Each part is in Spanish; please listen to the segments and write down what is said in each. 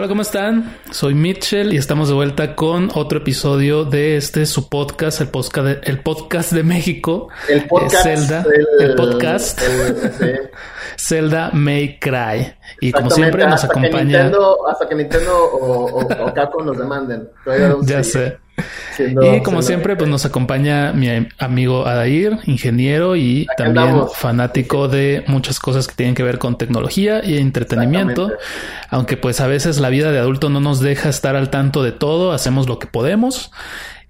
Hola, ¿cómo están? Soy Mitchell y estamos de vuelta con otro episodio de este su podcast, el podcast de, el podcast de México. El podcast. Eh, Zelda. el, El, podcast. el-. Zelda May Cry. Y como siempre nos hasta Que acompaña. Nintendo, hasta que Nintendo o, o, o Capcom nos demanden. Ya sé. Siendo- Y como siempre, pues nos acompaña mi amigo Adair, ingeniero y también andamos. fanático de muchas cosas que tienen que ver con tecnología y entretenimiento. Aunque pues a veces la vida de adulto no nos deja estar al tanto de todo, hacemos lo que podemos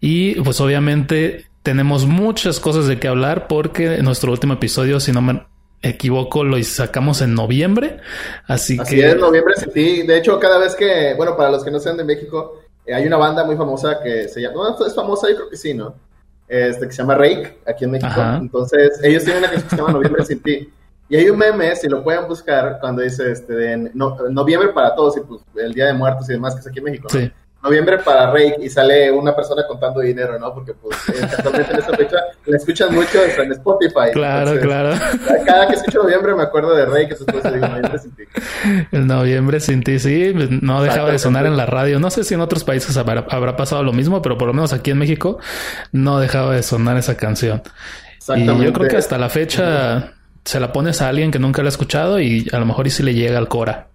y pues obviamente tenemos muchas cosas de qué hablar porque en nuestro último episodio, si no me equivoco, lo sacamos en noviembre. Así, Así que es, noviembre sí. De hecho, cada vez que, bueno, para los que no sean de México, eh, hay una banda muy famosa que se llama, no, es famosa, yo creo que sí, ¿no? Este, que se llama Rake, aquí en México. Ajá. Entonces, ellos tienen una canción que se llama Noviembre sin ti. Y hay un meme, si lo pueden buscar, cuando dice, este, de no- noviembre para todos, y pues el Día de Muertos y demás, que es aquí en México, ¿no? sí. Noviembre para Rake y sale una persona contando dinero, ¿no? Porque pues exactamente en esa fecha la escuchan mucho en Spotify. Claro, Entonces, claro. Cada que escucho noviembre me acuerdo de Rake, entonces pues, digo noviembre sin ti. El noviembre sin ti, sí, no dejaba de sonar en la radio. No sé si en otros países habrá, habrá pasado lo mismo, pero por lo menos aquí en México no dejaba de sonar esa canción. Y Exactamente. yo creo que hasta la fecha se la pones a alguien que nunca la ha escuchado y a lo mejor y si le llega al Cora.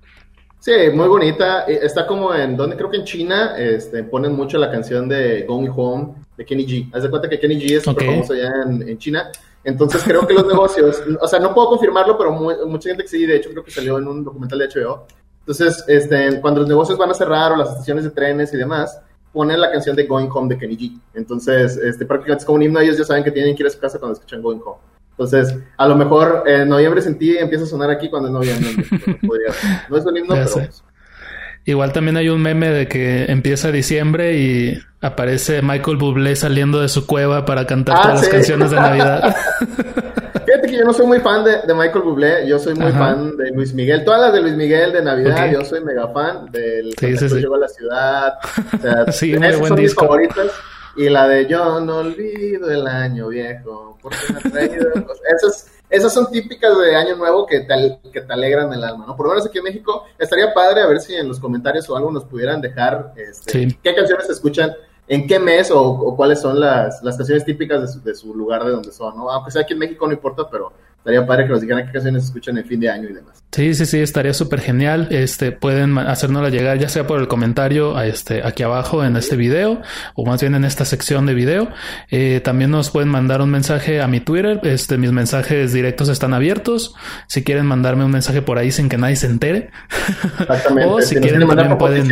Sí, muy bonita. Eh, Está como en, donde creo que en China este, ponen mucho la canción de Going Home de Kenny G. Haz de cuenta que Kenny G es súper Ok. famoso allá en, en China. Entonces creo que los negocios, o sea, no puedo confirmarlo, pero mu- mucha gente que sí, de hecho creo que salió en un documental de HBO. Entonces, este, cuando los negocios van a cerrar o las estaciones de trenes y demás, ponen la canción de Going Home de Kenny G. Entonces, este, prácticamente es como un himno, ellos ya saben que tienen que ir a su casa cuando escuchan Going Home. Entonces, a lo mejor en noviembre sin ti empieza a sonar aquí cuando es noviembre. ¿no? Es un himno, pero Igual también hay un meme de que empieza diciembre y aparece Michael Bublé saliendo de su cueva para cantar Ah, todas las canciones de Navidad. Fíjate que yo no soy muy fan de, de Michael Bublé, yo soy muy Ajá. fan de Luis Miguel. Todas las de Luis Miguel de Navidad, yo soy mega fan del Sí, sí, llegó a la ciudad. O sea, Sí, muy buen son mis favoritas. Y la de Yo no olvido el año viejo, porque me ha traído. Esas, esas son típicas de Año Nuevo que te, que te alegran el alma, ¿no? Por lo menos aquí en México estaría padre a ver si en los comentarios o algo nos pudieran dejar este, Sí. qué canciones escuchan, en qué mes o, o cuáles son las, las canciones típicas de su, de su lugar de donde son, ¿no? Aunque sea aquí en México no importa, pero estaría padre que nos dijeran qué canciones escuchan en fin de año y demás. Sí, sí, sí, estaría súper genial. Este, pueden hacérnosla llegar ya sea por el comentario a este, aquí abajo en este video o más bien en esta sección de video. Eh, también nos pueden mandar un mensaje a mi Twitter. Este, mis mensajes directos están abiertos. Si quieren mandarme un mensaje por ahí sin que nadie se entere. Exactamente. O si nos quieren mandar pueden-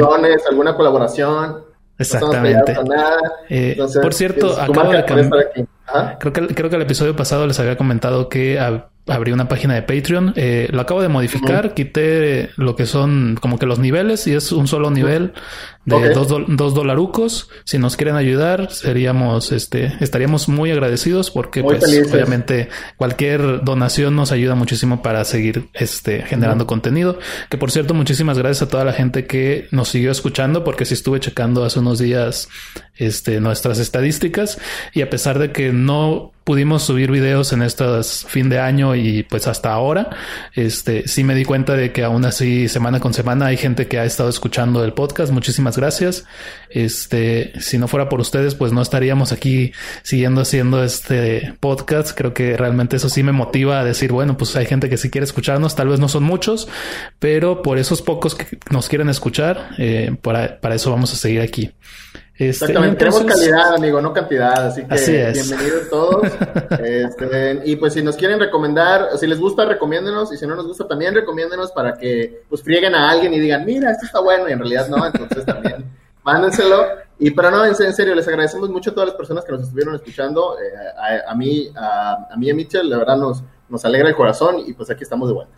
alguna colaboración. Exactamente. nada. Eh, Entonces, por cierto, acabo de puede cam- estar aquí. Ajá. Creo que, creo que el episodio pasado les había comentado que ab- abrí una página de Patreon. Eh, lo acabo de modificar, quité lo que son como que los niveles y es un solo nivel de dos, dol- dos dolarucos. Si nos quieren ayudar, seríamos, este, estaríamos muy agradecidos porque Muy pues felices. obviamente cualquier donación nos ayuda muchísimo para seguir este, generando contenido. Que por cierto, muchísimas gracias a toda la gente que nos siguió escuchando porque sí estuve checando hace unos días este, nuestras estadísticas y a pesar de que no pudimos subir videos en estos fin de año y pues hasta ahora, este, sí me di cuenta de que aún así semana con semana hay gente que ha estado escuchando el podcast. Muchísimas gracias. Este, si no fuera por ustedes, pues no estaríamos aquí siguiendo haciendo este podcast. Creo que realmente eso sí me motiva a decir, bueno, pues hay gente que sí quiere escucharnos, tal vez no son muchos, pero por esos pocos que nos quieren escuchar, eh, para, para eso vamos a seguir aquí. Este, Exactamente, entonces- calidad, amigo, no cantidad, así que Así bienvenidos todos. Este, y pues si nos quieren recomendar, si les gusta, recomiéndenos, y si no nos gusta, también recomiéndenos para que pues frieguen a alguien y digan, mira, esto está bueno, y en realidad no, entonces también mándenselo. Y pero no, en serio, les agradecemos mucho a todas las personas que nos estuvieron escuchando, eh, a, a mí, a, a mí y a Mitchell, la verdad nos, nos alegra el corazón, y pues aquí estamos de vuelta.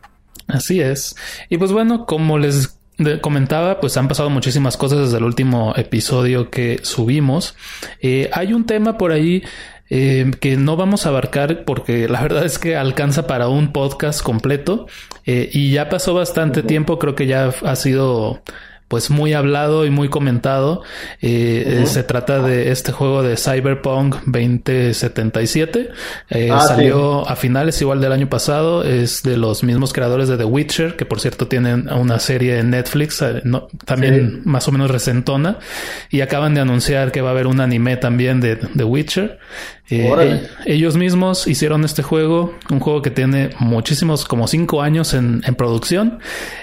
Así es. Y pues bueno, como les comentaba, pues han pasado muchísimas cosas desde el último episodio que subimos. Eh, hay un tema por ahí eh, que no vamos a abarcar porque la verdad es que alcanza para un podcast completo eh, y ya pasó bastante tiempo, creo que ya ha sido pues muy hablado y muy comentado. Eh, se trata de este juego de Cyberpunk 2077. Ah, salió a finales igual del año pasado. Es de los mismos creadores de The Witcher, que por cierto tienen una serie en Netflix, también más o menos recentona. Y acaban de anunciar que va a haber un anime también de The Witcher. Eh, ellos mismos hicieron este juego, un juego que tiene muchísimos, como cinco años en, producción,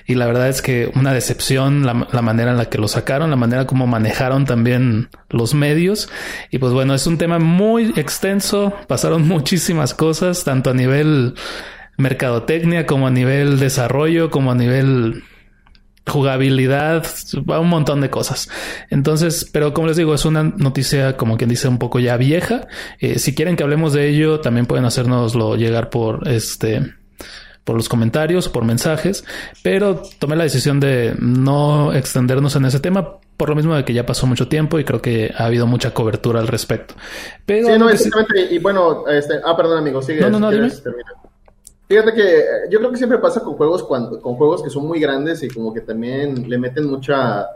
y la verdad es que una decepción la, manera en la que lo sacaron, la manera como manejaron también los medios, y pues bueno, es un tema muy extenso, pasaron muchísimas cosas, tanto a nivel mercadotecnia como a nivel desarrollo, como a nivel jugabilidad, un montón de cosas. Entonces, pero como les digo, es una noticia como quien dice un poco ya vieja. Eh, si quieren que hablemos de ello, también pueden hacernoslo llegar por este por los comentarios, por mensajes, pero tomé la decisión de no extendernos en ese tema por lo mismo de que ya pasó mucho tiempo y creo que ha habido mucha cobertura al respecto. Pero sí, no, exactamente. Y bueno, este, ah, perdón, amigo, sigue. No, no, no, dime. Fíjate que eh, yo creo que siempre pasa con juegos cuando, con juegos que son muy grandes y como que también le meten mucha,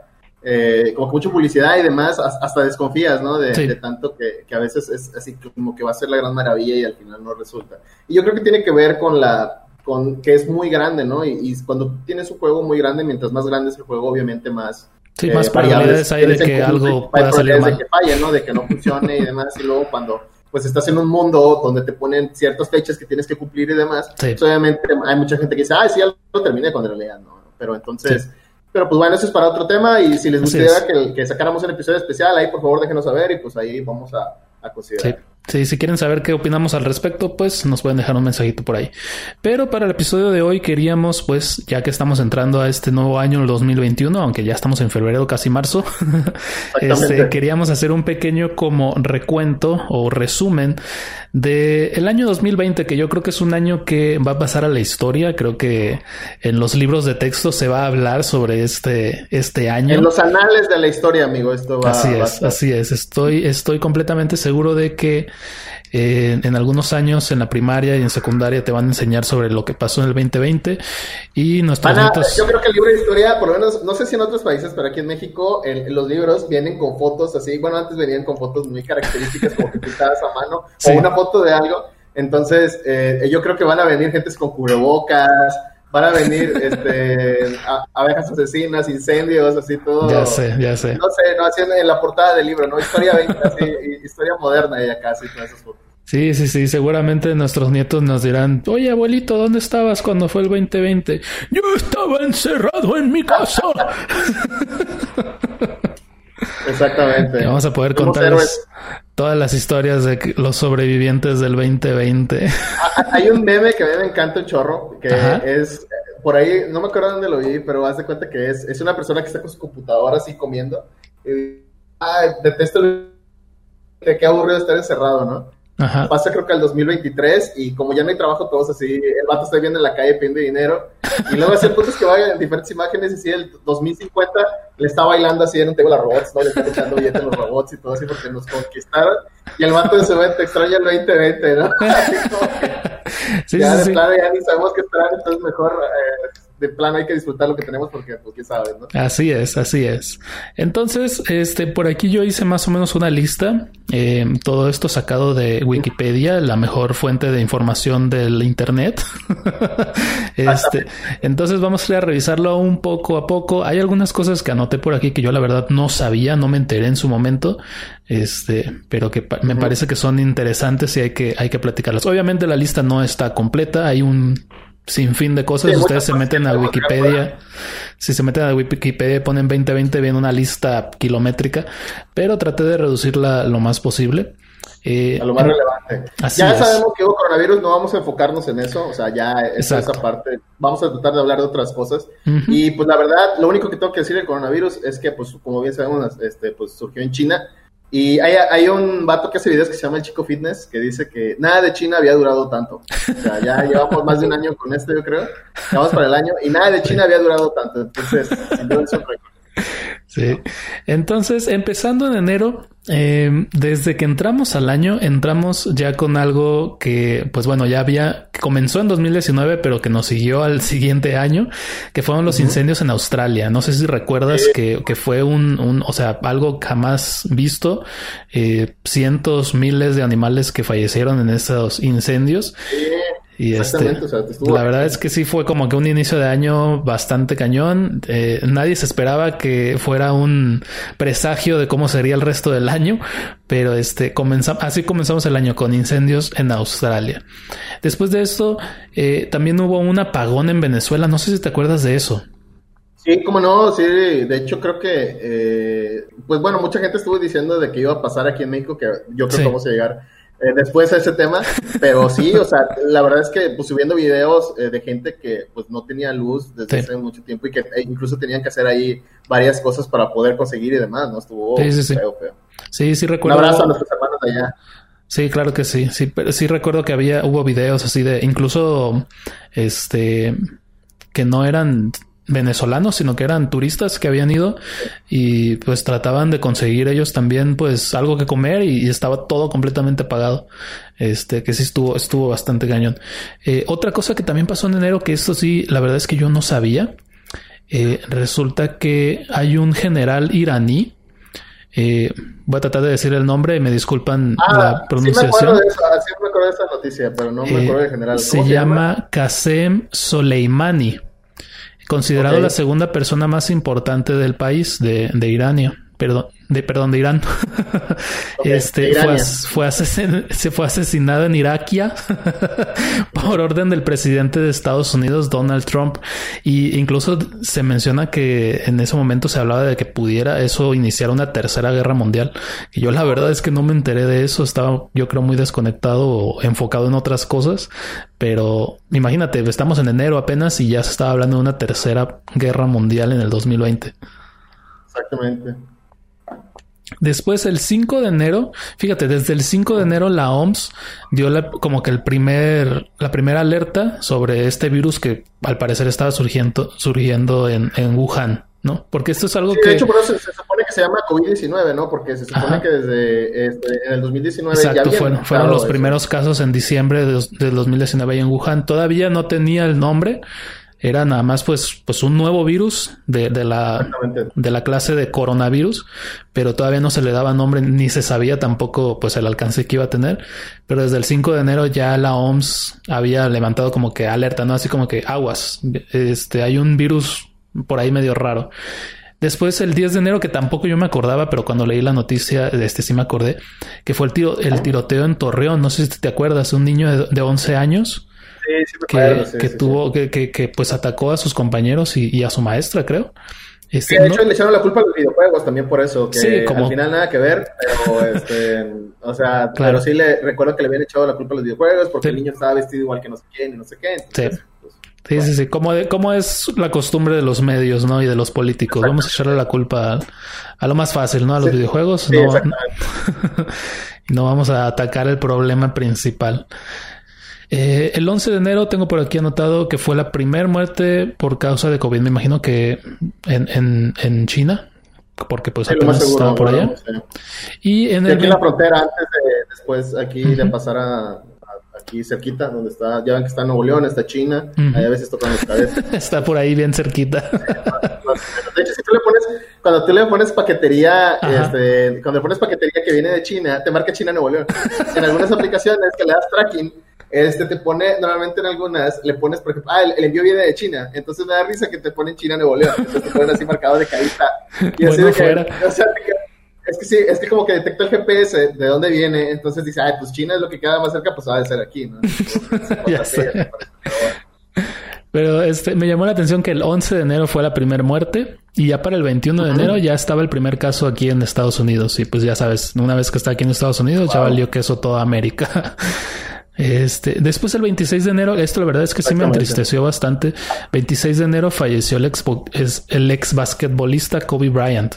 eh, como que mucha publicidad y demás, hasta desconfías, ¿no? De, tanto que, a veces es así como que va a ser la gran maravilla y al final no resulta. Y yo creo que tiene que ver con la, con que es muy grande, ¿no? Y, cuando tienes un juego muy grande, mientras más grande es el juego, obviamente más... Sí, más eh, probabilidades hay de que algo pueda salir mal. De que falle, ¿no? De que no funcione y demás. Y luego cuando pues estás en un mundo donde te ponen ciertas fechas que tienes que cumplir y demás, pues, obviamente hay mucha gente que dice, ah, sí, ya lo terminé cuando realidad no. Pero entonces, pero pues bueno, eso es para otro tema y si les gustaría que, que, sacáramos un episodio especial, ahí por favor déjenos saber y pues ahí vamos a, a considerar. Sí, si quieren saber qué opinamos al respecto, pues nos pueden dejar un mensajito por ahí. Pero para el episodio de hoy queríamos, pues, ya que estamos entrando a este nuevo año, el 2021, aunque ya estamos en febrero, casi marzo, este, queríamos hacer un pequeño como recuento o resumen de el año 2020, que yo creo que es un año que va a pasar a la historia. Creo que en los libros de texto se va a hablar sobre este, este año. En los anales de la historia, amigo, esto va Así es, así es. Estoy, estoy completamente seguro de que eh, en algunos años en la primaria y en secundaria te van a enseñar sobre lo que pasó en el 2020 y nuestros Yo creo que el libro de historia, por lo menos, no sé si en otros países, pero aquí en México los libros vienen con fotos así, bueno, antes venían con fotos muy características como que pintadas a mano o una foto de algo. Entonces, eh, yo creo que van a venir gentes con cubrebocas, van a venir este, abejas asesinas, incendios, así todo. Ya sé, ya sé. No sé, no, así en, la portada del libro, ¿no? Historia 20, así, historia moderna y acá, así, todas esas fotos. Sí, sí, sí, seguramente nuestros nietos nos dirán, oye abuelito, ¿dónde estabas cuando fue el 2020? Yo estaba encerrado en mi casa. Exactamente. vamos a poder contar todas las historias de los sobrevivientes del 2020. Ah, hay un meme que a mí me encanta un chorro, que es, por ahí, no me acuerdo dónde lo vi, pero haz de cuenta que es, es una persona que está con su computadora así comiendo. Y, ay, detesto que qué aburrido estar encerrado, ¿no? Pasa creo que al 2023 y como ya no hay trabajo todos así, el vato está viendo en la calle pidiendo dinero y luego hace puntos que vayan en diferentes imágenes y si el 2050 le está bailando así en un table a robots, ¿no? Le está echando billetes a los robots y todo así porque nos conquistaron y el vato de su evento extraña el 2020, ¿no? sí, ya de plano ya ni sabemos qué esperar, entonces mejor... Eh, de plan hay que disfrutar lo que tenemos porque, pues, quién sabe, ¿no? Así es, así es. Entonces, este, por aquí yo hice más o menos una lista. Eh, todo esto sacado de Wikipedia, la mejor fuente de información del Internet. este, entonces vamos a, a revisarlo un poco a poco. Hay algunas cosas que anoté por aquí que yo la verdad no sabía, no me enteré en su momento. Este, pero que me parece que son interesantes y hay que, hay que platicarlas. Obviamente la lista no está completa. Hay un sin fin de cosas. Ustedes se meten a Wikipedia. Si se meten a Wikipedia y ponen 2020, viene una lista kilométrica. Pero traté de reducirla lo más posible. Eh, a lo más relevante. ya sabemos que hubo coronavirus, no vamos a enfocarnos en eso. O sea, ya esa, esa parte. Vamos a tratar de hablar de otras cosas. Y pues la verdad, lo único que tengo que decir del coronavirus es que, pues, como bien sabemos, este, pues surgió en China y hay, hay, un vato que hace videos que se llama El Chico Fitness, que dice que nada de China había durado tanto. O sea, ya llevamos más de un año con esto, yo creo. Vamos para el año. Y nada de China había durado tanto. Entonces, sin duda es un récord. Sí. Entonces, empezando en enero, eh, desde que entramos al año, entramos ya con algo que, pues bueno, ya había, comenzó en 2019, pero que nos siguió al siguiente año, que fueron los incendios en Australia. No sé si recuerdas que, que, fue un, un, o sea, algo jamás visto, eh, cientos, miles de animales que fallecieron en esos incendios. Y este, la verdad es que sí fue como que un inicio de año bastante cañón. Eh, nadie se esperaba que fuera un presagio de cómo sería el resto del año, pero este comenzamos, así comenzamos el año con incendios en Australia. Después de esto, eh, también hubo un apagón en Venezuela. No sé si te acuerdas de eso. Sí, como no, sí, de hecho creo que, eh, pues bueno, mucha gente estuvo diciendo de que iba a pasar aquí en México, que yo creo que vamos a llegar eh, después a ese tema, pero sí, o sea, la verdad es que pues subiendo videos eh, de gente que pues no tenía luz desde hace mucho tiempo y que e incluso tenían que hacer ahí varias cosas para poder conseguir y demás, ¿no? Estuvo sí, sí, feo, feo. Sí, sí recuerdo. Un abrazo a nuestros hermanos de allá. Sí, claro que sí, sí, pero sí recuerdo que había, hubo videos así de, incluso, este, que no eran venezolanos, sino que eran turistas que habían ido y pues trataban de conseguir ellos también pues algo que comer y, estaba todo completamente apagado. Este, que sí estuvo, estuvo bastante cañón. Eh, otra cosa que también pasó en enero, que esto sí, la verdad es que yo no sabía. Eh, resulta que hay un general iraní. Eh, voy a tratar de decir el nombre y me disculpan ah, la pronunciación. Sí me acuerdo de esa, sí me acuerdo de esa noticia, pero no me acuerdo del general. Se, se, llama Qasem Soleimani considerado la segunda persona más importante del país de, de Irania perdón, de, perdón, de Irán. este fue, fue, se fue asesinado en Iraquia por orden del presidente de Estados Unidos, Donald Trump. Y incluso se menciona que en ese momento se hablaba de que pudiera eso iniciar una tercera guerra mundial. Y yo la verdad es que no me enteré de eso. Estaba, yo creo, muy desconectado o enfocado en otras cosas. Pero imagínate, estamos en enero apenas y ya se estaba hablando de una tercera guerra mundial en el 2020. Exactamente. Después, el 5 de enero, fíjate, desde el 5 de enero la OMS dio como que el primer, la primera alerta sobre este virus que al parecer estaba surgiendo, surgiendo en, en Wuhan, ¿no? Porque esto es algo que... De hecho, por eso se, supone que se llama COVID-19, ¿no? Porque se supone que desde este, en el 2019... Exacto, fueron, fueron los primeros casos en diciembre de, de 2019 ahí en Wuhan. Todavía no tenía el nombre, era nada más pues, pues un nuevo virus de, de, la, de la clase de coronavirus, pero todavía no se le daba nombre ni se sabía tampoco pues el alcance que iba a tener. Pero desde el 5 de enero ya la OMS había levantado como que alerta, ¿no? Así como que aguas, este, hay un virus por ahí medio raro. Después el 10 de enero, que tampoco yo me acordaba, pero cuando leí la noticia, este sí me acordé, que fue el, tiro, el tiroteo en Torreón, no sé si te acuerdas, un niño de, de 11 años que, tuvo, que, que, pues atacó a sus compañeros y, a su maestra, creo. Este, de hecho, le echaron la culpa a los videojuegos también por eso, que como... al final nada que ver, pero este, o sea, pero sí le recuerdo que le habían echado la culpa a los videojuegos porque el niño estaba vestido igual que no sé quién y no sé qué. sí. Pues, sí, sí, sí, como, de, como es la costumbre de los medios, ¿no? Y de los políticos. Vamos a echarle la culpa a, lo más fácil, ¿no? A los videojuegos. no, no vamos a atacar el problema principal. Eh, el 11 de enero tengo por aquí anotado que fue la primera muerte por causa de COVID. Me imagino que en, en, en China, porque pues apenas estaba por allá. Y en aquí en la frontera, antes de después aquí de pasar a, aquí cerquita, donde está, ya ven que está Nuevo León, está China, ahí a veces tocan los cabezas. está por ahí bien cerquita. de hecho, si tú le pones, cuando tú le pones paquetería, este, cuando le pones paquetería que viene de China, te marca China Nuevo León. en algunas aplicaciones que le das tracking, este te pone, normalmente en algunas, le pones, por ejemplo, ah, el, envío viene de China, entonces me da risa que te ponen China Nuevo León, entonces te ponen así marcado de carita. Y así de que, o sea, es que sí, es que como que detecta el GPS de dónde viene, entonces dice, ay, pues China es lo que queda más cerca, pues va a ser aquí, ¿no? ya sé. Pero este, me llamó la atención que el 11 de enero fue la primera muerte y ya para el 21 de enero ya estaba el primer caso aquí en Estados Unidos. Y pues ya sabes, una vez que está aquí en Estados Unidos ya valió queso toda América. Este, después el 26 de enero, esto la verdad es que sí me entristeció bastante. 26 de enero falleció el ex, es el ex basquetbolista Kobe Bryant.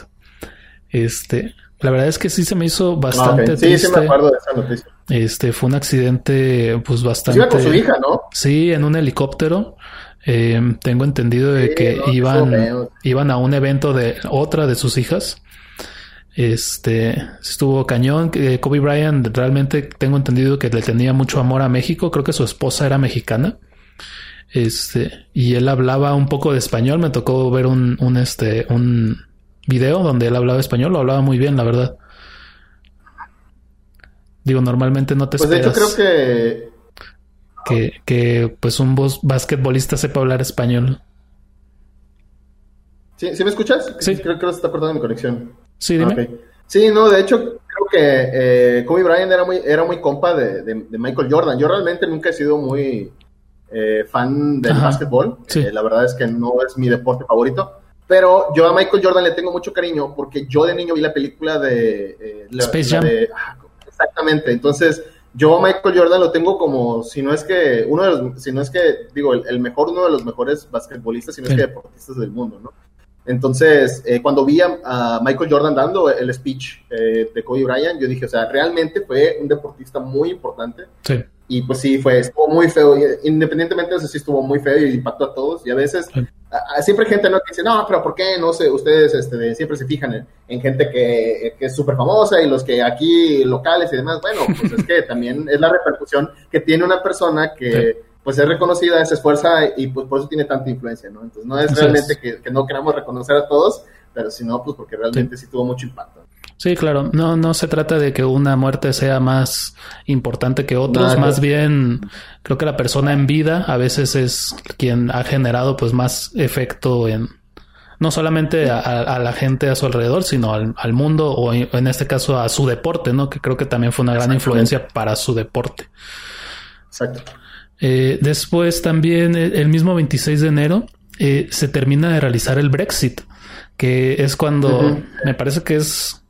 Este, la verdad es que sí se me hizo bastante Sí, sí me acuerdo de esa noticia. Este, fue un accidente, pues bastante. Sí, con su hija, ¿no? Sí, en un helicóptero. Eh, tengo entendido de que iban, iban a un evento de otra de sus hijas. Este estuvo cañón. Kobe Bryant realmente tengo entendido que le tenía mucho amor a México. Creo que su esposa era mexicana. Este, y él hablaba un poco de español. Me tocó ver un, un este, un video donde él hablaba español. Lo hablaba muy bien, la verdad. Digo, normalmente no te Pues de hecho creo que que, que pues un basquetbolista sepa hablar español. ¿Sí, ¿sí me escuchas? Sí. Creo, que se está cortando mi conexión. Sí, dime. Sí, no, de hecho, creo que eh, Kobe Bryant era muy, era muy compa de, de, Michael Jordan. Yo realmente nunca he sido muy eh, fan del básquetbol. Eh, la verdad es que no es mi deporte favorito. Pero yo a Michael Jordan le tengo mucho cariño porque yo de niño vi la película de... Eh, Space Jam. Ah, exactamente. Entonces, yo a Michael Jordan lo tengo como, si no es que, uno de los, si no es que, digo, el, mejor, uno de los mejores basquetbolistas, si no es que deportistas del mundo, ¿no? Entonces, eh, cuando vi a, Michael Jordan dando el speech eh, de Kobe Bryant, yo dije, o sea, realmente fue un deportista muy importante. Sí. Y pues sí, fue, estuvo muy feo. Independientemente de eso, sí estuvo muy feo y impactó a todos. Y a veces, siempre hay gente ¿no? que dice, no, pero ¿por qué? No sé, ustedes este, siempre se fijan en, gente que, que es súper famosa y los que aquí locales y demás. Bueno, pues es que también es la repercusión que tiene una persona que pues es reconocida, se esfuerza y pues por eso tiene tanta influencia, ¿no? Entonces no es realmente que, no queramos reconocer a todos, pero sino pues porque realmente sí, tuvo mucho impacto. Sí, claro, no, no se trata de que una muerte sea más importante que otros, más bien creo que la persona en vida a veces es quien ha generado pues más efecto en no solamente a, la gente a su alrededor, sino al, al, mundo o en este caso a su deporte, ¿no? Que creo que también fue una gran influencia para su deporte. Exacto. Eh, después también eh, el mismo 26 de enero eh, se termina de realizar el Brexit, que es cuando me parece que es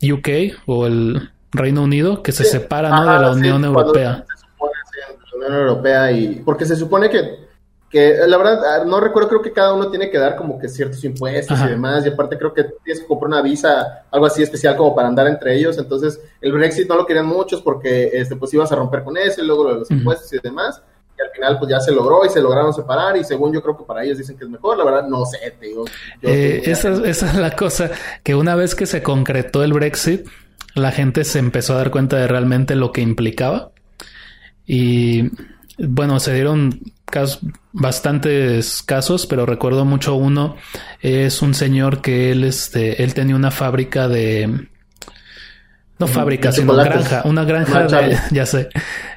UK o el Reino Unido que se separa de la Unión Europea. Se supone, la Unión Europea y porque se supone que que la verdad ah, no recuerdo creo que cada uno tiene que dar como que ciertos impuestos y demás y aparte creo que tienes que comprar una visa algo así especial como para andar entre ellos entonces el Brexit no lo querían muchos porque este pues ibas a romper con eso y luego los impuestos y demás y al final pues ya se logró y se lograron separar y según yo creo que para ellos dicen que es mejor, la verdad no sé, te digo. Eh, esa, esa, es la cosa, que una vez que se concretó el Brexit, la gente se empezó a dar cuenta de realmente lo que implicaba y bueno, se dieron casos, bastantes casos, pero recuerdo mucho uno, es un señor que él, este, él tenía una fábrica de, no fábrica, sino granja, una granja de, ya sé,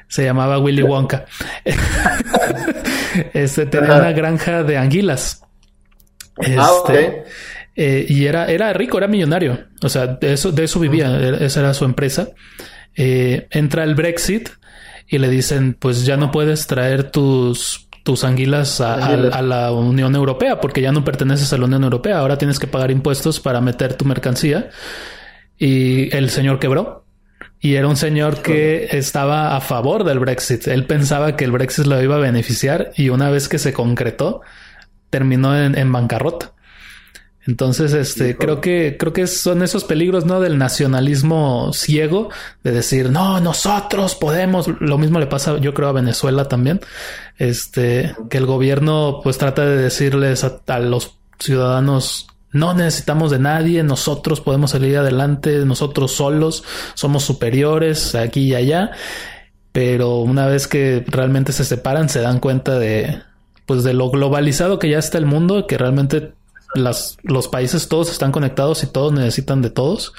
se llamaba Willy Wonka. este tenía una granja de anguilas. Ah, este, eh, y era, era rico, era millonario. O sea, de eso, de eso vivía, esa era su empresa. Eh, entra el Brexit y le dicen, pues ya no puedes traer tus, tus anguilas a, la Unión Europea porque ya no perteneces a la Unión Europea. Ahora tienes que pagar impuestos para meter tu mercancía. Y el señor quebró. Y era un señor que estaba a favor del Brexit. Él pensaba que el Brexit lo iba a beneficiar y una vez que se concretó, terminó en, bancarrota. Entonces, este, creo que, creo que son esos peligros, ¿no? Del nacionalismo ciego, de decir, no, nosotros podemos. Lo mismo le pasa, yo creo, a Venezuela también. Este, que el gobierno, pues, trata de decirles a los ciudadanos no necesitamos de nadie, nosotros podemos salir adelante, nosotros solos somos superiores aquí y allá, pero una vez que realmente se separan se dan cuenta de pues de lo globalizado que ya está el mundo, que realmente las, los países todos están conectados y todos necesitan de todos.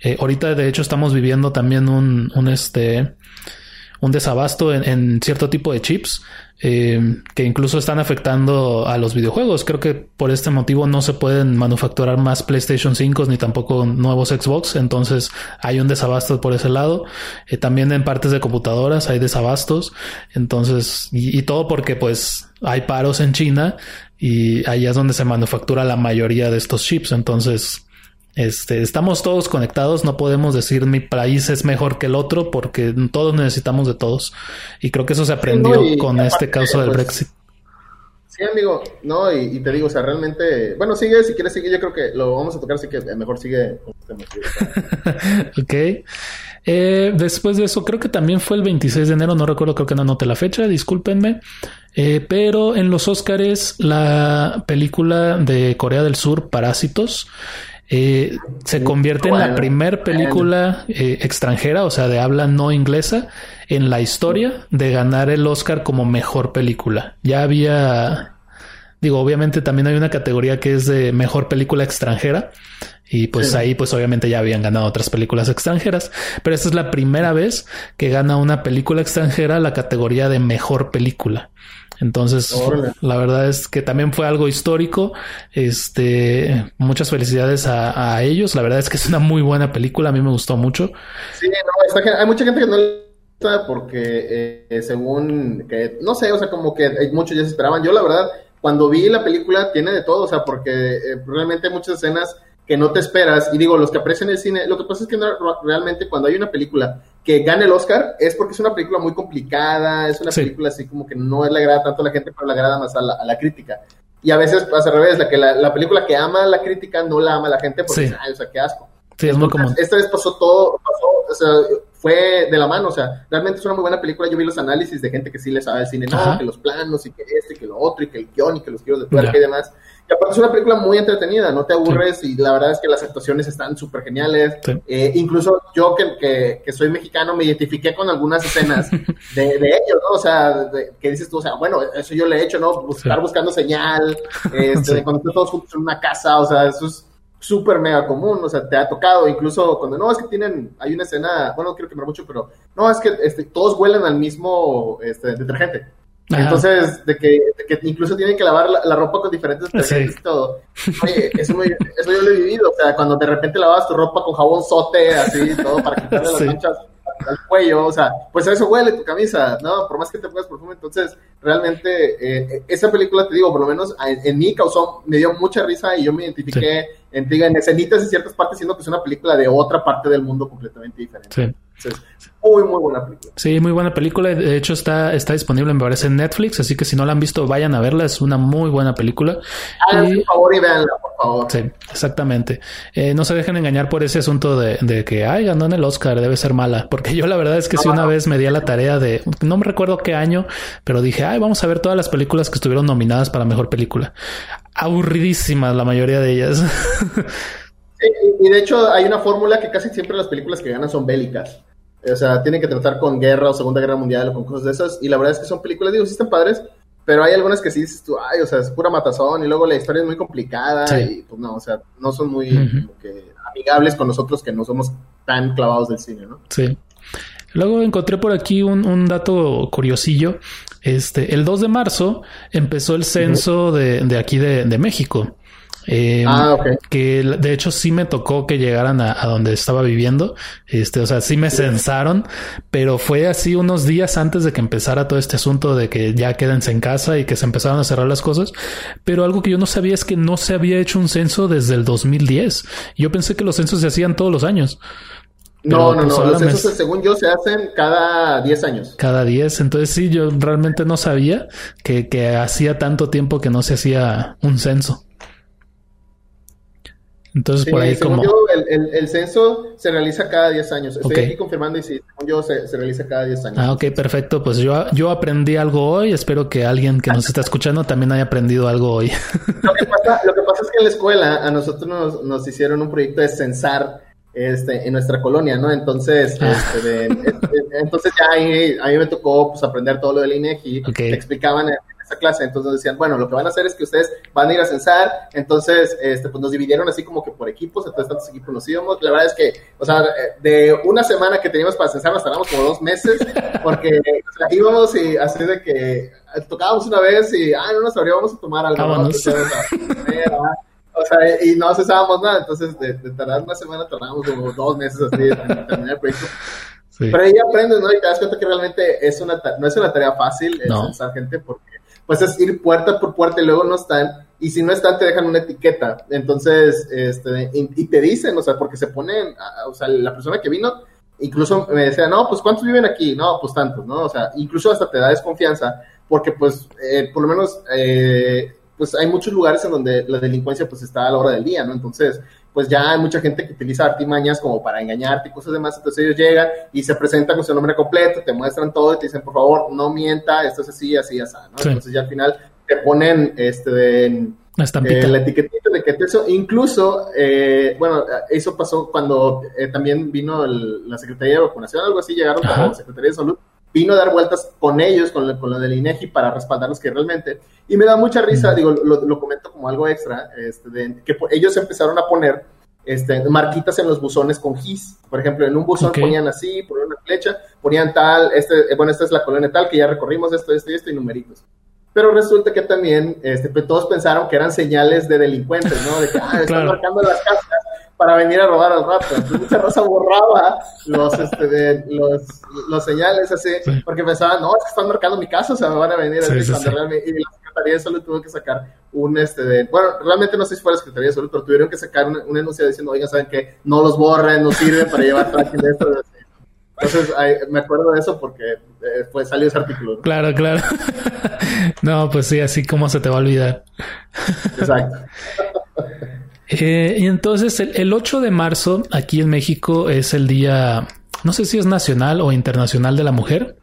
Eh, ahorita de hecho estamos viviendo también un, un este un desabasto en, cierto tipo de chips eh, que incluso están afectando a los videojuegos. Creo que por este motivo no se pueden manufacturar más PlayStation 5 ni tampoco nuevos Xbox. Entonces hay un desabasto por ese lado. Eh, también en partes de computadoras hay desabastos. Entonces, y, y todo porque pues hay paros en China y ahí es donde se manufactura la mayoría de estos chips. Entonces, este, estamos todos conectados, no podemos decir mi país es mejor que el otro porque todos necesitamos de todos. Y creo que eso se aprendió con este caso del pues, Brexit. Sí, amigo, no, y, te digo, o sea, realmente, bueno, sigue, si quieres seguir, yo creo que lo vamos a tocar, así que mejor sigue. ok. Eh, después de eso, creo que también fue el 26 de enero, no recuerdo, creo que no anoté la fecha, discúlpenme. Eh, pero en los Óscares, la película de Corea del Sur, Parásitos, eh, se convierte en la primer película eh, extranjera, o sea, de habla no inglesa, en la historia de ganar el Oscar como mejor película. Ya había, digo, obviamente también hay una categoría que es de mejor película extranjera. Y pues ahí, pues obviamente ya habían ganado otras películas extranjeras, pero esta es la primera vez que gana una película extranjera la categoría de mejor película. Entonces, la verdad es que también fue algo histórico. Este, muchas felicidades a, ellos. La verdad es que es una muy buena película. A mí me gustó mucho. Sí, no, hay mucha gente que no le gusta porque, eh, según que, no sé, o sea, como que muchos ya se esperaban. Yo, la verdad, cuando vi la película, tiene de todo, o sea, porque eh, realmente hay muchas escenas que no te esperas. Y digo, los que aprecian el cine, lo que pasa es que realmente cuando hay una película que gane el Oscar es porque es una película muy complicada, es una película así como que no le agrada tanto a la gente, pero le agrada más a la, crítica. Y a veces pasa al revés, la, que la, película que ama la crítica no la ama la gente porque, sí. ay, o sea, qué asco. Sí, es muy común. Esta vez pasó todo, pasó, o sea, fue de la mano, o sea, realmente es una muy buena película. Yo vi los análisis de gente que sí le sabe el cine, no, que los planos y que este, y que lo otro, y que el guion y que los giros de tuerca y demás. Y aparte es una película muy entretenida, no te aburres y la verdad es que las actuaciones están súper geniales. Eh, incluso yo que, que, soy mexicano me identifiqué con algunas escenas de, de ellos, ¿no? O sea, que dices tú, o sea, bueno, eso yo le he hecho, ¿no? Buscar buscando señal, este, cuando están todos juntos en una casa, o sea, eso es súper mega común, o sea, te ha tocado, incluso cuando no, es que tienen, hay una escena, bueno, no quiero quemar mucho, pero no, es que este, todos huelen al mismo este, detergente. Entonces, de que, de que, incluso tienen que lavar la, ropa con diferentes detergentes y todo. Oye, eso, eso, yo lo he vivido, o sea, cuando de repente lavas tu ropa con jabón sote, así, todo, para quitarle las manchas al cuello, o sea, pues a eso huele tu camisa, ¿no? Por más que te pongas perfume, entonces realmente eh, esa película, te digo, por lo menos en, mí causó, me dio mucha risa y yo me identifiqué en, en escenitas y ciertas partes, siendo que es una película de otra parte del mundo completamente diferente. Sí. Muy, muy buena película. Sí, muy buena película. De hecho, está, está disponible, me parece, en Netflix. Así que si no la han visto, vayan a verla. Es una muy buena película. Háganme favor y véanla, por favor. Sí, exactamente. Eh, no se dejen engañar por ese asunto de, de, que, ay, ganó en el Oscar, debe ser mala. Porque yo la verdad es que si una vez me di a la tarea de, no me recuerdo qué año, pero dije, ay, vamos a ver todas las películas que estuvieron nominadas para mejor película. Aburridísimas la mayoría de ellas. y de hecho hay una fórmula que casi siempre las películas que ganan son bélicas. O sea, tienen que tratar con guerra o Segunda Guerra Mundial o con cosas de esas. Y la verdad es que son películas, digo, sí están padres, pero hay algunas que sí dices tú, ay, o sea, es pura matazón y luego la historia es muy complicada y pues no, o sea, no son muy amigables con nosotros que no somos tan clavados del cine, ¿no? Sí. Luego encontré por aquí un, un dato curiosillo. Este, el 2 de marzo empezó el censo de, de aquí de, de México. Eh, ah, Que de hecho sí me tocó que llegaran a, donde estaba viviendo. Este, o sea, sí me censaron, pero fue así unos días antes de que empezara todo este asunto de que ya quédense en casa y que se empezaron a cerrar las cosas. Pero algo que yo no sabía es que no se había hecho un censo desde el 2010. Yo pensé que los censos se hacían todos los años. no, no, pues no. Los censos, según yo, se hacen cada 10 años. Cada 10. Entonces, sí, yo realmente no sabía que, que hacía tanto tiempo que no se hacía un censo. Entonces, por ahí como... Yo, el, censo se realiza cada 10 años. Estoy aquí confirmando y sí, según yo, se, realiza cada 10 años. Ah, ok, perfecto. Pues yo, yo aprendí algo hoy. Espero que alguien que nos está escuchando también haya aprendido algo hoy. Lo que pasa, lo que pasa es que en la escuela a nosotros nos, nos hicieron un proyecto de censar este, en nuestra colonia, ¿no? Entonces, ah. este, entonces ya ahí, a mí me tocó pues, aprender todo lo del INEGI. Okay. explicaban clase. Entonces decían, bueno, lo que van a hacer es que ustedes van a ir a censar. Entonces, este, pues nos dividieron así como que por equipos, entonces tantos equipos nos íbamos. La verdad es que, o sea, de una semana que teníamos para censar, nos tardamos como dos meses, porque íbamos y así de que tocábamos una vez y, ah, no nos vamos a tomar algo. o sea, y no cesábamos nada, entonces de, tardar una semana tardábamos como dos meses así en terminar el proyecto. Pero ahí aprendes, ¿no? Y te das cuenta que realmente es una no es una tarea fácil el censar gente porque pues es ir puerta por puerta y luego no están, y si no están te dejan una etiqueta, entonces, este, y, te dicen, o sea, porque se ponen, o sea, la persona que vino, incluso me decía, no, pues ¿cuántos viven aquí? No, pues tantos, ¿no? O sea, incluso hasta te da desconfianza, porque pues, eh, por lo menos, eh, pues hay muchos lugares en donde la delincuencia pues está a la hora del día, ¿no? Entonces, pues ya hay mucha gente que utiliza artimañas como para engañarte y cosas demás. Entonces ellos llegan y se presentan con su nombre completo, te muestran todo y te dicen, por favor, no mienta, esto es así, así, así, ¿no? Entonces ya al final te ponen este de, eh, la etiquetita de que eso, incluso, eh, bueno, eso pasó cuando eh, también vino la Secretaría de Vacunación, algo así, llegaron como Secretaría de Salud, vino a dar vueltas con ellos, con, lo, con lo del INEGI, para respaldarlos que realmente, y me da mucha risa, digo, lo, comento como algo extra, este, de, que ellos empezaron a poner este, marquitas en los buzones con GIS. Por ejemplo, en un buzón ponían así, ponían una flecha, ponían tal, este, bueno, esta es la colonia tal, que ya recorrimos esto, esto y esto, y numeritos. Pero resulta que también este, pues, todos pensaron que eran señales de delincuentes, ¿no? De que, ah, están marcando las casas para venir a robar al rato. Entonces mucha raza borraba los, este, de, los, los señales así, porque pensaban, no, es que están marcando mi casa, o sea, me van a venir cuando realmente, y la Secretaría de Salud tuvo que sacar un, este, de, bueno, realmente no sé si fue la Secretaría de Salud, pero tuvieron que sacar un, un enunciado diciendo, oigan, ¿saben que No los borren, no sirven para llevar tranquilo esto. Entonces, me acuerdo de eso porque eh, pues salió ese artículo. Claro, claro. no, pues sí, así como se te va a olvidar. Exacto. Eh, y entonces el, 8 de marzo aquí en México es el día, no sé si es nacional o internacional de la mujer.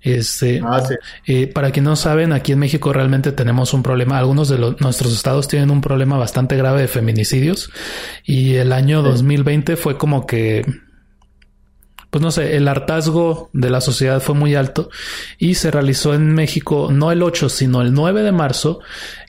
Este, ah, eh, para quien no saben, aquí en México realmente tenemos un problema. Algunos de nuestros estados tienen un problema bastante grave de feminicidios y el año 2020 fue como que pues no sé, el hartazgo de la sociedad fue muy alto y se realizó en México no el 8, sino el 9 de marzo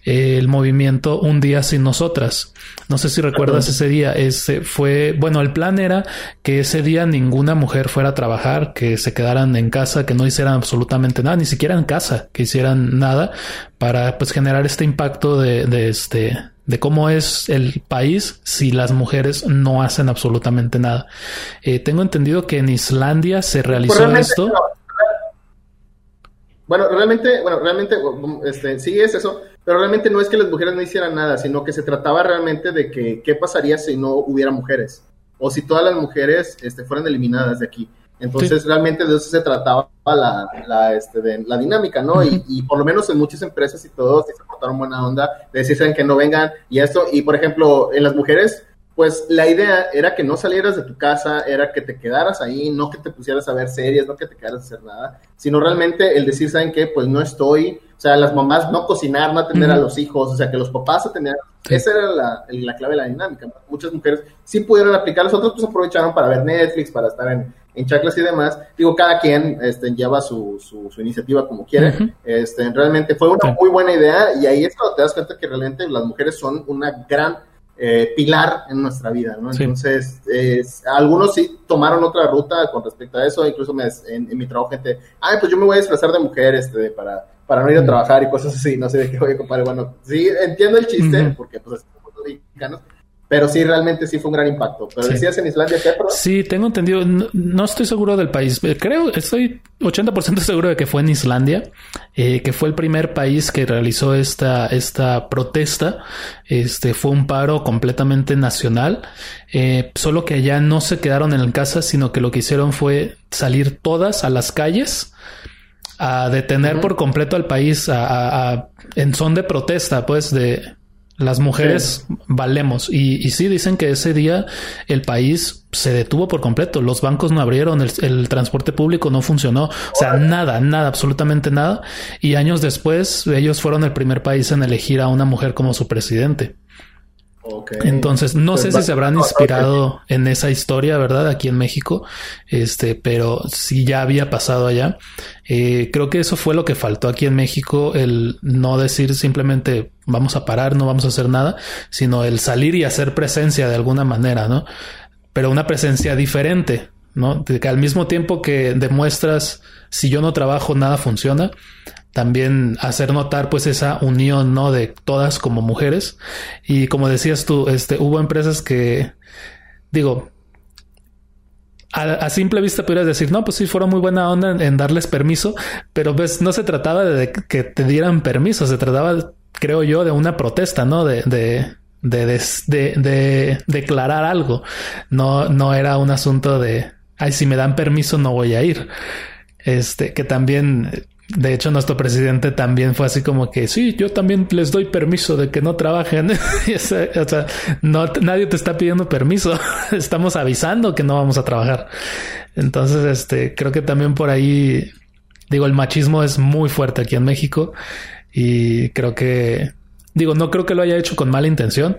el movimiento Un día sin nosotras. No sé si recuerdas ese día. Ese fue, bueno, el plan era que ese día ninguna mujer fuera a trabajar, que se quedaran en casa, que no hicieran absolutamente nada, ni siquiera en casa, que hicieran nada para pues generar este impacto de, de este de cómo es el país si las mujeres no hacen absolutamente nada. Eh, tengo entendido que en Islandia se realizó esto. Bueno, realmente, bueno, realmente, este, sí es eso, pero realmente no es que las mujeres no hicieran nada, sino que se trataba realmente de que qué pasaría si no hubiera mujeres, o si todas las mujeres este, fueran eliminadas de aquí. Entonces, realmente de eso se trataba la, la, este, de, la dinámica, ¿no? y, y, por lo menos en muchas empresas y todos se portaron buena onda, de decir, que no vengan y esto. Y, por ejemplo, en las mujeres, pues la idea era que no salieras de tu casa, era que te quedaras ahí, no que te pusieras a ver series, no que te quedaras a hacer nada, sino realmente el decir, ¿saben qué? Pues no estoy, o sea, las mamás no cocinar, no atender a los hijos, o sea, que los papás atendieran. Esa era la, la, clave de la dinámica. Muchas mujeres sí pudieron aplicar, los otros pues aprovecharon para ver Netflix, para estar en, en chaclas y demás. Digo, cada quien este, lleva su, su, iniciativa como quiere. este, realmente fue una muy buena idea y ahí es cuando te das cuenta que realmente las mujeres son una gran eh, pilar en nuestra vida, ¿no? Entonces, algunos sí tomaron otra ruta con respecto a eso, incluso me, en, mi trabajo gente, ay, pues yo me voy a disfrazar de mujer este, para, para no ir a trabajar y cosas así, no sé de qué voy a compadre. Bueno, sí, entiendo el chiste, porque pues es como mexicanos, pero sí, realmente sí fue un gran impacto. Pero decías en Islandia, ¿qué? Sí, tengo entendido. No, estoy seguro del país. Creo, estoy 80% seguro de que fue en Islandia, eh, que fue el primer país que realizó esta, esta protesta. Este fue un paro completamente nacional. Eh, solo que allá no se quedaron en casa, sino que lo que hicieron fue salir todas a las calles a detener por completo al país a, en son de protesta, pues de las mujeres valemos. Y, y, sí, dicen que ese día el país se detuvo por completo. Los bancos no abrieron, el, transporte público no funcionó. O sea, nada, nada, absolutamente nada. Y años después, ellos fueron el primer país en elegir a una mujer como su presidente. Entonces, no sé si se habrán inspirado en esa historia, ¿verdad? Aquí en México, este, pero si ya había pasado allá. Eh, creo que eso fue lo que faltó aquí en México, el no decir simplemente vamos a parar, no vamos a hacer nada, sino el salir y hacer presencia de alguna manera, ¿no? Pero una presencia diferente, ¿no? que al mismo tiempo que demuestras si yo no trabajo, nada funciona, también hacer notar pues esa unión, ¿no? De todas como mujeres. Y como decías tú, este, hubo empresas que, digo, a, simple vista pudieras decir, no, pues sí, fueron muy buena onda en, darles permiso, pero pues no se trataba de que te dieran permiso, se trataba, creo yo, de una protesta, ¿no? De, de, de, de, de declarar algo. No, no era un asunto de, ay, si me dan permiso no voy a ir. Este, que también De hecho, nuestro presidente también fue así como que sí, yo también les doy permiso de que no trabajen. o sea, no, nadie te está pidiendo permiso. Estamos avisando que no vamos a trabajar. Entonces, este, creo que también por ahí, digo, el machismo es muy fuerte aquí en México y creo que, digo, no creo que lo haya hecho con mala intención.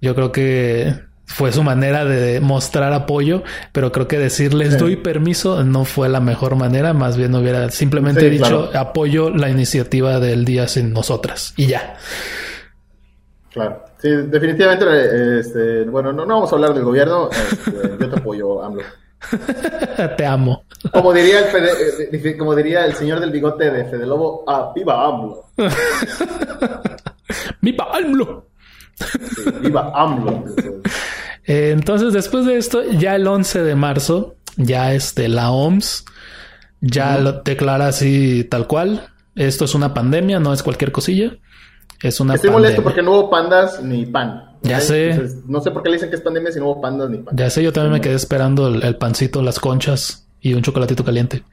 Yo creo que fue su manera de mostrar apoyo, pero creo que decirles doy permiso no fue la mejor manera, más bien hubiera simplemente dicho apoyo la iniciativa del día sin nosotras y ya. Claro, sí, definitivamente, este, bueno, no, no vamos a hablar del gobierno, este, yo te apoyo, AMLO. te amo. Como diría el, eh, como diría el señor del bigote de Fede Lobo, ah, viva AMLO. viva AMLO. viva AMLO. Eh, entonces, después de esto, ya el 11 de marzo, ya este, la OMS ya lo declara así tal cual. Esto es una pandemia, no es cualquier cosilla. Es una Estoy molesto porque no hubo pandas ni pan. Ya sé. no sé por qué le dicen que es pandemia si no hubo pandas ni pan. Ya sé, yo también me quedé esperando el, pancito, las conchas y un chocolatito caliente.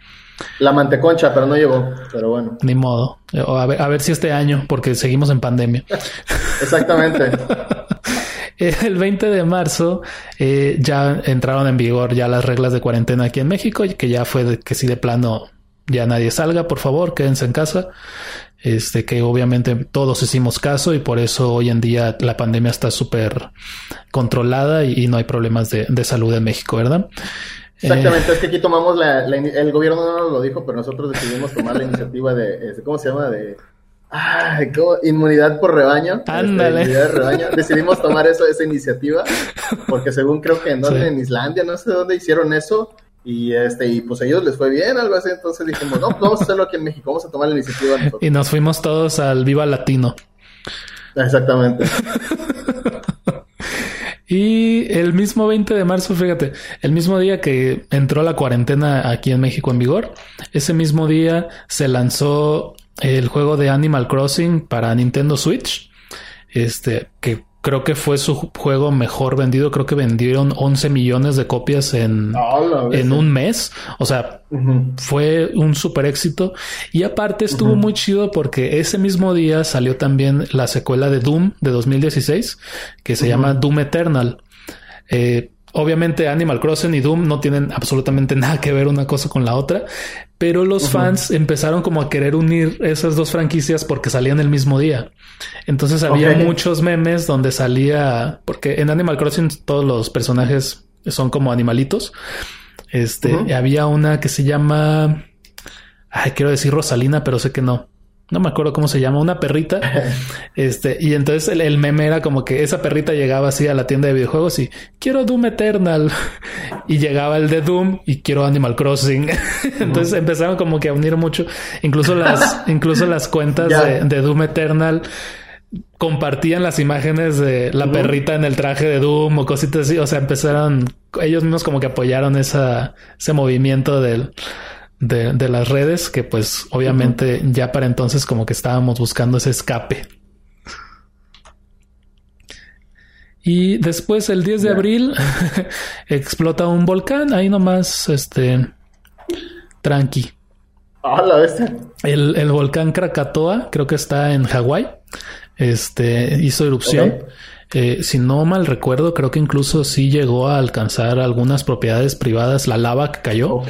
La manteconcha, pero no llegó. Pero bueno. Ni modo. A ver, a ver si este año, porque seguimos en pandemia. Exactamente. el 20 de marzo eh, ya entraron en vigor ya las reglas de cuarentena aquí en México, y que ya fue de, que si de plano ya nadie salga, por favor, quédense en casa. Este, que obviamente todos hicimos caso y por eso hoy en día la pandemia está súper controlada y, no hay problemas de, salud en México, ¿verdad? Exactamente, es que aquí tomamos la, el gobierno no nos lo dijo, pero nosotros decidimos tomar la iniciativa de, este, ¿cómo se llama? De Ay, inmunidad por rebaño. Este, Ándale. Decidimos tomar eso, esa iniciativa, porque según creo que en, en Islandia, no sé dónde hicieron eso, y este, y pues a ellos les fue bien, algo así, entonces dijimos, no, pues vamos a hacerlo aquí en México, vamos a tomar la iniciativa Y nos fuimos todos al Viva Latino. Exactamente. y el mismo 20 de marzo, fíjate, el mismo día que entró la cuarentena aquí en México en vigor, ese mismo día se lanzó el juego de Animal Crossing para Nintendo Switch. Este, que creo que fue su juego mejor vendido. Creo que vendieron 11 millones de copias en, en un mes. O sea, fue un super éxito. Y aparte estuvo muy chido porque ese mismo día salió también la secuela de Doom de 2016 que se llama Doom Eternal. Eh, Obviamente Animal Crossing y Doom no tienen absolutamente nada que ver una cosa con la otra, pero los fans empezaron como a querer unir esas dos franquicias porque salían el mismo día. Entonces había muchos memes donde salía, porque en Animal Crossing todos los personajes son como animalitos. Este, había una que se llama, ay, quiero decir Rosalina, pero sé que no no me acuerdo cómo se llama, una perrita. este, y entonces el, meme era como que esa perrita llegaba así a la tienda de videojuegos y quiero Doom Eternal. y llegaba el de Doom y quiero Animal Crossing. entonces empezaron como que a unir mucho. Incluso las, incluso las cuentas de, Doom Eternal compartían las imágenes de la perrita en el traje de Doom o cositas así. O sea, empezaron, ellos mismos como que apoyaron esa, ese movimiento del de, las redes que pues obviamente ya para entonces como que estábamos buscando ese escape. Y después el 10 de abril explota un volcán, ahí nomás, este, tranqui. Ah, la el, el, volcán Krakatoa, creo que está en Hawái, este, hizo erupción. Eh, si no mal recuerdo, creo que incluso sí llegó a alcanzar algunas propiedades privadas la lava que cayó.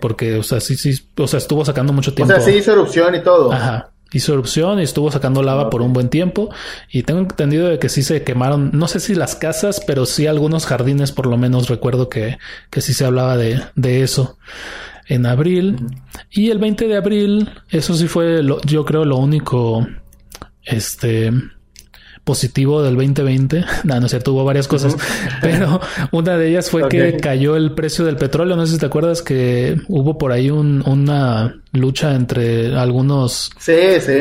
Porque, o sea, sí, sí, o sea, estuvo sacando mucho tiempo. O sea, sí hizo erupción y todo. Ajá. Hizo erupción y estuvo sacando lava por un buen tiempo. Y tengo entendido de que sí se quemaron, no sé si las casas, pero sí algunos jardines, por lo menos recuerdo que, que sí se hablaba de, de eso en abril. Y el 20 de abril, eso sí fue, lo, yo creo, lo único, este, positivo del 2020. No, no es cierto, hubo varias cosas, pero una de ellas fue que cayó el precio del petróleo. No sé si te acuerdas que hubo por ahí una lucha entre algunos. Sí, sí.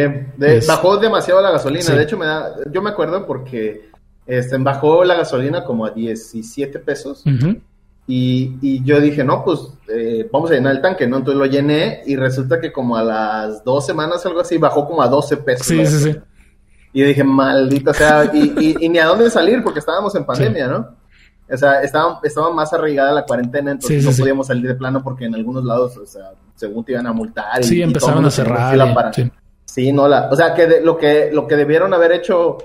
bajó demasiado la gasolina. De hecho, me da, yo me acuerdo porque este, bajó la gasolina como a 17 pesos. Y, y, yo dije, no, pues eh, vamos a llenar el tanque, ¿no? Entonces lo llené y resulta que como a las dos semanas, algo así, bajó como a 12 pesos. Sí, sí, sí. Y yo dije, maldita sea, y, y, ni a dónde salir porque estábamos en pandemia, ¿no? O sea, estaba, estaba más arraigada la cuarentena, entonces no podíamos salir de plano porque en algunos lados, o sea, según te iban a multar. sí, empezaron a cerrar. sí. no, la, o sea, que lo que lo que debieron haber hecho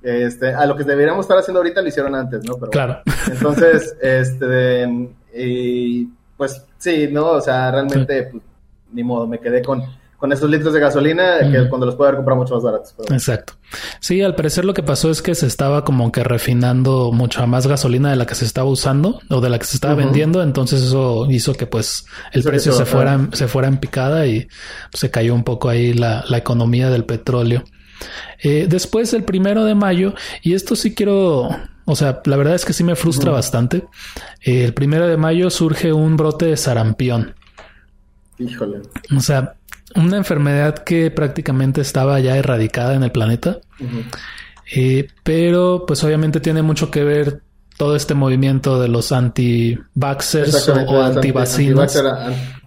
este, a lo que deberíamos estar haciendo ahorita lo hicieron antes, ¿no? Pero, claro. Entonces, este, y pues sí, ¿no? O sea, realmente, pues, ni modo, me quedé con, con esos litros de gasolina que cuando los puedo haber comprado mucho más baratos. Exacto. Sí, al parecer lo que pasó es que se estaba como que refinando mucha más gasolina de la que se estaba usando o de la que se estaba vendiendo, entonces eso hizo que pues el precio se fuera, se fuera en picada y se cayó un poco ahí la, la economía del petróleo. Eh, después, el primero de mayo, y esto sí quiero, o sea, la verdad es que sí me frustra bastante. Eh, el primero de mayo surge un brote de sarampión. Híjole. O sea, una enfermedad que prácticamente estaba ya erradicada en el planeta. Eh, pero pues obviamente tiene mucho que ver todo este movimiento de los anti-vaxxers o, anti-vacinas.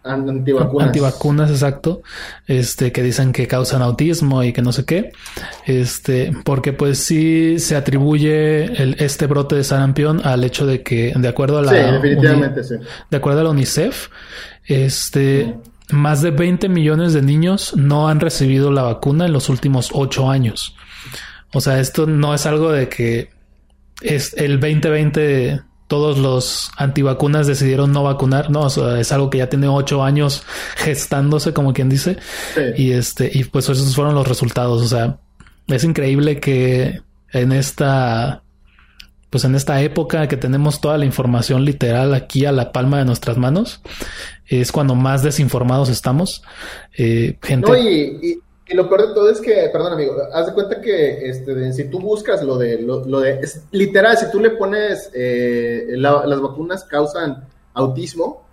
Antivacunas. Antivacunas, exacto. Este, que dicen que causan autismo y que no sé qué. Este, porque pues sí se atribuye el, este brote de sarampión al hecho de que, de acuerdo a la. Sí, definitivamente sí. De acuerdo a la UNICEF, este. Más de 20 millones de niños no han recibido la vacuna en los últimos 8 años. O sea, esto no es algo de que es el 2020 todos los antivacunas decidieron no vacunar, no, es algo que ya tiene ocho años gestándose, como quien dice, y este, y pues esos fueron los resultados, o sea, es increíble que en esta, pues en esta época que tenemos toda la información literal aquí a la palma de nuestras manos, es cuando más desinformados estamos, eh, gente. Y lo peor de todo es que, perdón amigo, haz de cuenta que este, si tú buscas lo de, lo, de, literal, si tú le pones eh, las vacunas causan autismo,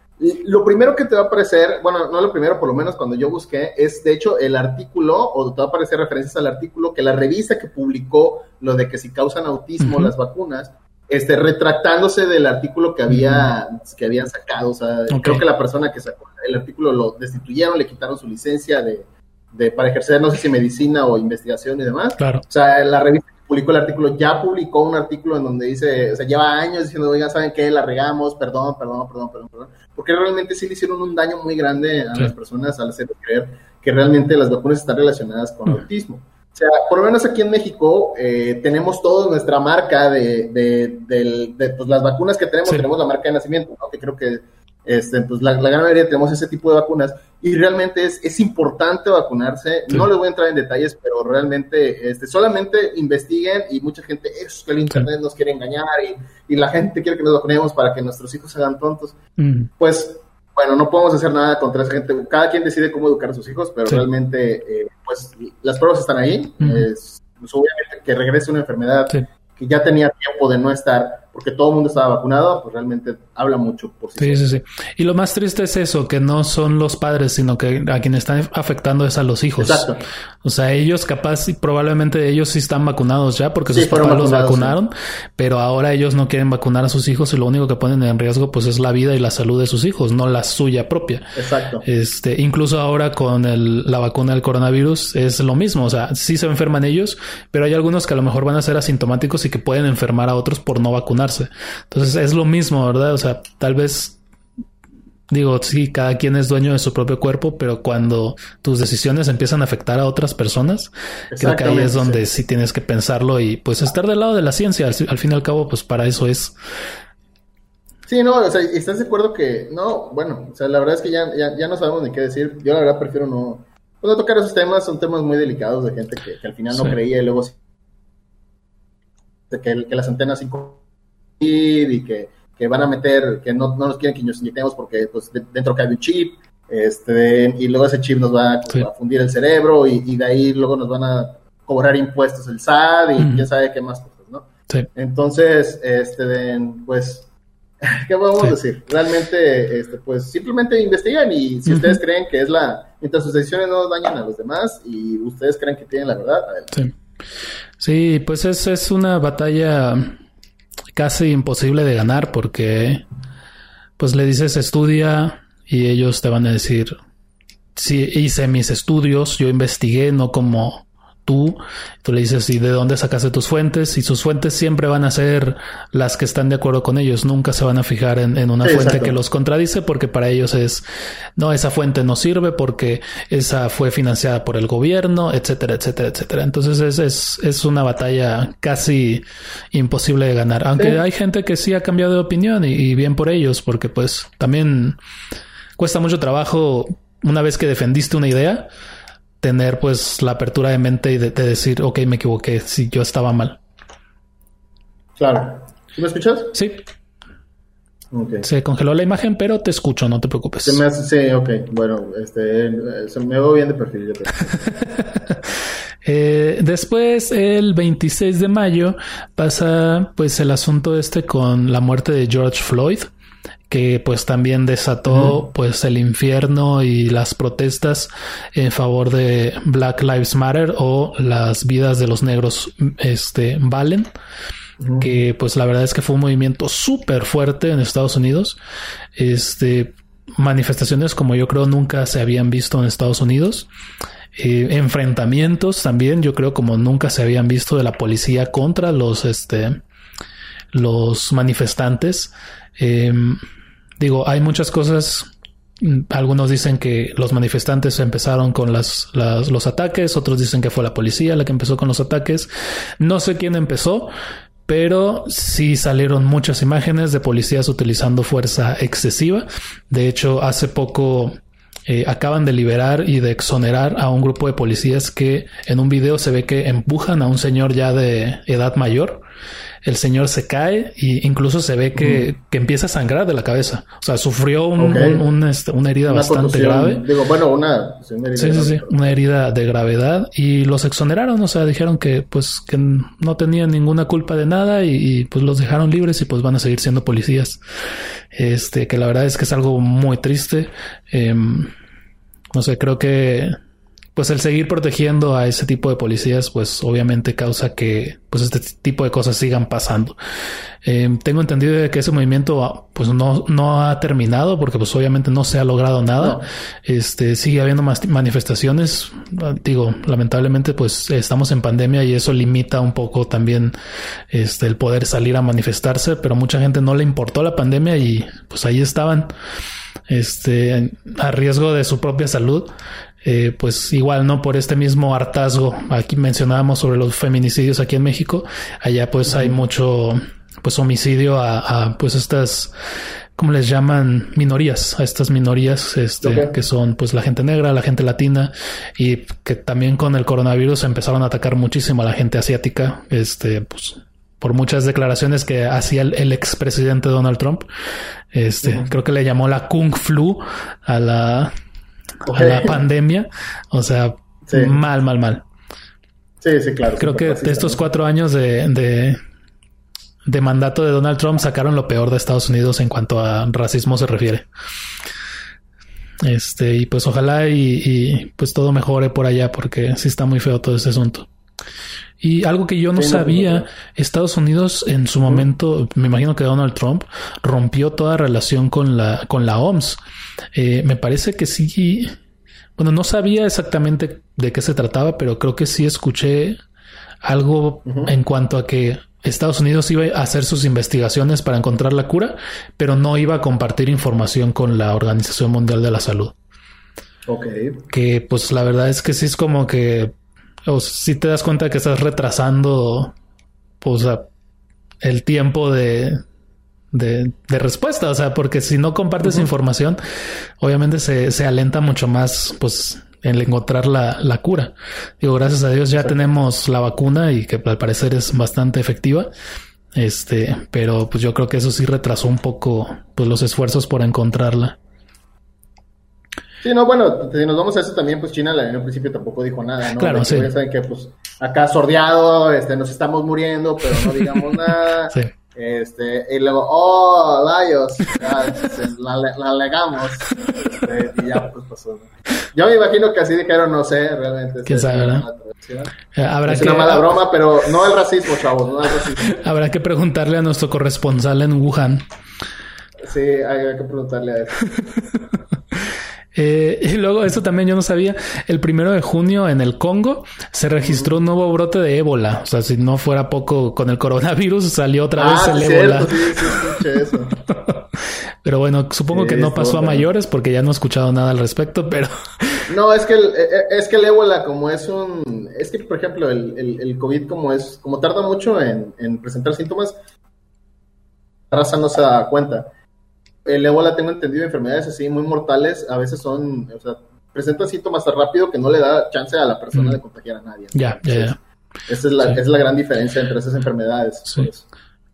lo primero que te va a aparecer, bueno, no lo primero, por lo menos cuando yo busqué, es de hecho el artículo, o te va a aparecer referencias al artículo que la revista que publicó lo de que si causan autismo las vacunas, este, retractándose del artículo que había, que habían sacado. O sea, creo que la persona que sacó el artículo lo destituyeron, le quitaron su licencia de, de, para ejercer, no sé si medicina o investigación y demás. Claro. O sea, la revista que publicó el artículo ya publicó un artículo en donde dice, o sea, lleva años diciendo, oigan, ¿saben qué? La regamos, perdón, perdón, perdón, perdón, perdón. Porque realmente sí le hicieron un daño muy grande a las personas al hacer creer que realmente las vacunas están relacionadas con autismo. Sea, por lo menos aquí en México eh, tenemos toda nuestra marca de, de, de, pues, las vacunas que tenemos, tenemos la marca de nacimiento, ¿no? que creo que este, pues la, gran mayoría tenemos ese tipo de vacunas y realmente es, es importante vacunarse. No les voy a entrar en detalles, pero realmente este, solamente investiguen y mucha gente, es que el Internet nos quiere engañar y, y, la gente quiere que nos vacunemos para que nuestros hijos se hagan tontos. Mm. Pues bueno, no podemos hacer nada contra esa gente. Cada quien decide cómo educar a sus hijos, pero realmente, eh, pues las pruebas están ahí. es, pues, obviamente que regrese una enfermedad que ya tenía tiempo de no estar porque todo el mundo estaba vacunado, pues realmente habla mucho por sí. Sí, sí, sí. Y lo más triste es eso, que no son los padres, sino que a quien están afectando es a los hijos. Exacto. O sea, ellos capaz y probablemente ellos sí están vacunados ya porque sus papás los vacunaron, pero ahora ellos no quieren vacunar a sus hijos y lo único que ponen en riesgo pues es la vida y la salud de sus hijos, no la suya propia. Exacto. Este, incluso ahora con el, la vacuna del coronavirus es lo mismo, o sea, sí se enferman ellos, pero hay algunos que a lo mejor van a ser asintomáticos y que pueden enfermar a otros por no vacunar entonces es lo mismo, ¿verdad? O sea, tal vez digo, sí, cada quien es dueño de su propio cuerpo, pero cuando tus decisiones empiezan a afectar a otras personas, creo que ahí es donde sí. tienes que pensarlo y pues estar del lado de la ciencia. Al, fin y al cabo, pues para eso es. Sí, no, o sea, ¿estás de acuerdo que no? Bueno, o sea, la verdad es que ya, ya, no sabemos ni qué decir. Yo la verdad prefiero no, pues, no tocar esos temas, son temas muy delicados de gente que, al final no creía y luego de que, que las antenas 5 y que, que, van a meter, que no, no nos quieren que nos inyectemos porque pues dentro cabe un chip, este, y luego ese chip nos va a, fundir el cerebro y, de ahí luego nos van a cobrar impuestos el SAT y quién sabe qué más cosas, ¿no? Entonces, este, pues, ¿qué podemos decir? Realmente, este, pues simplemente investigan y si ustedes creen que es la, mientras sus decisiones no dañan a los demás y ustedes creen que tienen la verdad, Sí. Sí, pues es, es una batalla casi imposible de ganar porque pues le dices estudia y ellos te van a decir sí hice mis estudios, yo investigué, no como tú, tú le dices, ¿y de dónde sacaste tus fuentes? Y sus fuentes siempre van a ser las que están de acuerdo con ellos. Nunca se van a fijar en, una fuente que los contradice porque para ellos es, no, esa fuente no sirve porque esa fue financiada por el gobierno, etcétera, etcétera, etcétera. Entonces es, es, es una batalla casi imposible de ganar. Aunque hay gente que sí ha cambiado de opinión y bien por ellos, porque pues también cuesta mucho trabajo una vez que defendiste una idea tener pues la apertura de mente y de, decir, ok, me equivoqué, si yo estaba mal. Claro. ¿Me escuchas? Sí. Se congeló la imagen, pero te escucho, no te preocupes. Se me hace, sí, ok. Bueno, este, se me veo bien de perfil. eh, después, el 26 de mayo, pasa pues el asunto este con la muerte de George Floyd que pues también desató pues el infierno y las protestas en favor de Black Lives Matter o las vidas de los negros este valen que pues la verdad es que fue un movimiento súper fuerte en Estados Unidos. Este manifestaciones como yo creo nunca se habían visto en Estados Unidos. Eh, enfrentamientos también yo creo como nunca se habían visto de la policía contra los este los manifestantes. Eh, Digo, hay muchas cosas. Algunos dicen que los manifestantes empezaron con las, los ataques, otros dicen que fue la policía la que empezó con los ataques. No sé quién empezó, pero sí salieron muchas imágenes de policías utilizando fuerza excesiva. De hecho, hace poco eh, acaban de liberar y de exonerar a un grupo de policías que en un video se ve que empujan a un señor ya de edad mayor el señor se cae y incluso se ve que, que empieza a sangrar de la cabeza. O sea, sufrió un, este, una herida bastante grave. Digo, bueno, una, herida sí, sí, sí, una herida de gravedad y los exoneraron. O sea, dijeron que pues que no tenían ninguna culpa de nada y, pues los dejaron libres y pues van a seguir siendo policías. Este, que la verdad es que es algo muy triste. Em, no sé, creo que pues el seguir protegiendo a ese tipo de policías, pues obviamente causa que pues este tipo de cosas sigan pasando. Eh, tengo entendido de que ese movimiento pues no, no ha terminado porque pues obviamente no se ha logrado nada. Este sigue habiendo más manifestaciones. Digo, lamentablemente pues estamos en pandemia y eso limita un poco también este el poder salir a manifestarse, pero mucha gente no le importó la pandemia y pues ahí estaban este a riesgo de su propia salud. Eh, pues igual, ¿no? Por este mismo hartazgo, aquí mencionábamos sobre los feminicidios aquí en México, allá pues hay mucho, pues homicidio a, pues estas, ¿cómo les llaman? Minorías, a estas minorías, este, que son pues la gente negra, la gente latina y que también con el coronavirus empezaron a atacar muchísimo a la gente asiática, este, pues por muchas declaraciones que hacía el, expresidente Donald Trump. Este, creo que le llamó la Kung Flu a la, a la pandemia. O sea, mal, mal, mal. Sí, sí, claro. Creo que de estos cuatro años de, de, mandato de Donald Trump sacaron lo peor de Estados Unidos en cuanto a racismo se refiere. Este, y pues ojalá y, pues todo mejore por allá porque sí está muy feo todo este asunto. Y algo que yo no sabía, Estados Unidos en su momento, me imagino que Donald Trump rompió toda relación con la, con la OMS. Eh, me parece que sí. Bueno, no sabía exactamente de qué se trataba, pero creo que sí escuché algo en cuanto a que Estados Unidos iba a hacer sus investigaciones para encontrar la cura, pero no iba a compartir información con la Organización Mundial de la Salud. Ok. Que pues la verdad es que sí es como que, o si te das cuenta que estás retrasando, pues, el tiempo de, de, respuesta. O sea, porque si no compartes información, obviamente se, se, alenta mucho más, pues, en encontrar la, la, cura. Digo, gracias a Dios ya tenemos la vacuna y que al parecer es bastante efectiva. Este, pero pues yo creo que eso sí retrasó un poco pues los esfuerzos por encontrarla. Sí, no, bueno, si nos vamos a eso también, pues China en un principio tampoco dijo nada, ¿no? Claro, sí. Ya saben que pues acá sordeado, este, nos estamos muriendo, pero no digamos nada. sí. Este, y luego, oh, rayos, la, la, legamos. Este, y ya, pues pasó. Yo me imagino que así dijeron, no sé, realmente. ¿Quién sabe, eh, Habrá es que, una mala broma, pero no el racismo, chavos, no el racismo. Habrá que preguntarle a nuestro corresponsal en Wuhan. Sí, hay que preguntarle a él. Eh, y luego, esto también yo no sabía, el primero de junio en el Congo se registró un nuevo brote de ébola. O sea, si no fuera poco con el coronavirus, salió otra vez Ah, el cierto, ébola. sí, sí, escuché eso. Pero bueno, supongo Sí, que no pasó a mayores porque ya no he escuchado nada al respecto, pero No, es que el, eh, eh, es que el ébola como es un... Es que, por ejemplo, el, el, el COVID como es... Como tarda mucho en, en presentar síntomas, la raza no se da cuenta. El ébola, tengo entendido, enfermedades así muy mortales, a veces son... O sea, presentan síntomas tan rápido que no le da chance a la persona Mm. de contagiar a nadie. ya, ya, ya. Esa es la, Sí. esa es la gran diferencia entre esas enfermedades. Sí.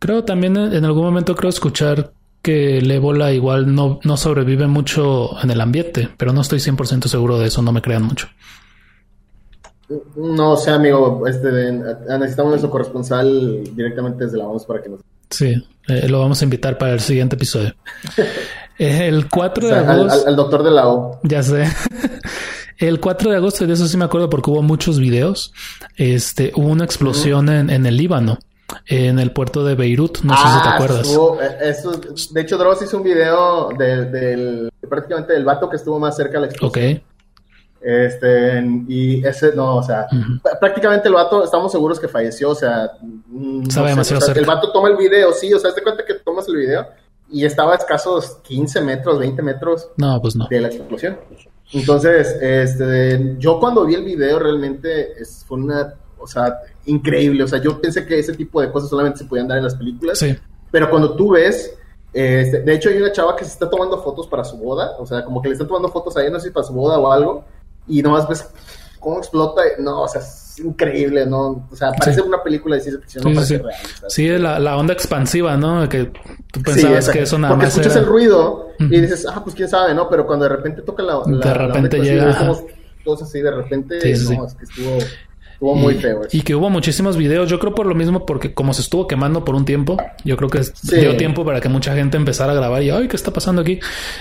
Creo también en algún momento creo escuchar que el ébola igual no, no sobrevive mucho en el ambiente, pero no estoy 100% seguro de eso, no me crean mucho. No sé, amigo, este, necesitamos nuestro corresponsal directamente desde la OMS para que nos... Sí, eh, lo vamos a invitar para el siguiente episodio. El 4 o de sea, agosto, al- al doctor de la O. ya sé. El 4 de agosto, de eso sí me acuerdo porque hubo muchos videos. Este, hubo una explosión en, en el Líbano, en el puerto de Beirut. No sé si te Ah, acuerdas. estuvo- eh, eso, de hecho, Dross hizo un video de- del prácticamente del vato que estuvo más cerca de la Ok. Este, y ese, no, o sea, prácticamente el vato, estamos seguros que falleció, o sea, mm, no Estaba sé, demasiado o sea, cerca. El vato toma el video, sí, o sea, te cuenta que tomas el video y estaba a escasos 15 metros, 20 metros No, pues no. de la explosión. Entonces, este, yo cuando vi el video realmente es, fue una, o sea, increíble. O sea, yo pensé que ese tipo de cosas solamente se podían dar en las películas. Sí, Pero cuando tú ves, este, de hecho hay una chava que se está tomando fotos para su boda. O sea, como que le están tomando fotos ahí, no sé si para su boda o algo. Y nomás ves cómo explota. No, o sea, es increíble, ¿no? O sea, parece Sí. una película de ciencia ficción, Sí, no sí, parece sí. real. sea, sí, la, la onda expansiva, ¿no? Que tú pensabas que eso nada Porque más escuchas era... el ruido y dices, ah, pues quién sabe, ¿no? Pero cuando de repente toca la. la- De la repente onda llega, como Cosas así, de repente, no, sí. es que estuvo, estuvo muy y, feo. eso. y que hubo muchísimos videos, yo creo por lo mismo, porque como se estuvo quemando por un tiempo, yo creo que Sí. dio tiempo para que mucha gente empezara a grabar y, ay, ¿qué está pasando aquí?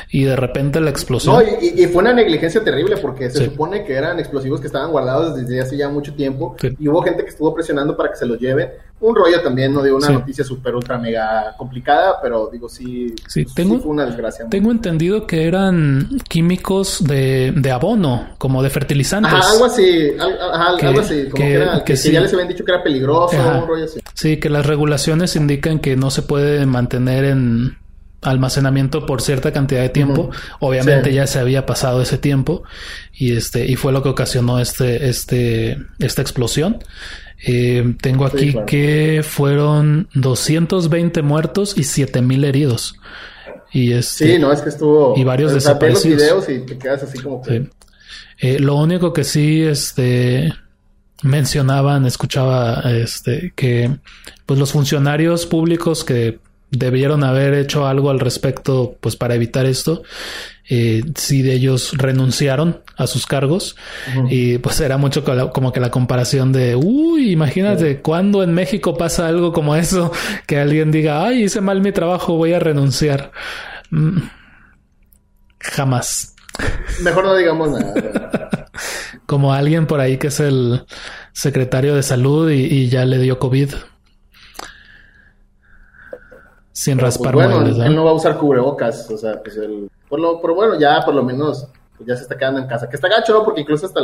Y de repente la explosión. No, y, y- fue una negligencia terrible porque se Sí. supone que eran explosivos que estaban guardados desde hace ya mucho tiempo Sí. y hubo gente que estuvo presionando para que se los lleven. Un rollo también, no digo una Sí. noticia súper ultra mega complicada, pero digo sí, Sí, tengo- fue una desgracia. Tengo entendido que eran químicos de, de abono, como de fertilizantes. Ajá, algo así, ajá, Que- algo así, como que- que, era- ya les habían dicho que era peligroso, Ajá. un rollo así. Sí, que las regulaciones indican que no se puede mantener en almacenamiento por cierta cantidad de tiempo. Obviamente Sí. ya se había pasado ese tiempo y este y fue lo que ocasionó este este esta explosión. Eh, tengo Sí, aquí claro. que fueron 220 muertos y 7000 heridos. Y este Sí, no, es que estuvo... y varios o sea, ves los desaparecidos. videos y te quedas así como que... Sí. Eh, lo único que sí, este, mencionaban, escuchaba, este, que, pues los funcionarios públicos que debieron haber hecho algo al respecto, pues para evitar esto, eh, sí de ellos renunciaron a sus cargos y pues era mucho como que la comparación de, uy, imagínate cuando en México pasa algo como eso, que alguien diga, ay, hice mal mi trabajo, voy a renunciar. Mm, Jamás. Mejor no digamos nada. como alguien por ahí que es el secretario de salud y, y ya le dio COVID. Sin Pero, raspar pues, bueno, él no va a usar cubrebocas, o sea, pues él, por lo, pero bueno, ya por lo menos pues, ya se está quedando en casa. Que está gacho, ¿no? Porque incluso hasta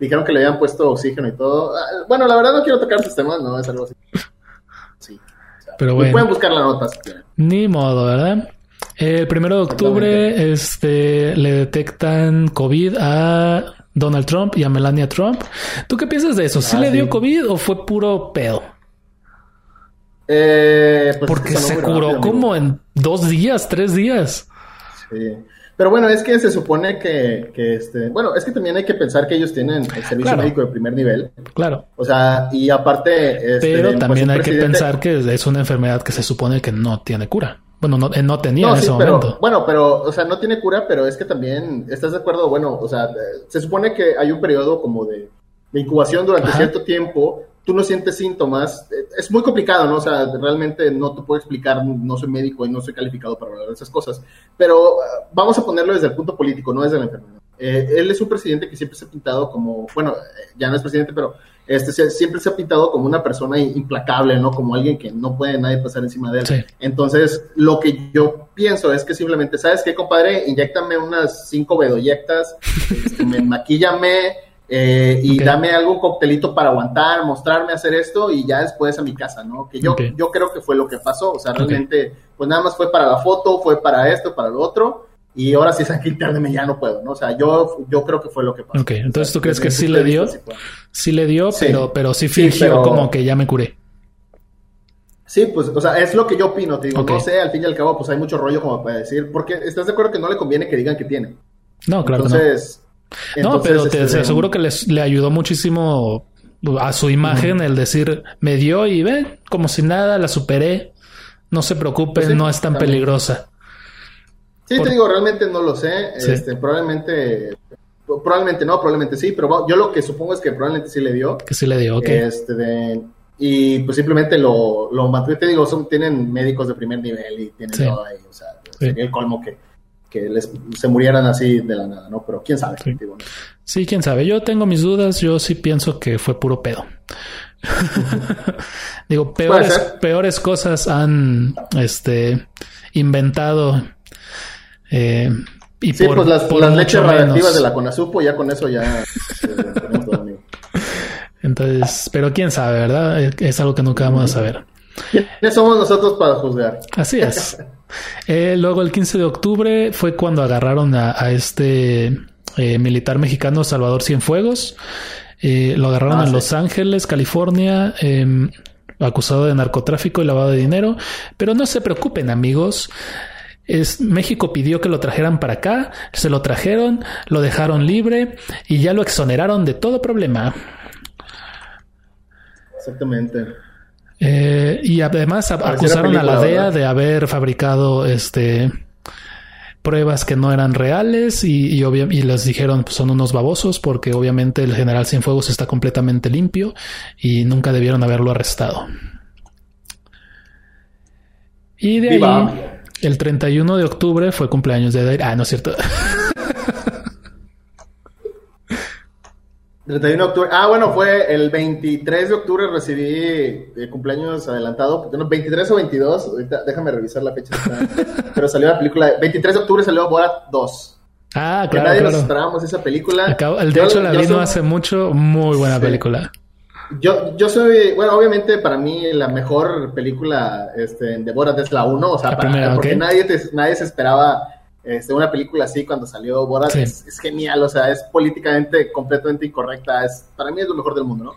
dijeron que le habían puesto oxígeno y todo. Ah, Bueno, la verdad no quiero tocar esos temas, no, es algo así. Sí. o sea, Pero bueno. Pueden buscar la nota si quieren. Ni modo, ¿verdad? El primero de octubre este, le detectan COVID a Donald Trump y a Melania Trump. ¿Tú qué piensas de eso? ¿Sí Ah, le sí. dio COVID o fue puro pedo? Eh, pues, Porque se curó rápido, como en dos días, tres días. Sí. Pero bueno, es que se supone que, que este, bueno, es que también hay que pensar que ellos tienen el servicio Claro. médico de primer nivel. Claro. O sea, y aparte, este, Pero pues, también hay que pensar que es una enfermedad que se supone que no tiene cura. Bueno, no, eh, no tenía No, en sí, ese pero, momento. bueno, pero, o sea, no tiene cura, pero es que también, ¿estás de acuerdo? Bueno, o sea, eh, se supone que hay un periodo como de, de incubación durante Ajá. cierto tiempo, tú no sientes síntomas, eh, es muy complicado, ¿no? O sea, realmente no te puedo explicar, no soy médico y no soy calificado para hablar de esas cosas, pero eh, vamos a ponerlo desde el punto político, no desde la enfermedad. eh, él es un presidente que siempre se ha pintado como, bueno, ya no es presidente, pero este, siempre se ha pintado como una persona implacable, ¿no? Como alguien que no puede nadie pasar encima de él. Entonces, lo que yo pienso es que simplemente, ¿sabes qué, compadre? Inyectame unas cinco bedoyectas, este, me, maquíllame eh, y dame algún coctelito para aguantar, mostrarme hacer esto y ya después a mi casa, ¿no? Que yo, yo creo que fue lo que pasó. O sea, realmente, pues nada más fue para la foto, fue para esto, para lo otro y ahora si es aquí internet ya no puedo, ¿no? O sea, yo, yo creo que fue lo que pasó. Ok, entonces tú crees que sí le dio, sí, le dio, pero, pero sí fingió como que ya me curé. Sí, pues, o sea, es lo que yo opino, te digo, no sé, al fin y al cabo, pues hay mucho rollo como para decir, porque estás de acuerdo que no le conviene que digan que tiene. No, claro. Entonces, no. no, pero te, este, aseguro que les, le ayudó muchísimo a su imagen el decir, me dio y ve, como si nada, la superé, no se preocupen, pues no es tan peligrosa. Sí, te digo, realmente no lo sé. Este, probablemente, probablemente no, probablemente sí, pero yo lo que supongo es que probablemente sí le dio. Que sí le dio, ok. Este, y pues simplemente lo, lo mantuve. Te digo, son, tienen médicos de primer nivel y tienen todo ahí. O sea, sería el colmo que, que les, se murieran así de la nada, ¿no? Pero quién sabe. Sí, quién sabe. Yo tengo mis dudas. Yo sí pienso que fue puro pedo. digo, peores, peores cosas han este, inventado eh, y sí, pues las, leches radiactivas de la Conasupo, ya con eso ya Entonces, pero quién sabe, ¿verdad? Es algo que nunca vamos a saber. ¿Quiénes somos nosotros para juzgar? Así es. Eh, luego, el 15 de octubre fue cuando agarraron a, este eh, militar mexicano Salvador Cienfuegos. lo agarraron ah, en Los Ángeles, California, em, acusado de narcotráfico y lavado de dinero. Pero no se preocupen, amigos. Es, México pidió que lo trajeran para acá, se lo trajeron, lo dejaron libre y ya lo exoneraron de todo problema. Exactamente. Eh, y además acusaron a la DEA de haber fabricado este pruebas que no eran reales y, y, les dijeron pues, son unos babosos porque obviamente el general Cienfuegos está completamente limpio y nunca debieron haberlo arrestado. Y de ahí el 31 de octubre fue cumpleaños de Ah, no es cierto. 31 de octubre. Ah, bueno, fue el 23 de octubre recibí eh, cumpleaños adelantado. 23 o 22, ahorita déjame revisar la fecha. pero salió la película. 23 de octubre salió Borat 2. Ah, claro. nadie nos esperábamos esa película. el de hecho la vi no hace mucho. Muy buena película. Yo, yo soy, bueno, obviamente para mí la mejor película este, de Borat es la 1, o sea, porque nadie, nadie se esperaba este, una película así cuando salió Borat, es, genial, o sea, es políticamente completamente incorrecta, es, para mí es lo mejor del mundo, ¿no?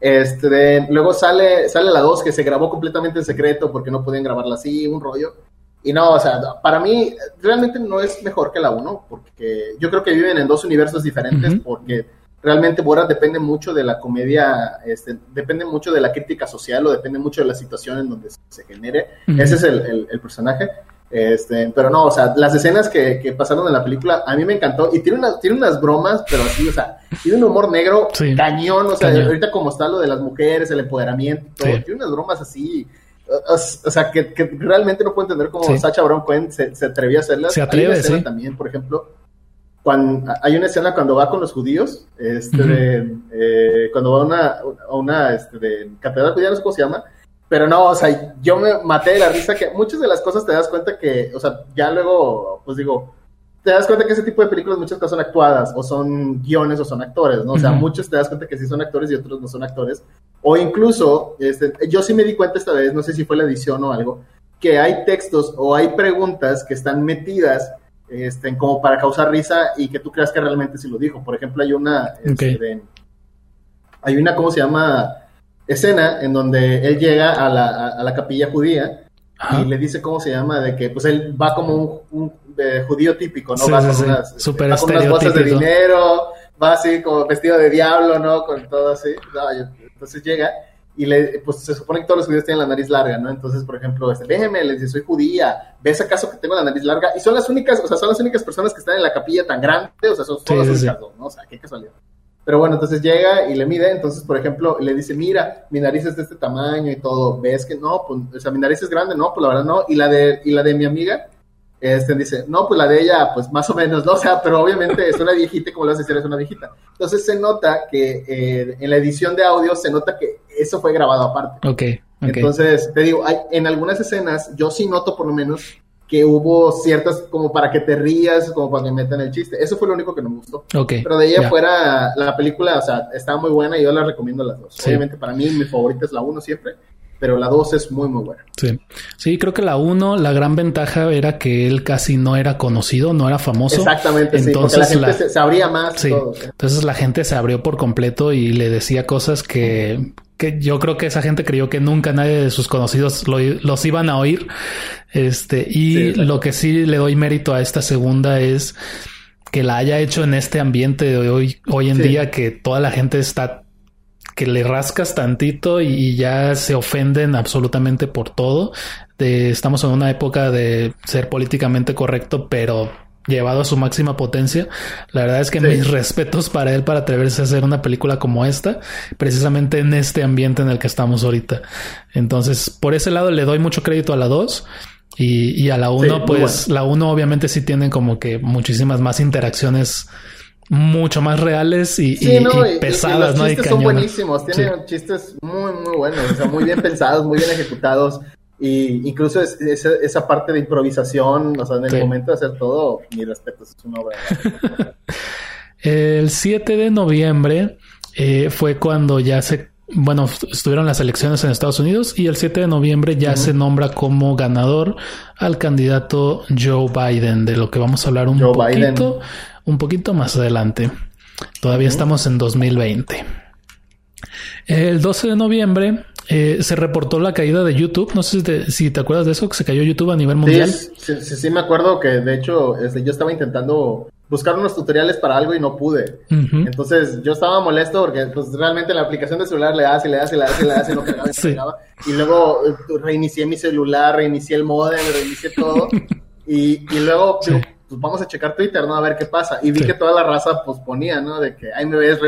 Este, luego sale, sale la 2 que se grabó completamente en secreto porque no podían grabarla así, un rollo. Y no, o sea, para mí realmente no es mejor que la 1, porque yo creo que viven en dos universos diferentes, porque realmente Borat depende mucho de la comedia, este, depende mucho de la crítica social o depende mucho de la situación en donde se, genere. Ese es el, personaje. Este, pero no, o sea, las escenas que, pasaron en la película a mí me encantó. Y tiene, una, tiene unas bromas, pero así, o sea, tiene un humor negro cañón, o sea, ahorita como está lo de las mujeres, el empoderamiento, tiene unas bromas así, o, sea, que, realmente no puedo entender cómo Sacha Baron Cohen se, se atrevía a hacerlas. Se atreve, sí. también, por ejemplo, cuando, hay una escena cuando va con los judíos, este, eh, cuando va a una, a una este, de catedral judía, no sé cómo se llama, pero no, o sea, yo me maté de la risa que muchas de las cosas te das cuenta que, o sea, ya luego, pues digo, te das cuenta que ese tipo de películas muchas cosas son actuadas, o son guiones, o son actores, ¿no? O sea, muchos te das cuenta que sí son actores y otros no son actores. O incluso, este, yo sí me di cuenta esta vez, no sé si fue la edición o algo, que hay textos o hay preguntas que están metidas este, como para causar risa y que tú creas que realmente sí lo dijo. Por ejemplo, hay una, este, hay una, ¿cómo se llama? Escena en donde él llega a la, a, la capilla judía y le dice, ¿cómo se llama? De que pues él va como un, judío típico, ¿no? va, con unas, Super con unas bolsas de dinero, va así como vestido de diablo, ¿no? Con todo así. entonces llega y le, pues se supone que todos los judíos tienen la nariz larga, ¿no? Entonces, por ejemplo, este, déjeme, les dice, soy judía, ¿ves acaso que tengo la nariz larga? Y son las únicas, o sea, son las únicas personas que están en la capilla tan grande, o sea, son, son las únicas dos, ¿no? O sea, qué casualidad. Pero bueno, entonces llega y le mide, entonces, por ejemplo, le dice, mira, mi nariz es de este tamaño y todo, ¿ves que no? Pues, o sea, mi nariz es grande, no, pues la verdad no. Y la de, y la de mi amiga, este dice, no, pues la de ella, pues más o menos, ¿no? O sea, pero obviamente es una viejita, como lo vas a decir, es una viejita. Entonces se nota que eh, en la edición de audio se nota que eso fue grabado aparte. Ok. Entonces, te digo, hay, en algunas escenas, yo sí noto por lo menos que hubo ciertas como para que te rías, como para que metan el chiste. Eso fue lo único que no me gustó. Okay, Pero de ahí afuera, la película, o sea, está muy buena y yo la recomiendo las dos. Obviamente para mí mi favorita es la uno siempre, pero la 2 es muy, muy buena. Sí. Sí, creo que la 1, la gran ventaja era que él casi no era conocido, no era famoso. Exactamente, Entonces, sí, porque la gente se, abría más. Sí. Entonces la gente se abrió por completo y le decía cosas que, que yo creo que esa gente creyó que nunca nadie de sus conocidos los iban a oír. Este, y lo que sí le doy mérito a esta segunda es que la haya hecho en este ambiente de hoy, hoy en día que toda la gente está que le rascas tantito y ya se ofenden absolutamente por todo. estamos en una época de ser políticamente correcto, pero llevado a su máxima potencia. La verdad es que mis respetos para él para atreverse a hacer una película como esta, precisamente en este ambiente en el que estamos ahorita. Entonces, por ese lado le doy mucho crédito a la 2. Y, a la 1, pues la 1 obviamente sí tiene como que muchísimas más interacciones mucho más reales y, pesadas, ¿no? Los chistes son buenísimos, tienen chistes muy, muy buenos, o sea, muy bien pensados, muy bien ejecutados. Y incluso esa, parte de improvisación, o sea, en el momento de hacer todo, mi respeto, es una obra. el 7 de noviembre eh, fue cuando ya se, bueno, estuvieron las elecciones en Estados Unidos y el 7 de noviembre ya se nombra como ganador al candidato Joe Biden, de lo que vamos a hablar un poquito un poquito más adelante. Todavía estamos en 2020. El 12 de noviembre eh, se reportó la caída de YouTube. No sé si te, si te, acuerdas de eso, que se cayó YouTube a nivel mundial. Sí, sí, sí, me acuerdo que de hecho este, yo estaba intentando buscar unos tutoriales para algo y no pude. Entonces yo estaba molesto porque pues realmente la aplicación de celular le das y le das y le das y le das y no cargaba y. Y luego eh, reinicié mi celular, reinicié el modem, reinicié todo. y, y luego pues vamos a checar Twitter, ¿no? A ver qué pasa. Y vi que toda la raza pues ponía, ¿no? De que ahí me ves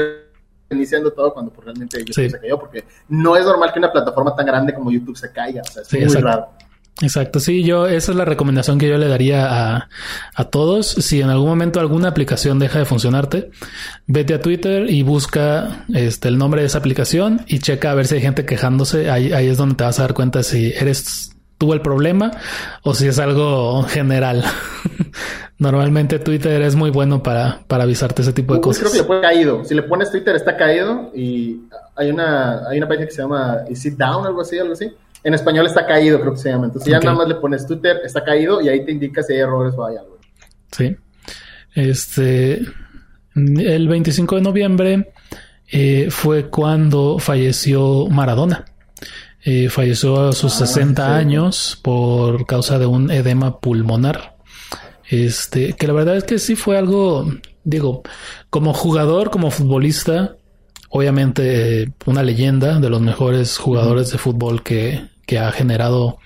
reiniciando todo cuando pues, realmente YouTube se cayó, porque no es normal que una plataforma tan grande como YouTube se caiga, o sea, es muy raro. Exacto, sí, yo, esa es la recomendación que yo le daría a, a, todos. Si en algún momento alguna aplicación deja de funcionarte, vete a Twitter y busca este, el nombre de esa aplicación y checa a ver si hay gente quejándose. Ahí, ahí es donde te vas a dar cuenta si eres tú el problema o si es algo general. Normalmente Twitter es muy bueno para, para avisarte ese tipo de cosas. Creo que le puede caído. Si le pones Twitter está caído y hay una, hay una página que se llama Is It Down, algo así, algo así. En español está caído, creo que se llama. Entonces ya nada más le pones Twitter, está caído y ahí te indica si hay errores o hay algo. Sí. Este, el 25 de noviembre eh, fue cuando falleció Maradona. Eh, falleció a sus 60 ah, años por causa de un edema pulmonar. Este, que la verdad es que sí fue algo, digo, como jugador, como futbolista, obviamente una leyenda de los mejores jugadores de fútbol que, que ha generado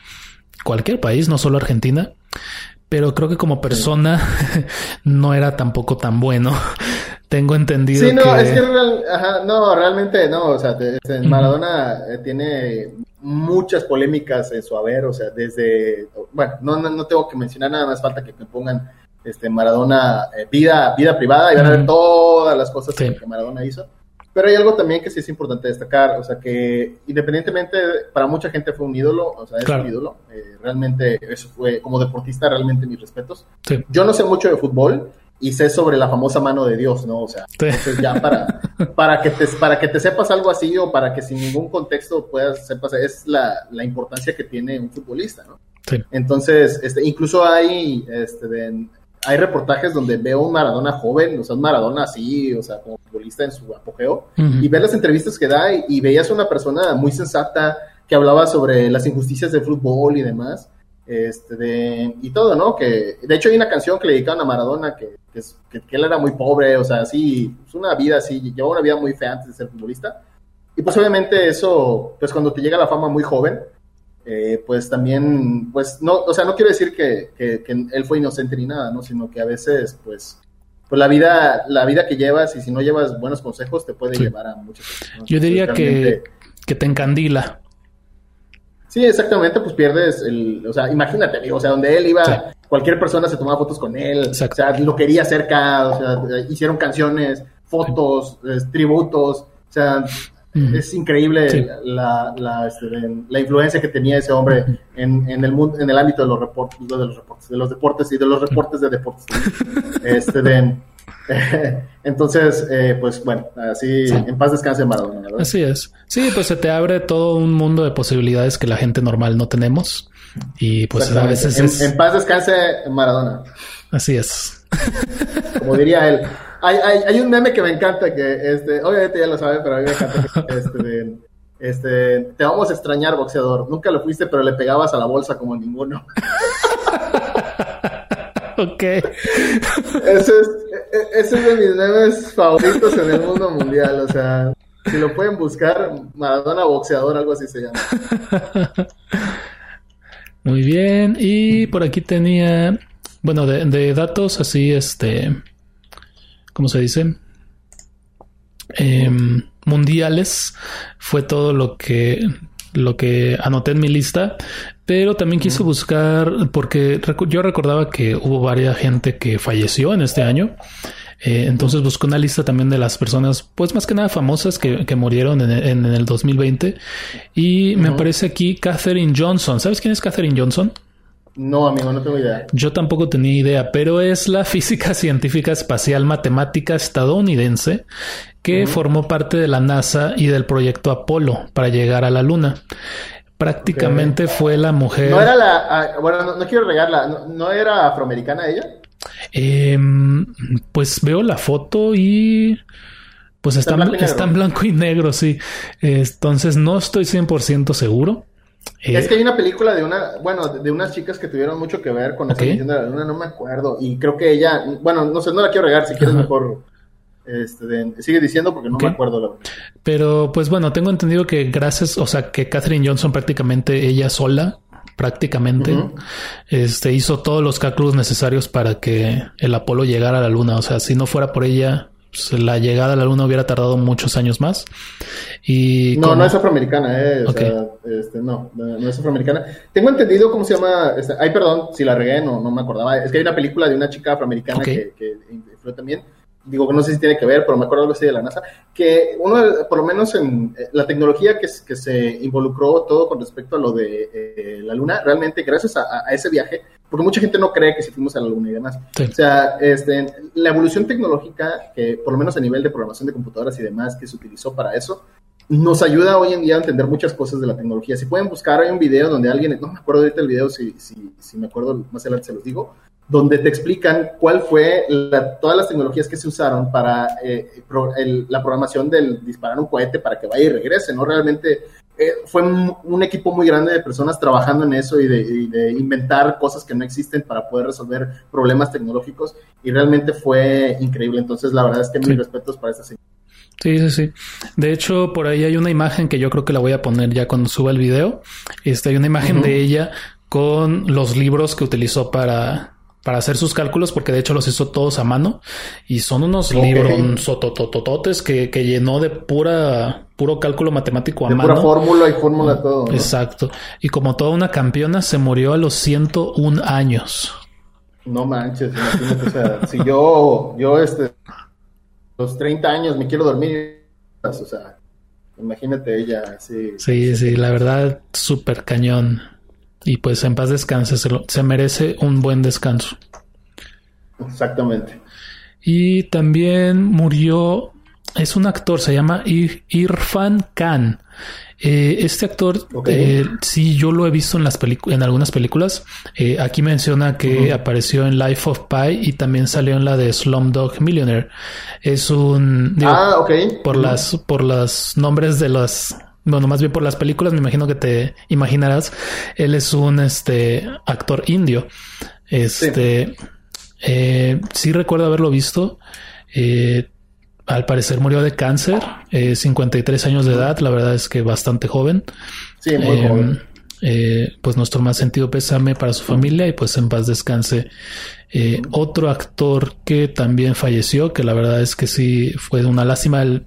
cualquier país, no solo Argentina. Pero creo que como persona no era tampoco tan bueno. Tengo entendido. Sí, no, es que no, realmente no. O sea, Maradona eh, tiene muchas polémicas en su haber, o sea, desde, bueno, no, no, tengo que mencionar nada más, falta que me pongan este Maradona eh, vida, vida privada y van a ver todas las cosas que Maradona hizo. Pero hay algo también que sí es importante destacar, o sea, que independientemente, para mucha gente fue un ídolo, o sea, es un ídolo, eh, realmente eso fue, como deportista, realmente mis respetos. Yo no sé mucho de fútbol, y sé sobre la famosa mano de Dios, ¿no? O sea, entonces ya para, para, que te, para que te sepas algo así o para que sin ningún contexto puedas sepas, es la, la importancia que tiene un futbolista, ¿no? Sí. Entonces, este, incluso hay, este, hay reportajes donde veo un Maradona joven, o sea, un Maradona así, o sea, como futbolista en su apogeo, y ver las entrevistas que da y, y veías una persona muy sensata que hablaba sobre las injusticias del fútbol y demás este, de, y todo, ¿no? Que de hecho hay una canción que le dedicaron a Maradona que, que, que, él era muy pobre, o sea, así, pues una vida así, llevaba una vida muy fea antes de ser futbolista. Y pues obviamente eso, pues cuando te llega la fama muy joven, eh, pues también, pues no, o sea, no quiero decir que, que, él fue inocente ni nada, ¿no? Sino que a veces, pues, pues la vida, la vida que llevas y si no llevas buenos consejos te puede llevar a muchas cosas. Yo diría que, que te encandila. Sí, exactamente, pues pierdes el, o sea, imagínate, o sea, donde él iba cualquier persona se tomaba fotos con él, o sea, lo quería cerca, o sea, hicieron canciones, fotos, tributos, o sea, es increíble la, la, este, la, influencia que tenía ese hombre en, en, el mundo, en el ámbito de los, reportes, de los reportes, de los deportes y de los reportes de deportes. este, de, entonces, eh, pues bueno, así en paz descanse Maradona. ¿verdad? Así es. Sí, pues se te abre todo un mundo de posibilidades que la gente normal no tenemos. Y pues a veces en, es... en paz descanse Maradona. Así es. Como diría él, hay, hay, hay, un meme que me encanta que, este, obviamente ya lo saben, pero a mí me encanta que, este, este, te vamos a extrañar, boxeador. Nunca lo fuiste, pero le pegabas a la bolsa como ninguno. ok. Ese es, ese es de mis memes favoritos en el mundo mundial. O sea, si lo pueden buscar, Maradona boxeador, algo así se llama. Muy bien. Y por aquí tenía, bueno, de, de datos así, este ¿cómo se dice? Em, mundiales fue todo lo que lo que anoté en mi lista, pero también quise buscar porque yo recordaba que hubo varias gente que falleció en este año. Eh, entonces busqué una lista también de las personas, pues más que nada famosas que, murieron en, el 2020. Y me aparece aquí Katherine Johnson. ¿Sabes quién es Katherine Johnson? No, amigo, no tengo idea. Yo tampoco tenía idea, pero es la física científica espacial matemática estadounidense que formó parte de la NASA y del proyecto Apolo para llegar a la Luna. Prácticamente fue la mujer. No era la. Ah, bueno, no, quiero regarla. ¿No, era afroamericana ella? Em, pues veo la foto y. Pues está, está, en blanco y negro, sí. Entonces no estoy 100% seguro. Eh, es que hay una película de una, bueno, de unas chicas que tuvieron mucho que ver con esa misión de la luna, no me acuerdo. Y creo que ella, bueno, no sé, no la quiero regar, si quieres mejor este, sigue diciendo porque no me acuerdo la Pero pues bueno, tengo entendido que gracias, o sea, que Catherine Johnson prácticamente ella sola, prácticamente, este, hizo todos los cálculos necesarios para que el Apolo llegara a la luna. O sea, si no fuera por ella, pues, la llegada a la luna hubiera tardado muchos años más. Y no, no es afroamericana, eh. este, no, no es afroamericana. Tengo entendido cómo se llama. Este, ay, perdón, si la regué, no, no me acordaba. Es que hay una película de una chica afroamericana que, que fue también digo que no sé si tiene que ver, pero me acuerdo algo así de la NASA, que uno, por lo menos en eh, la tecnología que, que se involucró todo con respecto a lo de eh, la Luna, realmente gracias a, ese viaje, porque mucha gente no cree que si fuimos a la Luna y demás. O sea, este, la evolución tecnológica, que por lo menos a nivel de programación de computadoras y demás, que se utilizó para eso, nos ayuda hoy en día a entender muchas cosas de la tecnología. Si pueden buscar, hay un video donde alguien, no me acuerdo ahorita el video, si, si, si me acuerdo más adelante se los digo, donde te explican cuál fue todas las tecnologías que se usaron para eh, la programación del disparar un cohete para que vaya y regrese, ¿no? Realmente eh, fue un, equipo muy grande de personas trabajando en eso y de, inventar cosas que no existen para poder resolver problemas tecnológicos y realmente fue increíble. Entonces, la verdad es que mis respetos para esta señora. Sí, sí, sí. De hecho, por ahí hay una imagen que yo creo que la voy a poner ya cuando suba el video. Este, hay una imagen de ella con los libros que utilizó para, para hacer sus cálculos, porque de hecho los hizo todos a mano y son unos libros sototototes que, que llenó de pura puro cálculo matemático a de mano. Pura fórmula y fórmula todo. Exacto. Y como toda una campeona se murió a los 101 años. No manches, imagínate, o sea, si yo, yo este, los 30 años me quiero dormir, o sea, imagínate ella, sí. Sí, sí, la verdad, súper cañón. Y pues en paz descanse, se, merece un buen descanso. Exactamente. Y también murió, es un actor, se llama Irfan Khan. Eh, este actor, eh, sí, yo lo he visto en las en algunas películas. Eh, aquí menciona que apareció en Life of Pi y también salió en la de Slumdog Millionaire. Es un ah, ok. por las por los nombres de las bueno, más bien por las películas, me imagino que te imaginarás. Él es un este actor indio. Este sí, eh, sí recuerdo haberlo visto. Eh, al parecer murió de cáncer, eh, 53 años de edad, la verdad es que bastante joven. Sí, muy eh, joven. Eh, pues nuestro más sentido pésame para su familia y pues en paz descanse. otro actor que también falleció, que la verdad es que sí fue una lástima, el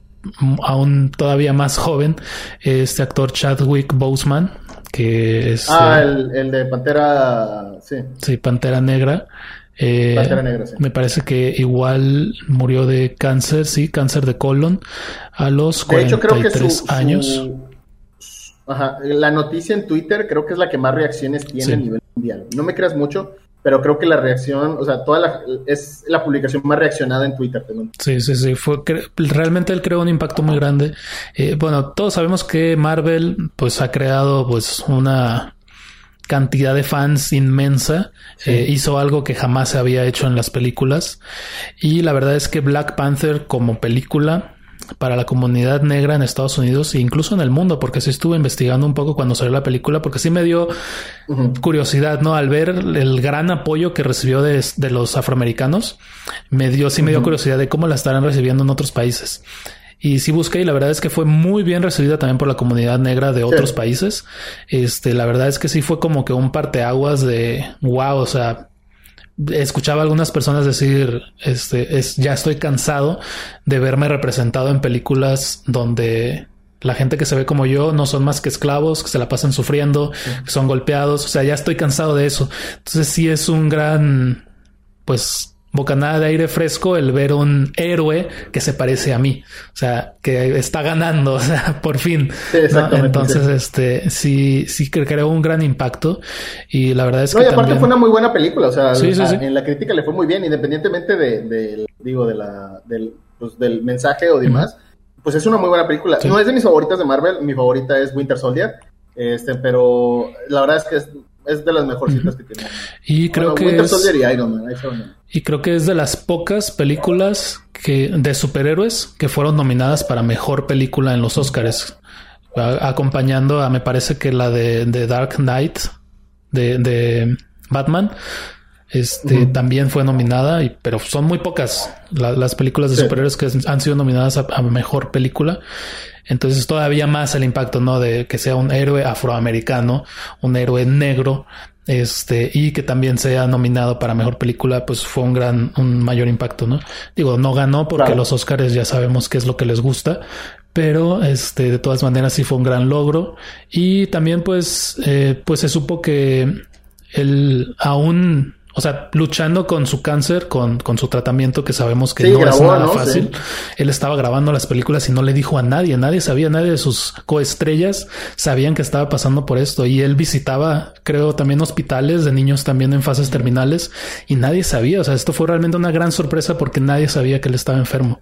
aún todavía más joven, este actor Chadwick Boseman, que es... Ah, el, el de Pantera, sí. Sí, Pantera Negra. Eh, Pantera Negra, sí. Me parece que igual murió de cáncer, sí, cáncer de colon a los De hecho, 43 creo que su, años. su- Ajá, la noticia en Twitter creo que es la que más reacciones tiene Sí. a nivel mundial. No me creas mucho, pero creo que la reacción, o sea, toda la, es la publicación más reaccionada en Twitter. tengo Sí, sí, sí. Fue realmente él creó un impacto muy grande. Eh, bueno, todos sabemos que Marvel, pues, ha creado, pues, una cantidad de fans inmensa. Sí. Eh, hizo algo que jamás se había hecho en las películas. Y la verdad es que Black Panther como película para la comunidad negra en Estados Unidos e incluso en el mundo, porque sí estuve investigando un poco cuando salió la película, porque sí me dio curiosidad, ¿no? Al ver el gran apoyo que recibió de, de los afroamericanos, me dio, sí me dio curiosidad de cómo la estarán recibiendo en otros países. Y sí busqué y la verdad es que fue muy bien recibida también por la comunidad negra de otros países. Este, la verdad es que sí fue como que un parteaguas de wow, o sea, escuchaba a algunas personas decir, este, es, ya estoy cansado de verme representado en películas donde la gente que se ve como yo no son más que esclavos, que se la pasan sufriendo, que son golpeados, o sea, ya estoy cansado de eso. Entonces sí es un gran, pues, bocanada de aire fresco el ver un héroe que se parece a mí, o sea, que está ganando, o sea, por fin. Sí, ¿no? Entonces, sí. este, sí, sí que creó un gran impacto y la verdad es No, que y aparte también... fue una muy buena película, o sea, Sí, en la crítica le fue muy bien, independientemente de, del- digo, de la, del, pues, del mensaje o demás, pues es una muy buena película. Sí. No es de mis favoritas de Marvel, mi favorita es Winter Soldier, este, pero la verdad es que es, de las mejorcitas que tiene. Y creo Bueno, que Winter es, Soldier y Iron Man, creo que es de las pocas películas que de superhéroes que fueron nominadas para mejor película en los Oscars, A- acompañando a me parece que la de, de Dark Knight de, de Batman. Este también fue nominada, y, pero son muy pocas la- las películas de Sí. superhéroes que han sido nominadas a, a mejor película. Entonces todavía más el impacto, ¿no? De que sea un héroe afroamericano, un héroe negro, este, y que también sea nominado para mejor película, pues fue un gran, un mayor impacto, ¿no? Digo, no ganó porque Claro. los Oscars ya sabemos qué es lo que les gusta, pero este, de todas maneras sí fue un gran logro. Y también, pues, eh, pues se supo que él aún, o sea, luchando con su cáncer, con, con su tratamiento, que sabemos que Sí, no es grabó, nada ¿no? fácil. Sí. Él estaba grabando las películas y no le dijo a nadie, nadie sabía, nadie de sus coestrellas sabían que estaba pasando por esto. Y él visitaba, creo, también hospitales de niños también en fases terminales y nadie sabía. O sea, esto fue realmente una gran sorpresa porque nadie sabía que él estaba enfermo.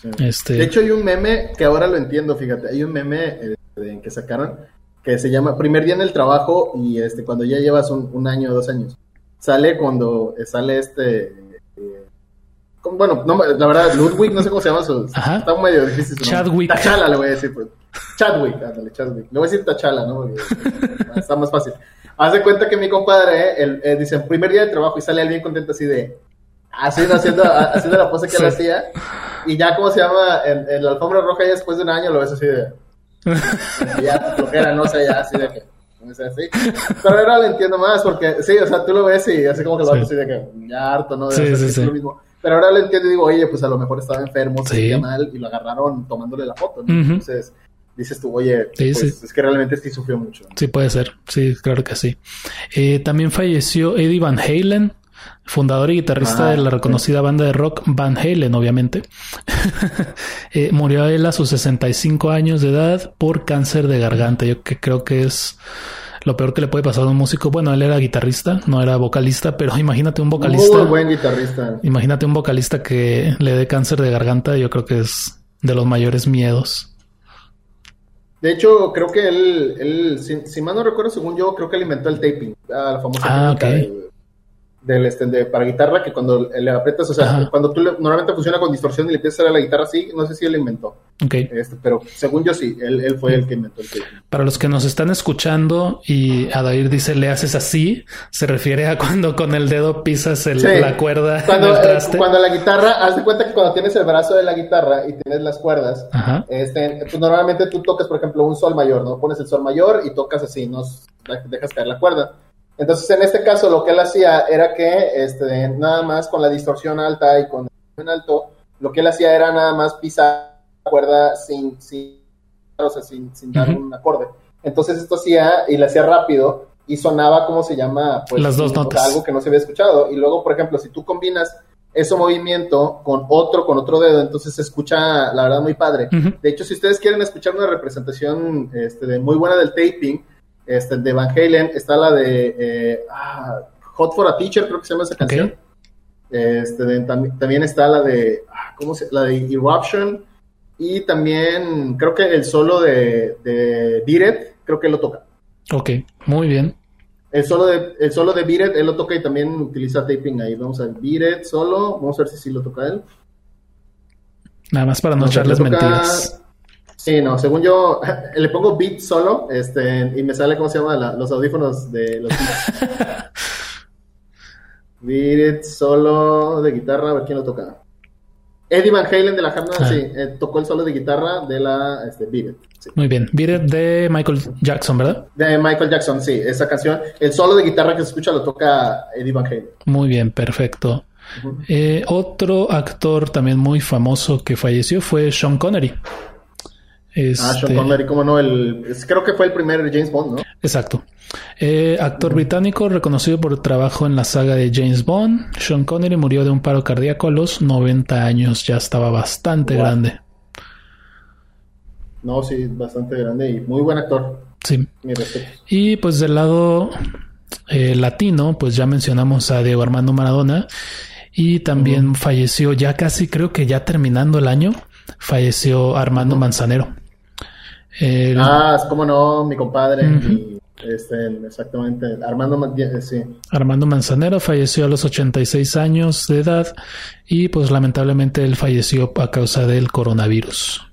Sí. Este, De hecho, hay un meme que ahora lo entiendo, fíjate, hay un meme eh, de- que sacaron que se llama Primer día en el trabajo y este cuando ya llevas un, un año o dos años. Sale cuando eh, sale este... eh, bueno, no, la verdad, Ludwig, no sé cómo se llama su... Ajá. Está medio difícil su nombre. Chadwick. Tachala le voy a decir. Pues. Chadwick, ándale, Chadwick. Le voy a decir Tachala, ¿no? Porque, ah, está más fácil. Haz de cuenta que mi compadre, eh, él, eh, dice, primer día de trabajo y sale él bien contento así de... Así, haciendo, haciendo la pose que él Sí. hacía. Y ya, ¿cómo se llama? En, en la alfombra roja ya después de un año lo ves así de... ya, flojera, no sé, ya así de que... Pero ahora lo entiendo más porque, sí, o sea, tú lo ves y así como que lo Sí. así de que ya harto, ¿no? Sí, sí, sí. lo mismo. Pero ahora lo entiendo y digo, oye, pues a lo mejor estaba enfermo, se sentía mal y lo agarraron tomándole la foto, ¿no? Entonces dices tú, oye, Sí, pues sí. es que realmente sí sufrió mucho. ¿no? Sí, puede ser. Sí, claro que sí. Eh, también falleció Eddie Van Halen, fundador y guitarrista Ah, de la reconocida banda de rock Van Halen, obviamente. Eh, murió él a sus 65 años de edad por cáncer de garganta. Yo que creo que es lo peor que le puede pasar a un músico. Bueno, él era guitarrista, no era vocalista, pero imagínate un vocalista. Muy buen guitarrista. Imagínate un vocalista que le dé cáncer de garganta. Yo creo que es de los mayores miedos. De hecho, creo que él, él si, si mal no recuerdo, según yo, creo que él inventó el taping, ah, la famosa Ah, ok. del- del, este, de- para guitarra, que cuando le aprietas, o sea, Ajá. cuando tú le- normalmente funciona con distorsión y le empiezas a dar la guitarra así, no sé si él lo inventó, Ok. este, pero según yo sí, él, él fue el que inventó el taping. Para los que nos están escuchando y Adair dice le haces así, se refiere a cuando con el dedo pisas el- Sí. la cuerda Cuando, eh, traste. cuando la guitarra, haz de cuenta que cuando tienes el brazo de la guitarra y tienes las cuerdas, Ajá. este, pues normalmente tú tocas, por ejemplo, un sol mayor, ¿no? Pones el sol mayor y tocas así, no dejas caer la cuerda. Entonces, en este caso, lo que él hacía era que, este, nada más con la distorsión alta y con el alto, lo que él hacía era nada más pisar la cuerda sin, sin, o sea, sin, sin dar un acorde. Entonces esto hacía, y le hacía rápido, y sonaba, ¿cómo se llama? Pues, Las dos notas. algo que no se había escuchado. Y luego, por ejemplo, si tú combinas ese movimiento con otro, con otro dedo, entonces se escucha, la verdad, muy padre. De hecho, si ustedes quieren escuchar una representación este, de muy buena del taping, este, de Van Halen, está la de eh, ah, Hot for a Teacher, creo que se llama esa canción. Este, también está la de, ah, ¿cómo se La de Eruption. Y también creo que el solo de, de Beat creo que lo toca. Ok, muy bien. El solo de, el solo de Beat él lo toca y también utiliza taping ahí. Vamos a ver, Beat solo. Vamos a ver si sí lo toca él. Nada más para no echarles mentiras. Sí, no, según yo, le pongo beat solo, este, y me sale, ¿cómo se llama? los audífonos de los beat solo de guitarra, a ver quién lo toca. Eddie Van Halen de la Hammer, ah. sí, eh, tocó el solo de guitarra de la este, Beat Muy bien, Beat de Michael Jackson, ¿verdad? De Michael Jackson, sí, esa canción. El solo de guitarra que se escucha lo toca Eddie Van Halen. Muy bien, perfecto. Eh, otro actor también muy famoso que falleció fue Sean Connery. Ah, Sean este, Connery, cómo no, el, creo que fue el primer James Bond, ¿no? Exacto. Eh, actor británico reconocido por trabajo en la saga de James Bond. Sean Connery murió de un paro cardíaco a los 90 años, ya estaba bastante grande. No, sí, bastante grande y muy buen actor. Sí. Y pues del lado eh, latino, pues ya mencionamos a Diego Armando Maradona y también falleció ya casi, creo que ya terminando el año, falleció Armando Manzanero. Ah, es como no, mi compadre. este, exactamente, Armando, eh, sí. Armando Manzanero falleció a los 86 años de edad y pues lamentablemente él falleció a causa del coronavirus.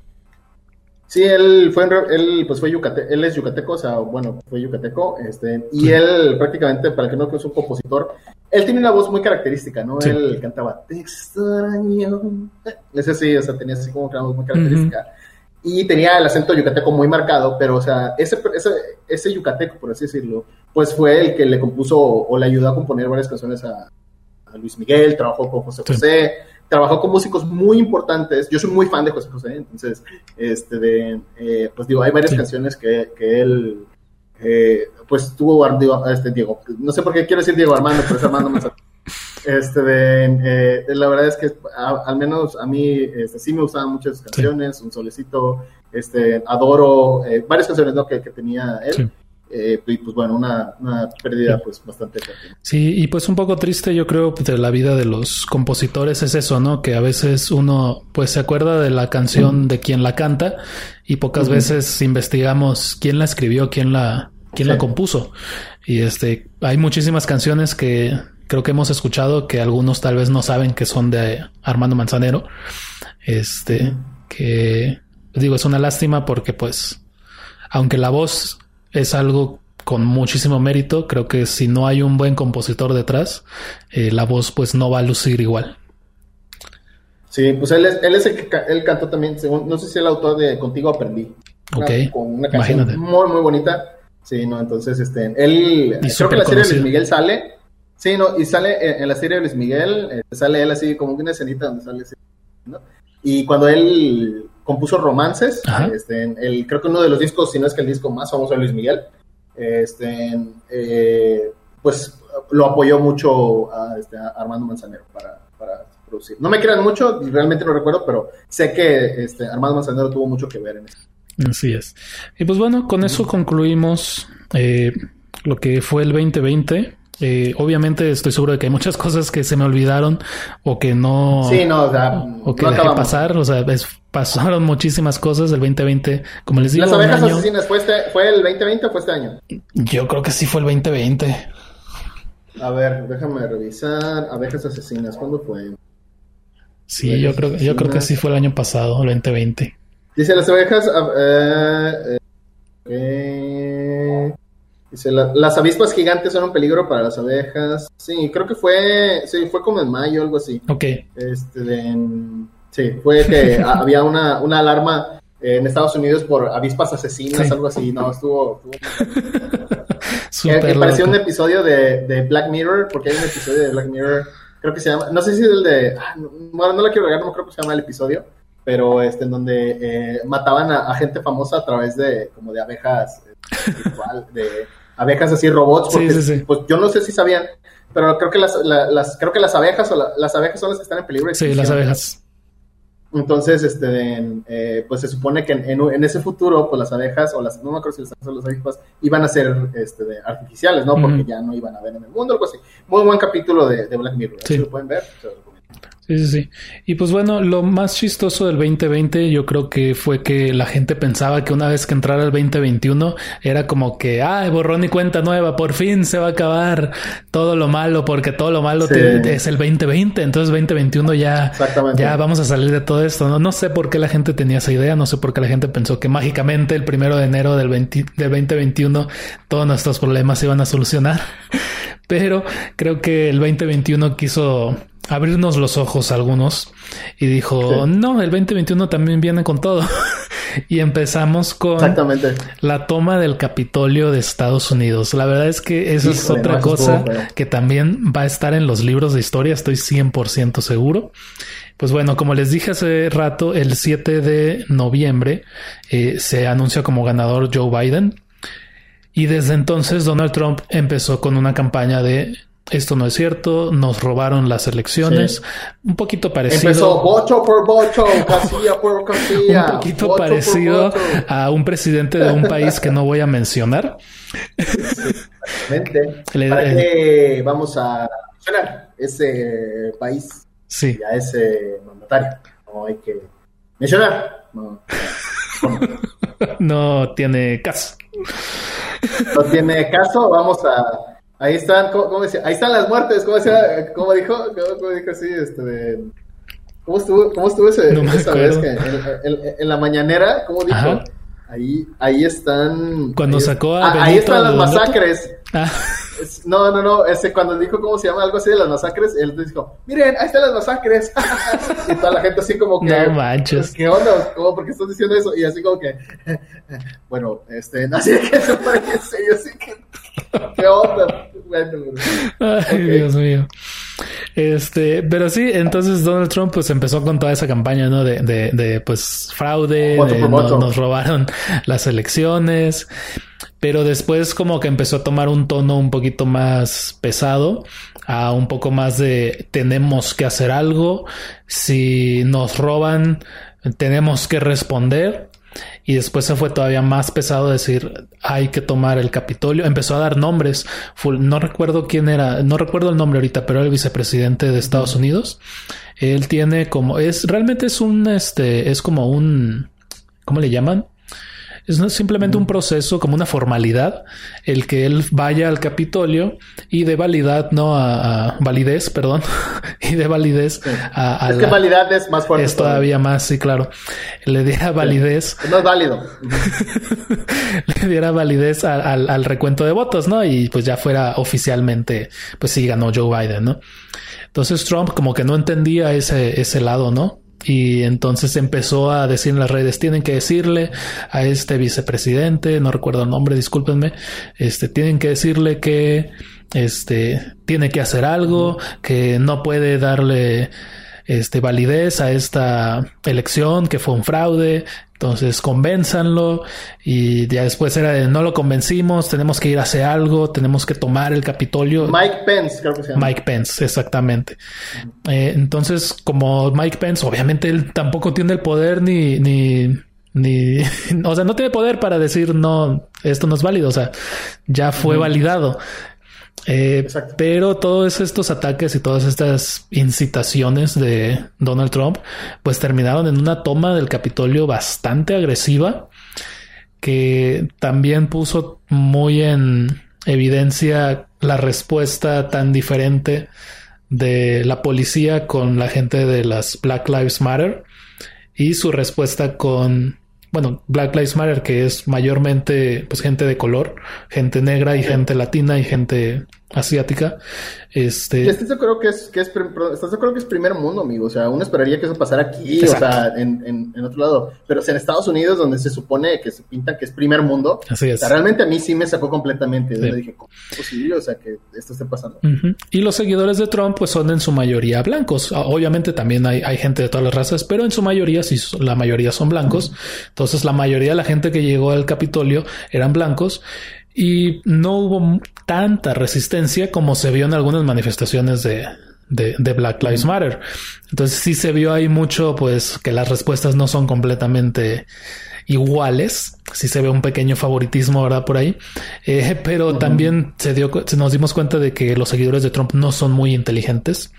Sí, él fue, él pues fue yucate, él es yucateco, o sea, bueno, fue yucateco, este, y él prácticamente, para que no que es un compositor, él tiene una voz muy característica, ¿no? Él cantaba, te extraño, ese sí, o sea, tenía así como una voz muy característica y tenía el acento yucateco muy marcado, pero, o sea, ese, ese, ese yucateco, por así decirlo, pues fue el que le compuso o le ayudó a componer varias canciones a, Luis Miguel, trabajó con José José, trabajó con músicos muy importantes. Yo soy muy fan de José José, entonces, este, de, eh, pues digo, hay varias canciones que, que él, eh, pues tuvo, este, Diego, no sé por qué quiero decir Diego Armando, pero es Armando este de, eh, la verdad es que al menos a mí este, sí me gustaban muchas canciones, Un Solecito, este, adoro eh, varias canciones ¿no? que, tenía él. Eh, y pues bueno, una, pérdida pues bastante fuerte. Sí, y pues un poco triste yo creo de la vida de los compositores es eso, ¿no? Que a veces uno pues se acuerda de la canción de quien la canta y pocas veces investigamos quién la escribió, quién la, quién la compuso. Y este, hay muchísimas canciones que creo que hemos escuchado que algunos tal vez no saben que son de Armando Manzanero. Este, que digo, es una lástima porque pues, aunque la voz es algo con muchísimo mérito, creo que si no hay un buen compositor detrás, eh, la voz pues no va a lucir igual. Sí, pues él es, él es el que él cantó también, según, no sé si el autor de Contigo Aprendí. Ok. con una canción muy, muy bonita. Sí, no, entonces, este, él, creo que la serie de Miguel sale, Sí, no, y sale en, la serie de Luis Miguel, eh, sale él así como una escenita donde sale ¿no? Y cuando él compuso romances, este, el, creo que uno de los discos, si no es que el disco más famoso de Luis Miguel, este, eh, pues lo apoyó mucho a, este, Armando Manzanero para, para, producir. No me crean mucho, realmente no recuerdo, pero sé que este, Armando Manzanero tuvo mucho que ver en eso. Así es. Y pues bueno, con eso concluimos eh, lo que fue el 2020. Eh, obviamente estoy seguro de que hay muchas cosas que se me olvidaron o que no... Sí, no, o, que dejé pasar. O sea, pasaron muchísimas cosas el 2020. Como les digo... ¿Las abejas asesinas fue, este, fue el 2020 o fue este año? Yo creo que sí fue el 2020. A ver, déjame revisar. Abejas asesinas, ¿cuándo fue? Sí, yo creo, yo creo que sí fue el año pasado, el 2020. Dice las abejas... Eh, Dice, las avispas gigantes son un peligro para las abejas. Sí, creo que fue, sí, fue como en mayo, algo así. Ok. Este, sí, fue que había una, una alarma en Estados Unidos por avispas asesinas, algo así. No, estuvo... estuvo... pareció un episodio de, de, Black Mirror, porque hay un episodio de Black Mirror, creo que se llama, no sé si es el de, ah, bueno, no la quiero regar, no creo que se llama el episodio, pero este, en donde eh, mataban a, gente famosa a través de, como de abejas de abejas así robots, porque pues yo no sé si sabían, pero creo que las, las creo que las abejas o las abejas son las que están en peligro. sí, las abejas. Entonces, este, eh, pues se supone que en, ese futuro, pues las abejas, o las, no me acuerdo si las abejas o las abejas, iban a ser este, artificiales, ¿no? Porque ya no iban a ver en el mundo, algo así. Muy buen capítulo de, Black Mirror. Sí. lo pueden ver. Sí, sí, sí. Y pues bueno, lo más chistoso del 2020 yo creo que fue que la gente pensaba que una vez que entrara el 2021 era como que, ay, borrón y cuenta nueva, por fin se va a acabar todo lo malo porque todo lo malo es el 2020, entonces 2021 ya, ya vamos a salir de todo esto. ¿no? no sé por qué la gente tenía esa idea, no sé por qué la gente pensó que mágicamente el primero de enero del, del 2021 todos nuestros problemas se iban a solucionar, pero creo que el 2021 quiso abrirnos los ojos algunos y dijo, no, el 2021 también viene con todo. y empezamos con la toma del Capitolio de Estados Unidos. La verdad es que esa es otra cosa que también va a estar en los libros de historia, estoy 100% seguro. Pues bueno, como les dije hace rato, el 7 de noviembre eh, se anuncia como ganador Joe Biden. Y desde entonces Donald Trump empezó con una campaña de esto no es cierto, nos robaron las elecciones, un poquito parecido. Empezó voto por voto, casilla por casilla. un poquito parecido a un presidente de un país que no voy a mencionar. Le, ¿Para qué vamos a mencionar ese país sí. y a ese mandatario? No hay que mencionar. no tiene caso. No tiene caso, vamos a Ahí están, ¿cómo, decía? Ahí están las muertes, ¿cómo, decía? ¿Cómo dijo? ¿Cómo, dijo así? Este. ¿Cómo estuvo, cómo estuvo ese, esa vez que en, en, la mañanera, ¿cómo dijo? Ahí, ahí están. Cuando sacó a. Ah, ahí están las masacres. Ah. No, no, no. Ese, cuando dijo cómo se llama algo así de las masacres, él dijo: Miren, ahí están las masacres. y toda la gente así como que. No manches. ¿Qué onda? ¿Cómo? ¿Por qué estás diciendo eso? Y así como que. bueno, este. Así que se parece. Y así que. ¿Qué onda? Ay, Dios mío. Este, pero sí, entonces Donald Trump pues empezó con toda esa campaña, ¿no? De, de, de pues fraude, nos robaron las elecciones, pero después como que empezó a tomar un tono un poquito más pesado, a un poco más de tenemos que hacer algo, si nos roban tenemos que responder y después se fue todavía más pesado decir hay que tomar el Capitolio. Empezó a dar nombres. No recuerdo quién era, no recuerdo el nombre ahorita, pero el vicepresidente de Estados Unidos. Él tiene como, es, realmente es un, este, es como un, ¿cómo le llaman? Es simplemente un proceso, como una formalidad, el que él vaya al Capitolio y de validad, no a, validez, perdón, y de validez a, Es que validad es más fuerte. Es todavía más, sí, claro. Le diera validez. No es válido. le diera validez al, al recuento de votos, ¿no? Y pues ya fuera oficialmente, pues sí ganó Joe Biden, ¿no? Entonces Trump como que no entendía ese, ese lado, ¿no? Y entonces empezó a decir en las redes, tienen que decirle a este vicepresidente, no recuerdo el nombre, discúlpenme, este, tienen que decirle que, este, tiene que hacer algo, que no puede darle, este, validez a esta elección, que fue un fraude, entonces convénzanlo y ya después era de no lo convencimos, tenemos que ir a hacer algo, tenemos que tomar el Capitolio. Mike Pence, creo que se llama. Mike Pence, exactamente. Eh, entonces, como Mike Pence, obviamente él tampoco tiene el poder ni, ni, ni, o sea, no tiene poder para decir no, esto no es válido, o sea, ya fue validado. Eh, pero todos estos ataques y todas estas incitaciones de Donald Trump, pues terminaron en una toma del Capitolio bastante agresiva, que también puso muy en evidencia la respuesta tan diferente de la policía con la gente de las Black Lives Matter y su respuesta con bueno, Black Lives Matter, que es mayormente pues gente de color, gente negra y gente latina y gente asiática. Este... ¿Estás de acuerdo que es, que es, ¿Estás de acuerdo que es primer mundo, amigo? O sea, uno esperaría que eso pasara aquí, o sea, en, en, otro lado. Pero en Estados Unidos, donde se supone que se pinta que es primer mundo, Así es. realmente a mí sí me sacó completamente. Yo dije, ¿cómo es posible? O sea, que esto esté pasando. Y los seguidores de Trump, pues son en su mayoría blancos. Obviamente también hay, hay gente de todas las razas, pero en su mayoría, sí, la mayoría son blancos. Entonces, la mayoría de la gente que llegó al Capitolio eran blancos y no hubo tanta resistencia como se vio en algunas manifestaciones de, de, Black Lives Matter. Entonces sí se vio ahí mucho, pues, que las respuestas no son completamente iguales. Sí se ve un pequeño favoritismo ahora por ahí. Eh, pero también se dio, nos dimos cuenta de que los seguidores de Trump no son muy inteligentes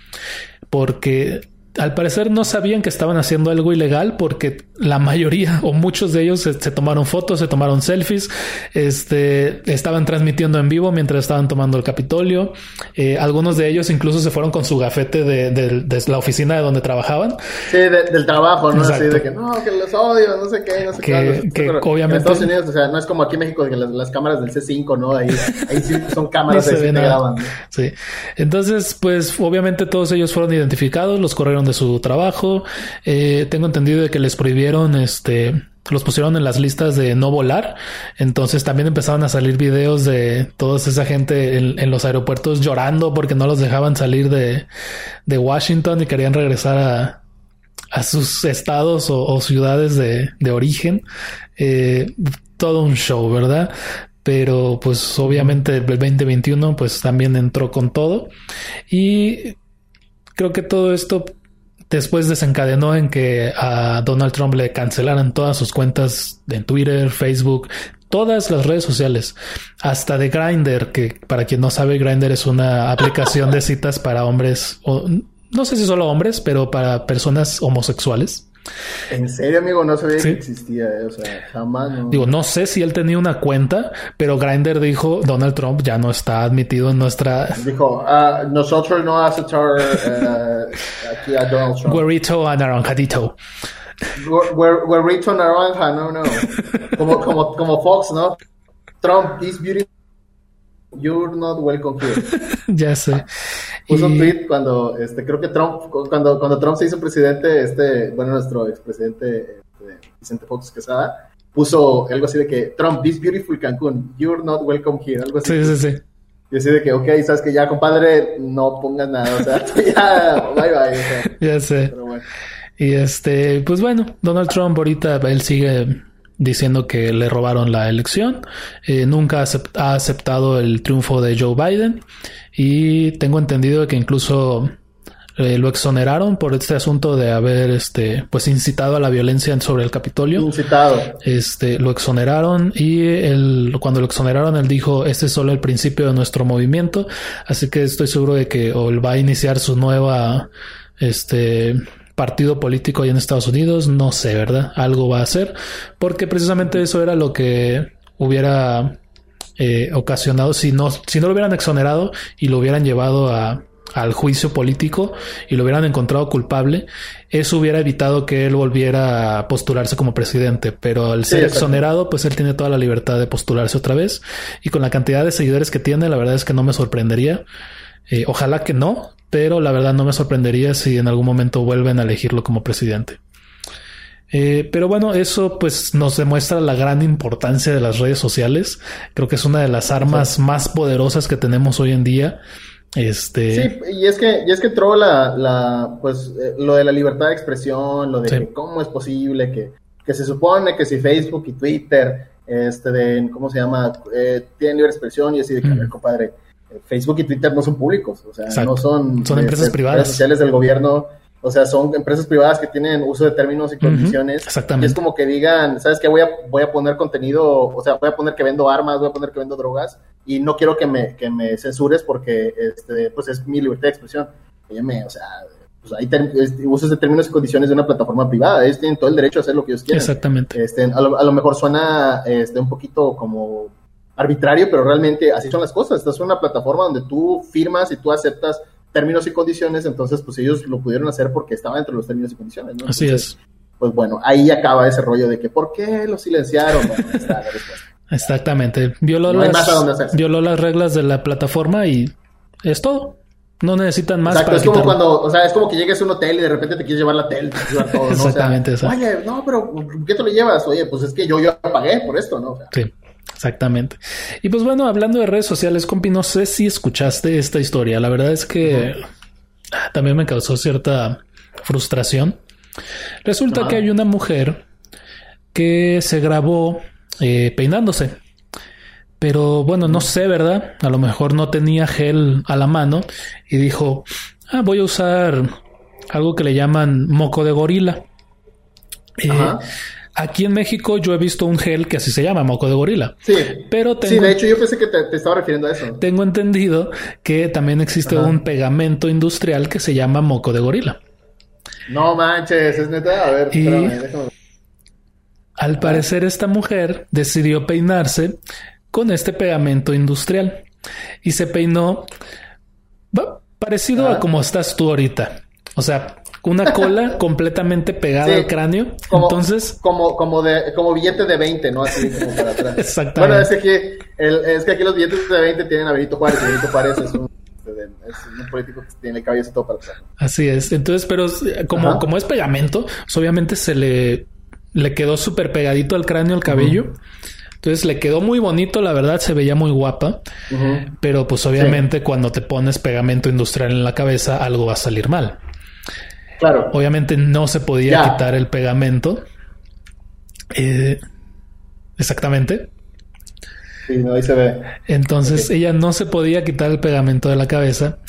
porque al parecer no sabían que estaban haciendo algo ilegal porque la mayoría o muchos de ellos se, tomaron fotos, se tomaron selfies, este, estaban transmitiendo en vivo mientras estaban tomando el Capitolio. Eh, algunos de ellos incluso se fueron con su gafete de, la oficina de donde trabajaban. Sí, del trabajo, ¿no? Así de que no, que los odio, no sé qué, no sé qué. Que obviamente. En Estados Unidos, o sea, no es como aquí en México, que las, cámaras del C5, ¿no? Ahí, ahí sí son cámaras de que graban. Sí. Entonces, pues obviamente todos ellos fueron identificados, los corrieron de su trabajo. Eh, tengo entendido de que les prohibieron, este, los pusieron en las listas de no volar. Entonces también empezaron a salir videos de toda esa gente en, los aeropuertos llorando porque no los dejaban salir de, de Washington y querían regresar a, a sus estados o, ciudades de, de origen. Eh, todo un show, ¿verdad? Pero pues obviamente el 2021 pues también entró con todo y creo que todo esto después desencadenó en que a Donald Trump le cancelaran todas sus cuentas en Twitter, Facebook, todas las redes sociales, hasta de Grindr, que para quien no sabe, Grindr es una aplicación de citas para hombres, o, no sé si solo hombres, pero para personas homosexuales. En serio, amigo, no sabía que existía, eh, o sea, jamás. No. Digo, no sé si él tenía una cuenta, pero Grindr dijo, Donald Trump ya no está admitido en nuestra... Dijo, ah, nosotros no aceptar uh, aquí a Donald Trump. Guerrito anaranjadito. Guerrito naranja, no, no. Como, como, como Fox, ¿no? Trump, this beautiful You're not welcome here. ya sé. Puso un tweet cuando, este, creo que Trump, cuando, cuando Trump se hizo presidente, este, bueno, nuestro expresidente este, Vicente Fox Quesada, puso algo así de que Trump, this beautiful Cancún, you're not welcome here, algo así. Sí, sí, sí. Y así de que, ok, sabes que ya, compadre, no pongas nada, o sea, ya, bye bye. Ya sé. Pero bueno. Y este, pues bueno, Donald Trump ahorita, él sigue diciendo que le robaron la elección. Eh, nunca ha aceptado el triunfo de Joe Biden y tengo entendido que incluso eh, lo exoneraron por este asunto de haber este pues incitado a la violencia sobre el Capitolio. Incitado. Este lo exoneraron y él, cuando lo exoneraron él dijo este es solo el principio de nuestro movimiento, así que estoy seguro de que o él va a iniciar su nueva este partido político ahí en Estados Unidos, no sé, ¿verdad? Algo va a hacer, porque precisamente eso era lo que hubiera eh, ocasionado si no, si no lo hubieran exonerado y lo hubieran llevado a, al juicio político y lo hubieran encontrado culpable, eso hubiera evitado que él volviera a postularse como presidente. Pero al ser exonerado, pues él tiene toda la libertad de postularse otra vez. Y con la cantidad de seguidores que tiene, la verdad es que no me sorprendería. Eh, ojalá que no, pero la verdad no me sorprendería si en algún momento vuelven a elegirlo como presidente. Eh, pero bueno, eso pues nos demuestra la gran importancia de las redes sociales. Creo que es una de las armas más poderosas que tenemos hoy en día. Este... Sí, y es que, y es que entró la, la, pues, eh, lo de la libertad de expresión, lo de cómo es posible que, que se supone que si Facebook y Twitter, este, de, ¿cómo se llama? Eh, tienen libre expresión y así de que, compadre, Facebook y Twitter no son públicos, o sea, no son, son empresas privadas. sociales del gobierno, o sea, son empresas privadas que tienen uso de términos y condiciones. exactamente. es como que digan, ¿sabes qué? Voy a, voy a poner contenido, o sea, voy a poner que vendo armas, voy a poner que vendo drogas y no quiero que me, que me censures porque, este, pues es mi libertad de expresión. Óyeme, o sea, pues ahí usos de términos y condiciones de una plataforma privada. Ellos tienen todo el derecho a hacer lo que ellos quieran. Exactamente. Este, a, lo, a lo mejor suena este, un poquito como arbitrario, pero realmente así son las cosas. Esta es una plataforma donde tú firmas y tú aceptas términos y condiciones, entonces pues ellos lo pudieron hacer porque estaba dentro de los términos y condiciones, así es. Pues bueno, ahí acaba ese rollo de que ¿por qué lo silenciaron? Bueno, está Exactamente. Violó, las, violó las reglas de la plataforma y es todo. No necesitan más. Exacto, es como cuando, o sea, es como que llegues a un hotel y de repente te quieres llevar la tele, todo, ¿no? Exactamente, o Oye, no, pero ¿qué te lo llevas? Oye, pues es que yo, yo pagué por esto, ¿no? sí. Exactamente. Y pues bueno, hablando de redes sociales, compi, no sé si escuchaste esta historia. La verdad es que también me causó cierta frustración. Resulta que hay una mujer que se grabó eh, peinándose. Pero bueno, no sé, ¿verdad? A lo mejor no tenía gel a la mano y dijo, ah, voy a usar algo que le llaman moco de gorila. Eh, aquí en México yo he visto un gel que así se llama, moco de gorila. Sí. Pero tengo, sí, de hecho yo pensé que te, estaba refiriendo a eso. Tengo entendido que también existe un pegamento industrial que se llama moco de gorila. No manches, es neta. A ver, déjame al parecer esta mujer decidió peinarse con este pegamento industrial y se peinó parecido a como estás tú ahorita. O sea, una cola completamente pegada al cráneo. Entonces, como como de como billete de 20, ¿no? Así como para atrás. Exactamente. Bueno, es que, es que aquí los billetes de 20 tienen a Benito Juárez. Benito Juárez es un es un político que tiene el cabello todo para atrás. Así es. Entonces, pero como, como es pegamento, pues obviamente se le le quedó súper pegadito al cráneo el cabello. Entonces le quedó muy bonito, la verdad, se veía muy guapa. Pero pues obviamente cuando te pones pegamento industrial en la cabeza, algo va a salir mal. Claro. Obviamente no se podía quitar el pegamento. Eh, exactamente. Sí, ahí se ve. Entonces ella no se podía quitar el pegamento de la cabeza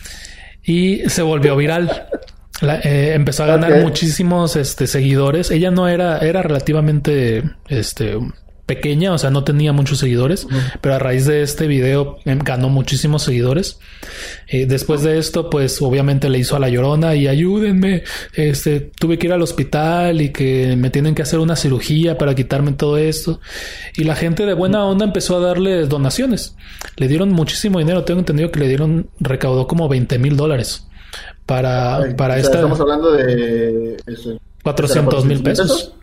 y se volvió viral. Eh, empezó a ganar muchísimos este, seguidores. Ella no era, era relativamente este, pequeña, o sea, no tenía muchos seguidores, pero a raíz de este video em, ganó muchísimos seguidores. Eh, después de esto, pues obviamente le hizo a la llorona y ayúdenme, este, tuve que ir al hospital y que me tienen que hacer una cirugía para quitarme todo esto. Y la gente de buena onda empezó a darle donaciones. Le dieron muchísimo dinero, tengo entendido que le dieron, recaudó como 20 mil dólares para, para esta. Estamos hablando de. 400 mil pesos.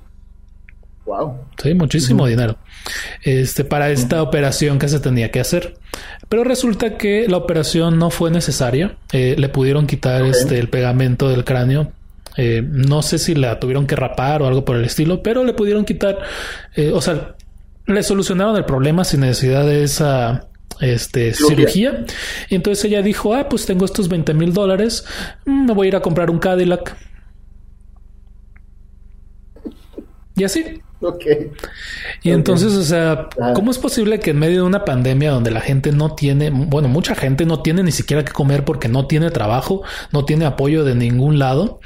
Wow. Sí, muchísimo dinero. Este, para esta operación que se tenía que hacer. Pero resulta que la operación no fue necesaria. Eh, le pudieron quitar este, el pegamento del cráneo. Eh, no sé si la tuvieron que rapar o algo por el estilo, pero le pudieron quitar, eh, o sea, le solucionaron el problema sin necesidad de esa este, cirugía. Y entonces ella dijo, ah, pues tengo estos 20 mil dólares, mm, me voy a ir a comprar un Cadillac. Y así. Ok. Y entonces, o sea, ah. ¿cómo es posible que en medio de una pandemia donde la gente no tiene, bueno, mucha gente no tiene ni siquiera que comer porque no tiene trabajo, no tiene apoyo de ningún lado?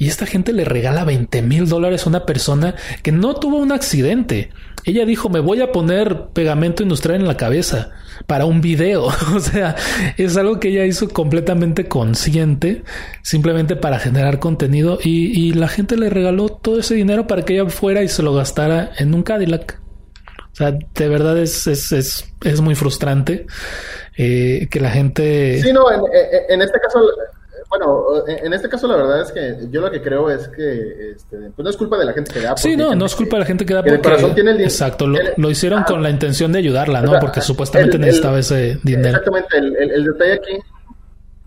Y esta gente le regala 20 mil dólares a una persona que no tuvo un accidente. Ella dijo, me voy a poner pegamento industrial en la cabeza para un video. o sea, es algo que ella hizo completamente consciente, simplemente para generar contenido. Y, la gente le regaló todo ese dinero para que ella fuera y se lo gastara en un Cadillac. O sea, de verdad es, es, es, es muy frustrante eh, que la gente... Sí, no, en, en este caso bueno, en este caso la verdad es que yo lo que creo es que este, pues no es culpa de la gente que da. Sí, no, no es culpa de la gente que da porque... El corazón tiene el Exacto, lo, hicieron con la intención de ayudarla, ¿no? Porque supuestamente necesitaba ese dinero. Exactamente, el, detalle aquí...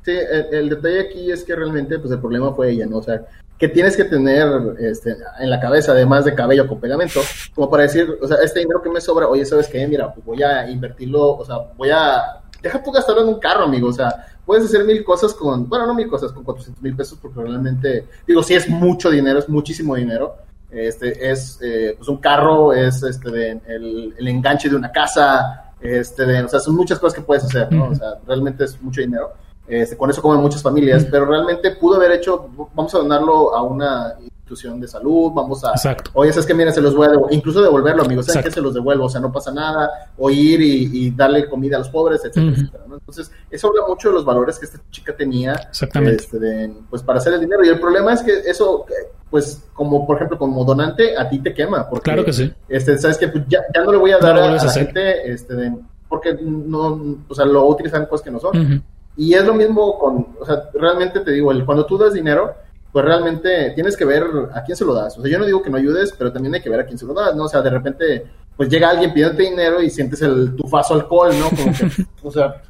Sí, el, detalle aquí es que realmente pues el problema fue ella, ¿no? O sea, que tienes que tener este, en la cabeza, además de cabello con pegamento, como para decir, o sea, este dinero que me sobra, oye, ¿sabes qué? Mira, pues voy a invertirlo, o sea, voy a... Deja tú gastarlo en un carro, amigo, o sea, puedes hacer mil cosas con, bueno, no mil cosas, con 400 mil pesos, porque realmente, digo, sí es mucho dinero, es muchísimo dinero. Este, es eh, pues un carro, es este, de, el, el, enganche de una casa, este, de, o sea, son muchas cosas que puedes hacer, ¿no? O sea, realmente es mucho dinero. Este, con eso comen muchas familias, pero realmente pudo haber hecho, vamos a donarlo a una institución de salud, vamos a, Exacto. oye, sabes que mira, se los voy a devolver, incluso devolverlo, amigos, ¿saben que se los devuelvo? O sea, no pasa nada, o ir y, darle comida a los pobres, etcétera, etcétera, ¿no? Entonces, eso habla mucho de los valores que esta chica tenía, este, pues, para hacer el dinero, y el problema es que eso, pues, como, por ejemplo, como donante, a ti te quema, porque, claro que sí. este, sabes que pues, ya, ya, no le voy a dar a, la gente, este, porque no, o sea, lo utilizan cosas que no son. Y es lo mismo con, o sea, realmente te digo, el, cuando tú das dinero, pues realmente tienes que ver a quién se lo das. O sea, yo no digo que no ayudes, pero también hay que ver a quién se lo das, ¿no? O sea, de repente, pues llega alguien pidiéndote dinero y sientes el tufazo alcohol, ¿no? Como que, o sea,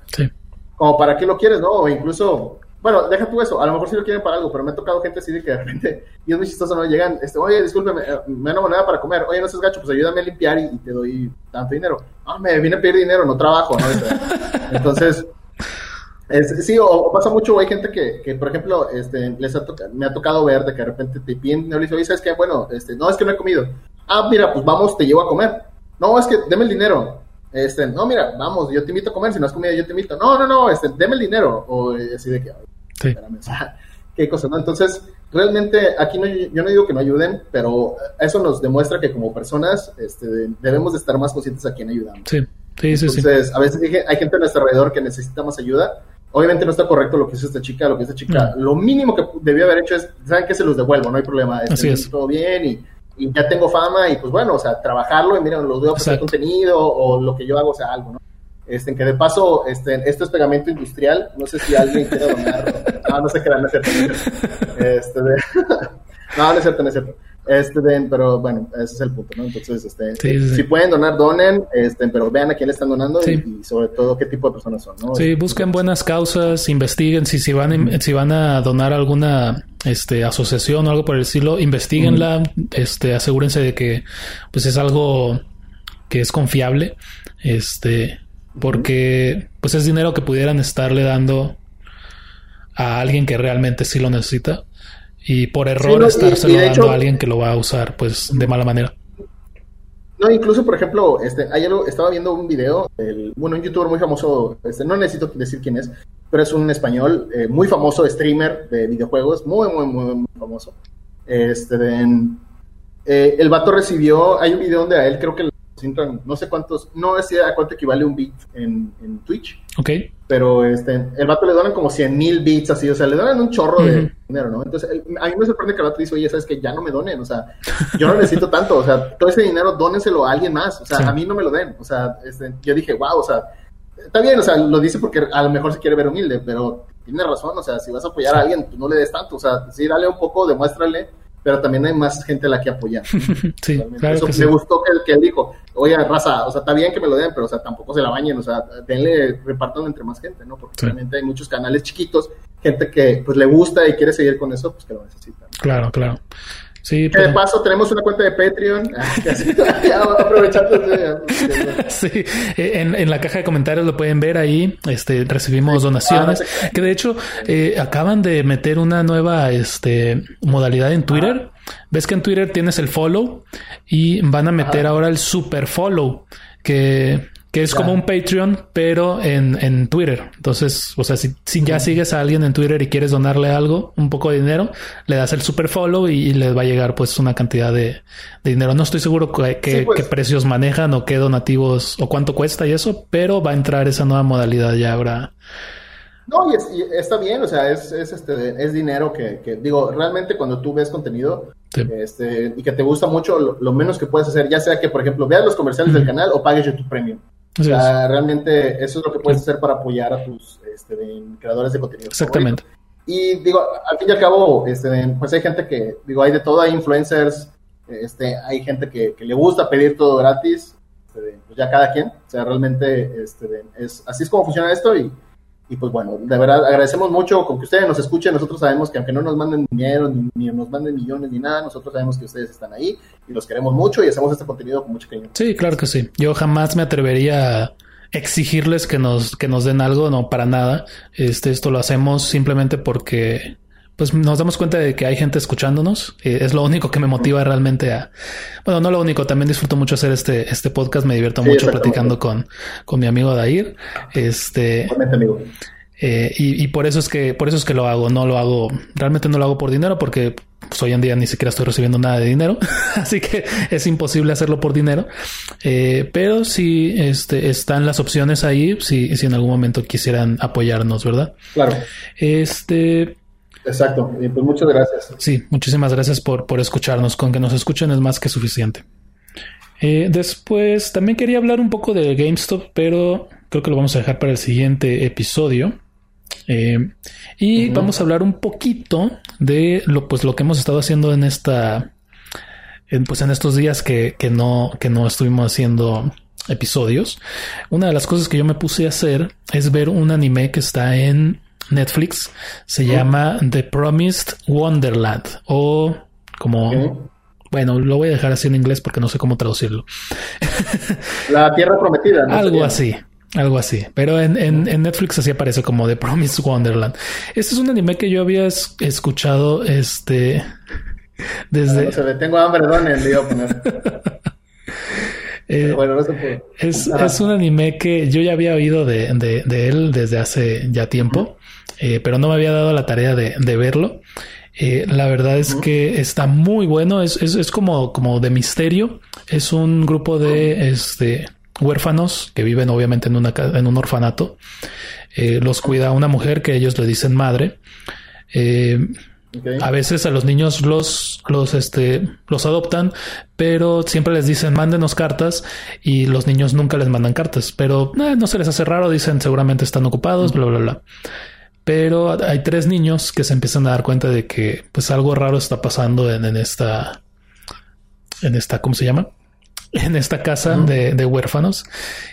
como para qué lo quieres, ¿no? O incluso, bueno, deja tú eso, a lo mejor sí lo quieren para algo, pero me ha tocado gente así de que de repente, y es muy chistoso, ¿no? Llegan, este, oye, discúlpeme, eh, me dan una moneda para comer, oye, no seas gacho, pues ayúdame a limpiar y, te doy tanto dinero. Ah, me vine a pedir dinero, no trabajo, ¿no? Entonces, sí, o, pasa mucho, hay gente que, que por ejemplo, este, les ha me ha tocado ver de que de repente te piden dinero y dice, oye, ¿sabes qué? Bueno, este, no, es que no he comido. Ah, mira, pues vamos, te llevo a comer. No, es que deme el dinero. Este, no, mira, vamos, yo te invito a comer, si no has comido, yo te invito. No, no, no, este, deme el dinero. O eh, así de que, sí. espérame, qué cosa, ¿no? Entonces, realmente aquí no, yo no digo que no ayuden, pero eso nos demuestra que como personas este, debemos de estar más conscientes a quién ayudamos. Sí, sí, sí. Entonces, a veces hay gente a nuestro alrededor que necesita más ayuda. Obviamente no está correcto lo que hizo esta chica, lo que esta chica, lo mínimo que debió haber hecho es, ¿saben qué? Se los devuelvo, no hay problema. Este, así es. Todo bien y y ya tengo fama y pues bueno, o sea, trabajarlo y miren, los veo hacer contenido o lo que yo hago, o sea, algo, ¿no? Este, que de paso, este, esto es pegamento industrial, no sé si alguien quiere donar, no, no sé qué, no es cierto, no es cierto. Este, de... no, no es cierto, no es cierto. Este, pero bueno, ese es el punto, ¿no? Entonces, este, si pueden donar, donen, este, pero vean a quién le están donando y, sobre todo qué tipo de personas son, ¿no? Sí, busquen buenas causas, investiguen si, si, van, si van a donar alguna este, asociación o algo por el estilo, investiguenla, este, asegúrense de que pues es algo que es confiable, este, porque pues es dinero que pudieran estarle dando a alguien que realmente sí lo necesita y por error sí, estárselo dando a alguien que lo va a usar pues de mala manera. No, incluso, por ejemplo, este, ayer estaba viendo un video, bueno, un youtuber muy famoso, este, no necesito decir quién es, pero es un español eh, muy famoso, streamer de videojuegos, muy, muy, muy, muy famoso. Este, eh, el vato recibió, hay un video donde a él creo que no sé cuántos, no sé a cuánto equivale un bit en, en Twitch. Ok. Pero este, el vato le donan como 100 mil bits así, o sea, le donan un chorro de dinero, ¿no? Entonces, a mí me sorprende que el vato dice, oye, ¿sabes que Ya no me donen, o sea, yo no necesito tanto, o sea, todo ese dinero dónenselo a alguien más, o sea, a mí no me lo den, o sea, este, yo dije, wow, o sea, está bien, o sea, lo dice porque a lo mejor se quiere ver humilde, pero tiene razón, o sea, si vas a apoyar a alguien, pues no le des tanto, o sea, sí, dale un poco, demuéstrale pero también hay más gente a la que apoyar. sí, claro Eso que me gustó que, que él dijo, oye, raza, o sea, está bien que me lo den, pero, o sea, tampoco se la bañen, o sea, denle, repartan entre más gente, ¿no? Porque realmente hay muchos canales chiquitos, gente que, pues, le gusta y quiere seguir con eso, pues, que lo necesitan. Claro, claro. Sí, De paso, tenemos una cuenta de Patreon. aprovechando. sí, eh, en, en, la caja de comentarios lo pueden ver ahí. Este, recibimos donaciones. Ah, que de hecho, eh, acaban de meter una nueva este, modalidad en Twitter. Ves que en Twitter tienes el follow y van a meter ahora el super follow. Que que es como un Patreon, pero en, en Twitter. Entonces, o sea, si, si ya sigues a alguien en Twitter y quieres donarle algo, un poco de dinero, le das el super follow y, les va a llegar pues una cantidad de, dinero. No estoy seguro pues. qué precios manejan o qué donativos o cuánto cuesta y eso, pero va a entrar esa nueva modalidad ya ahora. No, y, está bien, o sea, es, es, este, es dinero que, que, digo, realmente cuando tú ves contenido este, y que te gusta mucho, lo, menos que puedes hacer, ya sea que, por ejemplo, veas los comerciales del canal o pagues YouTube Premium. O sea, realmente eso es lo que puedes hacer para apoyar a tus este, creadores de contenido. Exactamente. Y digo, al fin y al cabo, este, pues hay gente que, digo, hay de todo, hay influencers, este, hay gente que, que le gusta pedir todo gratis, este, pues ya cada quien, o sea, realmente este, es, así es como funciona esto y y pues bueno, de verdad agradecemos mucho con que ustedes nos escuchen. Nosotros sabemos que aunque no nos manden dinero, ni, nos manden millones, ni nada, nosotros sabemos que ustedes están ahí y los queremos mucho y hacemos este contenido con mucho cariño. Sí, claro que sí. Yo jamás me atrevería a exigirles que nos, que nos den algo, no, para nada. Este, esto lo hacemos simplemente porque pues nos damos cuenta de que hay gente escuchándonos. Eh, es lo único que me motiva realmente a, bueno, no lo único, también disfruto mucho hacer este, este podcast, me divierto mucho platicando con, con mi amigo Dair. Este, amigo. Eh, y, y, por eso es que, por eso es que lo hago, no lo hago, realmente no lo hago por dinero porque pues, hoy en día ni siquiera estoy recibiendo nada de dinero, así que es imposible hacerlo por dinero. Eh, pero si este, están las opciones ahí, si, si en algún momento quisieran apoyarnos, ¿verdad? Claro. Este, Exacto, y pues muchas gracias. Sí, muchísimas gracias por, por escucharnos. Con que nos escuchen es más que suficiente. Eh, después también quería hablar un poco de GameStop, pero creo que lo vamos a dejar para el siguiente episodio. Eh, y vamos a hablar un poquito de lo, pues, lo que hemos estado haciendo en esta pues en estos días que, que no, que no estuvimos haciendo episodios, una de las cosas que yo me puse a hacer es ver un anime que está en Netflix. Se llama The Promised Wonderland o como... Bueno, lo voy a dejar así en inglés porque no sé cómo traducirlo. La Tierra Prometida. Algo así. Algo así. Pero en, en, Netflix así aparece como The Promised Wonderland. Este es un anime que yo había escuchado este desde. Ah, tengo hambre, ¿dónde le a poner? Eh, bueno, no se puede. Es, es, un anime que yo ya había oído de, de, de él desde hace ya tiempo, eh, pero no me había dado la tarea de, de verlo. Eh, la verdad es que está muy bueno. Es, es, es, como, como de misterio. Es un grupo de este, huérfanos que viven obviamente en, una, en un orfanato. Eh, los cuida una mujer que ellos le dicen madre. Eh, a veces a los niños los, los, este, los adoptan, pero siempre les dicen mándenos cartas y los niños nunca les mandan cartas, pero no se les hace raro, dicen seguramente están ocupados, bla, bla, bla. Pero hay tres niños que se empiezan a dar cuenta de que pues algo raro está pasando en, en esta, en esta, ¿cómo se llama? En esta casa de, de, huérfanos.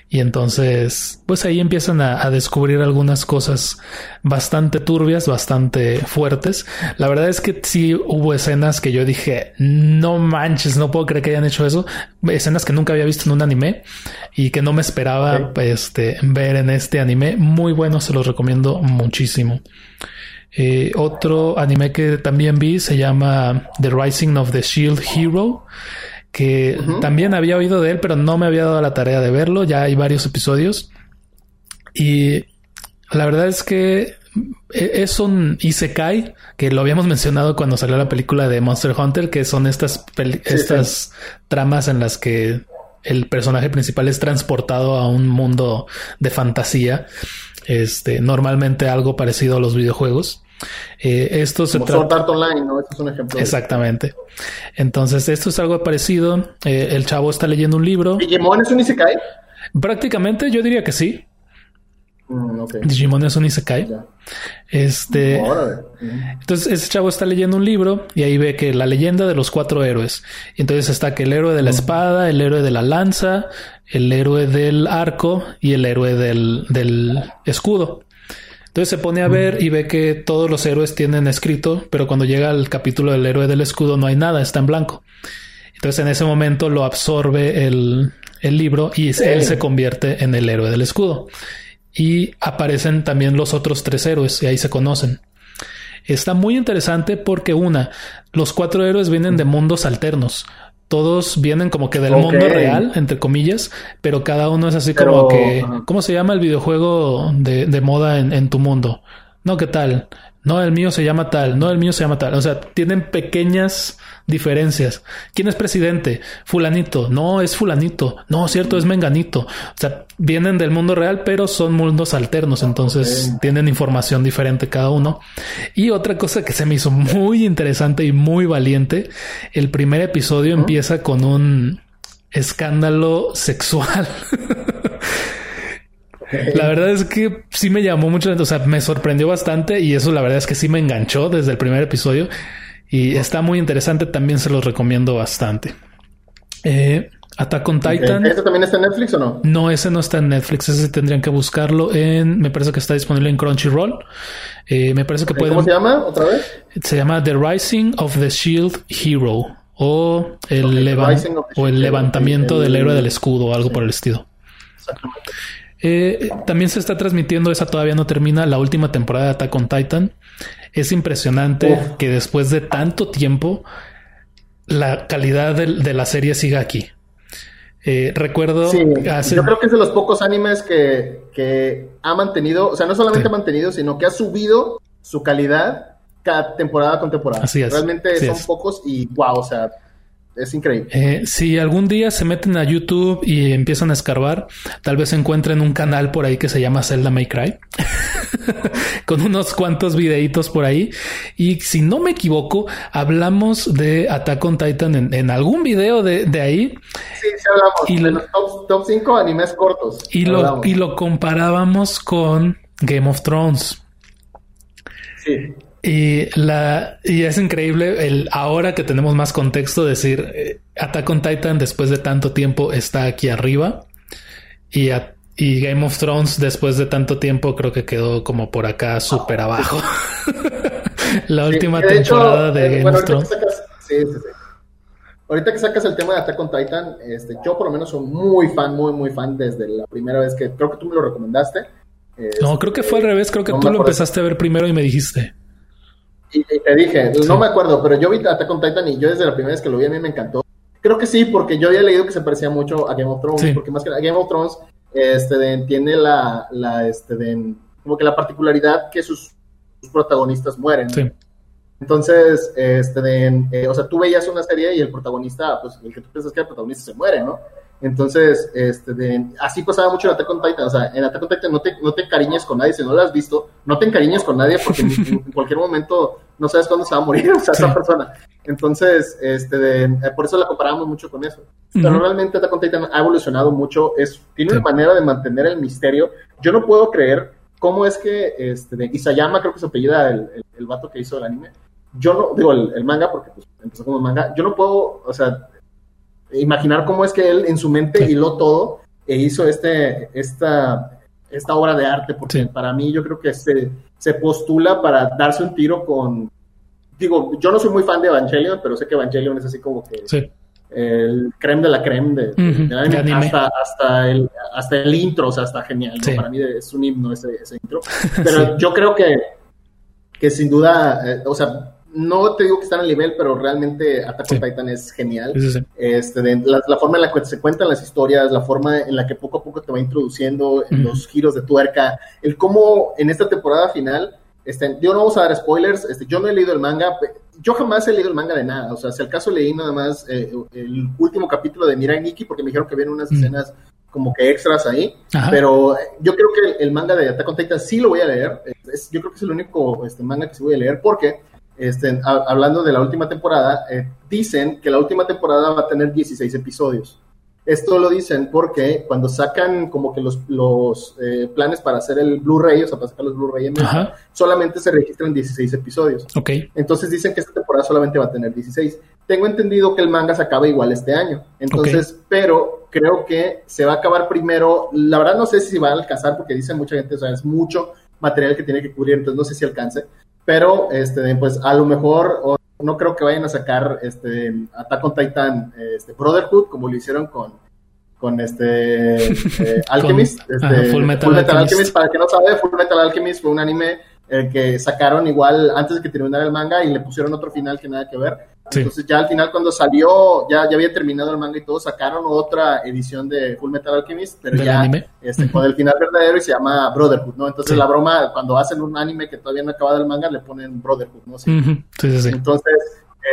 Y entonces, pues ahí empiezan a, a, descubrir algunas cosas bastante turbias, bastante fuertes. La verdad es que sí hubo escenas que yo dije, no manches, no puedo creer que hayan hecho eso. Escenas que nunca había visto en un anime y que no me esperaba este, ver en este anime. Muy bueno, se los recomiendo muchísimo. Eh, otro anime que también vi se llama The Rising of the Shield Hero, que también había oído de él, pero no me había dado la tarea de verlo. Ya hay varios episodios. Y la verdad es que e, es un Isekai que lo habíamos mencionado cuando salió la película de Monster Hunter, que son estas, estas tramas en las que el personaje principal es transportado a un mundo de fantasía. Este, normalmente algo parecido a los videojuegos. Eh, esto se trata. Online, ¿no? Este es un ejemplo. Exactamente. Entonces, esto es algo parecido. Eh, el chavo está leyendo un libro. ¿Digimon es un Isekai? Prácticamente, yo diría que sí. Mm, Digimon es un Isekai. Este. Entonces, ese chavo está leyendo un libro y ahí ve que la leyenda de los cuatro héroes. Entonces está que el héroe de la espada, el héroe de la lanza, el héroe del arco y el héroe del, del escudo. Entonces se pone a ver y ve que todos los héroes tienen escrito, pero cuando llega al capítulo del héroe del escudo no hay nada, está en blanco. Entonces en ese momento lo absorbe el, el libro y él se convierte en el héroe del escudo y aparecen también los otros tres héroes y ahí se conocen. Está muy interesante porque una, los cuatro héroes vienen de mundos alternos. Todos vienen como que del mundo real, entre comillas, pero cada uno es así como que, ¿cómo se llama el videojuego de, de moda en, en tu mundo? No, ¿qué tal? No, el mío se llama tal, no, el mío se llama tal. O sea, tienen pequeñas diferencias. ¿Quién es presidente? Fulanito. No, es fulanito. No, cierto, es menganito. O sea, vienen del mundo real, pero son mundos alternos. Entonces tienen información diferente cada uno. Y otra cosa que se me hizo muy interesante y muy valiente. El primer episodio empieza con un escándalo sexual. La verdad es que sí me llamó mucho, o sea, me sorprendió bastante y eso la verdad es que sí me enganchó desde el primer episodio y está muy interesante, también se los recomiendo bastante. Eh, Attack on Titan. ¿Ese también está en Netflix o no? No, ese no está en Netflix, ese tendrían que buscarlo en, me parece que está disponible en Crunchyroll. Eh, me parece que pueden... ¿Cómo se llama otra vez? Se llama The Rising of the Shield Hero o el, o el levantamiento del héroe del escudo o algo por el estilo. Exactamente. Eh, también se está transmitiendo, esa todavía no termina, la última temporada de Attack on Titan. Es impresionante que después de tanto tiempo la calidad de, la serie siga aquí. Eh, recuerdo. Yo creo que es de los pocos animes que, ha mantenido, o sea, no solamente ha mantenido, sino que ha subido su calidad cada temporada con temporada. Así es. Realmente son pocos y wow, o sea, es increíble. Eh, si algún día se meten a YouTube y empiezan a escarbar, tal vez encuentren un canal por ahí que se llama Zelda May Cry, con unos cuantos videitos por ahí. Y si no me equivoco, hablamos de Attack on Titan en, algún video de, ahí. Sí, sí hablamos. Y de los top 5 animes cortos. Y lo, y lo comparábamos con Game of Thrones. Sí. Y la y es increíble el ahora que tenemos más contexto decir eh, Attack on Titan después de tanto tiempo está aquí arriba y, y Game of Thrones después de tanto tiempo creo que quedó como por acá súper abajo. la última temporada de eh, Game of Thrones. sí, sí, sí. Ahorita que sacas el tema de Attack on Titan, este, yo por lo menos soy muy fan, muy, muy fan desde la primera vez que creo que tú me lo recomendaste. no, creo que fue al revés, creo que tú lo empezaste a ver primero y me dijiste. Y, te dije, no me acuerdo, pero yo vi Attack on Titan y yo desde la primera vez que lo vi a mí me encantó. Creo que sí, porque yo había leído que se parecía mucho a Game of Thrones, porque más que a Game of Thrones este, tiene la, la este, de, como que la particularidad que sus, protagonistas mueren. Sí. Entonces, este, de, eh, o sea, tú veías una serie y el protagonista, pues el que tú piensas que el protagonista se muere, ¿no? Entonces, este, de, así pasaba mucho en Attack on Titan. O sea, en Attack on Titan no te, no te encariñes con nadie. Si no lo has visto, no te encariñes con nadie porque en, cualquier momento no sabes cuándo se va a morir o sea, esa persona. Entonces, este, de, eh, por eso la comparamos mucho con eso. Pero realmente Attack on Titan ha evolucionado mucho. Es, tiene una manera de mantener el misterio. Yo no puedo creer cómo es que, este, de Isayama, creo que se apellida el, el, el vato que hizo el anime yo no, digo, el, manga, porque pues, empezó como manga, yo no puedo, o sea, imaginar cómo es que él en su mente hiló todo e hizo este, esta, esta obra de arte, porque para mí yo creo que se, se postula para darse un tiro con, digo, yo no soy muy fan de Evangelion, pero sé que Evangelion es así como que el creme de la creme de, Hasta, hasta, el, hasta el intro, o sea, está genial, para mí es un himno ese, ese intro, pero yo creo que, que sin duda, eh, o sea, no te digo que están al nivel, pero realmente Attack on Titan es genial. Este, la, forma en la que se cuentan las historias, la forma en la que poco a poco te va introduciendo los giros de tuerca, el cómo en esta temporada final, este, yo no vamos a dar spoilers, este, yo no he leído el manga, yo jamás he leído el manga de nada, o sea, si al caso leí nada más eh, el último capítulo de Mirai Nikki, porque me dijeron que vienen unas escenas como que extras ahí, pero yo creo que el, manga de Attack on Titan sí lo voy a leer, yo creo que es el único este, manga que sí voy a leer, porque este, hablando de la última temporada, eh, dicen que la última temporada va a tener 16 episodios. Esto lo dicen porque cuando sacan como que los, los eh, planes para hacer el Blu-ray, o sea, para sacar los Blu-ray en solamente se registran 16 episodios. Ok. Entonces dicen que esta temporada solamente va a tener 16. Tengo entendido que el manga se acaba igual este año. Entonces, pero creo que se va a acabar primero. La verdad no sé si va a alcanzar porque dicen mucha gente, o sea, es mucho material que tiene que cubrir, entonces no sé si alcance pero este, pues a lo mejor no creo que vayan a sacar este Attack on Titan este, Brotherhood como lo hicieron con con este eh, Alchemist, este, Full Metal, Alchemist. para el que no sabe, Full Metal Alchemist fue un anime eh, que sacaron igual antes de que terminara el manga y le pusieron otro final que nada que ver. Entonces ya al final cuando salió, ya, ya había terminado el manga y todo, sacaron otra edición de Full Metal Alchemist, pero ya este, con el final verdadero y se llama Brotherhood, ¿no? Entonces la broma, cuando hacen un anime que todavía no ha acabado el manga, le ponen Brotherhood, ¿no? Sí, sí, sí. Entonces,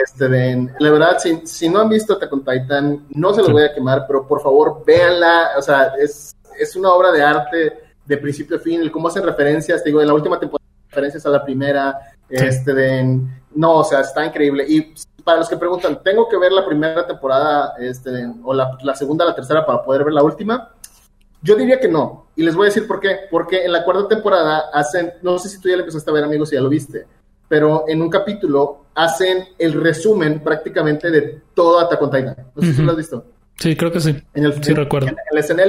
este, de, la verdad, si, si, no han visto Attack on Titan, no se los voy a quemar, pero por favor, véanla, o sea, es, es una obra de arte de principio a fin, el cómo hacen referencias, te digo, en la última temporada referencias a la primera, este, de, no, o sea, está increíble. Y para los que preguntan, ¿tengo que ver la primera temporada este, o la, la segunda o la tercera para poder ver la última? Yo diría que no. Y les voy a decir por qué. Porque en la cuarta temporada hacen, no sé si tú ya lo empezaste a ver, amigos, si ya lo viste, pero en un capítulo hacen el resumen prácticamente de todo Attack on Titan. No sé si lo has visto. Sí, creo que sí. En el, sí, recuerdo. En, el escena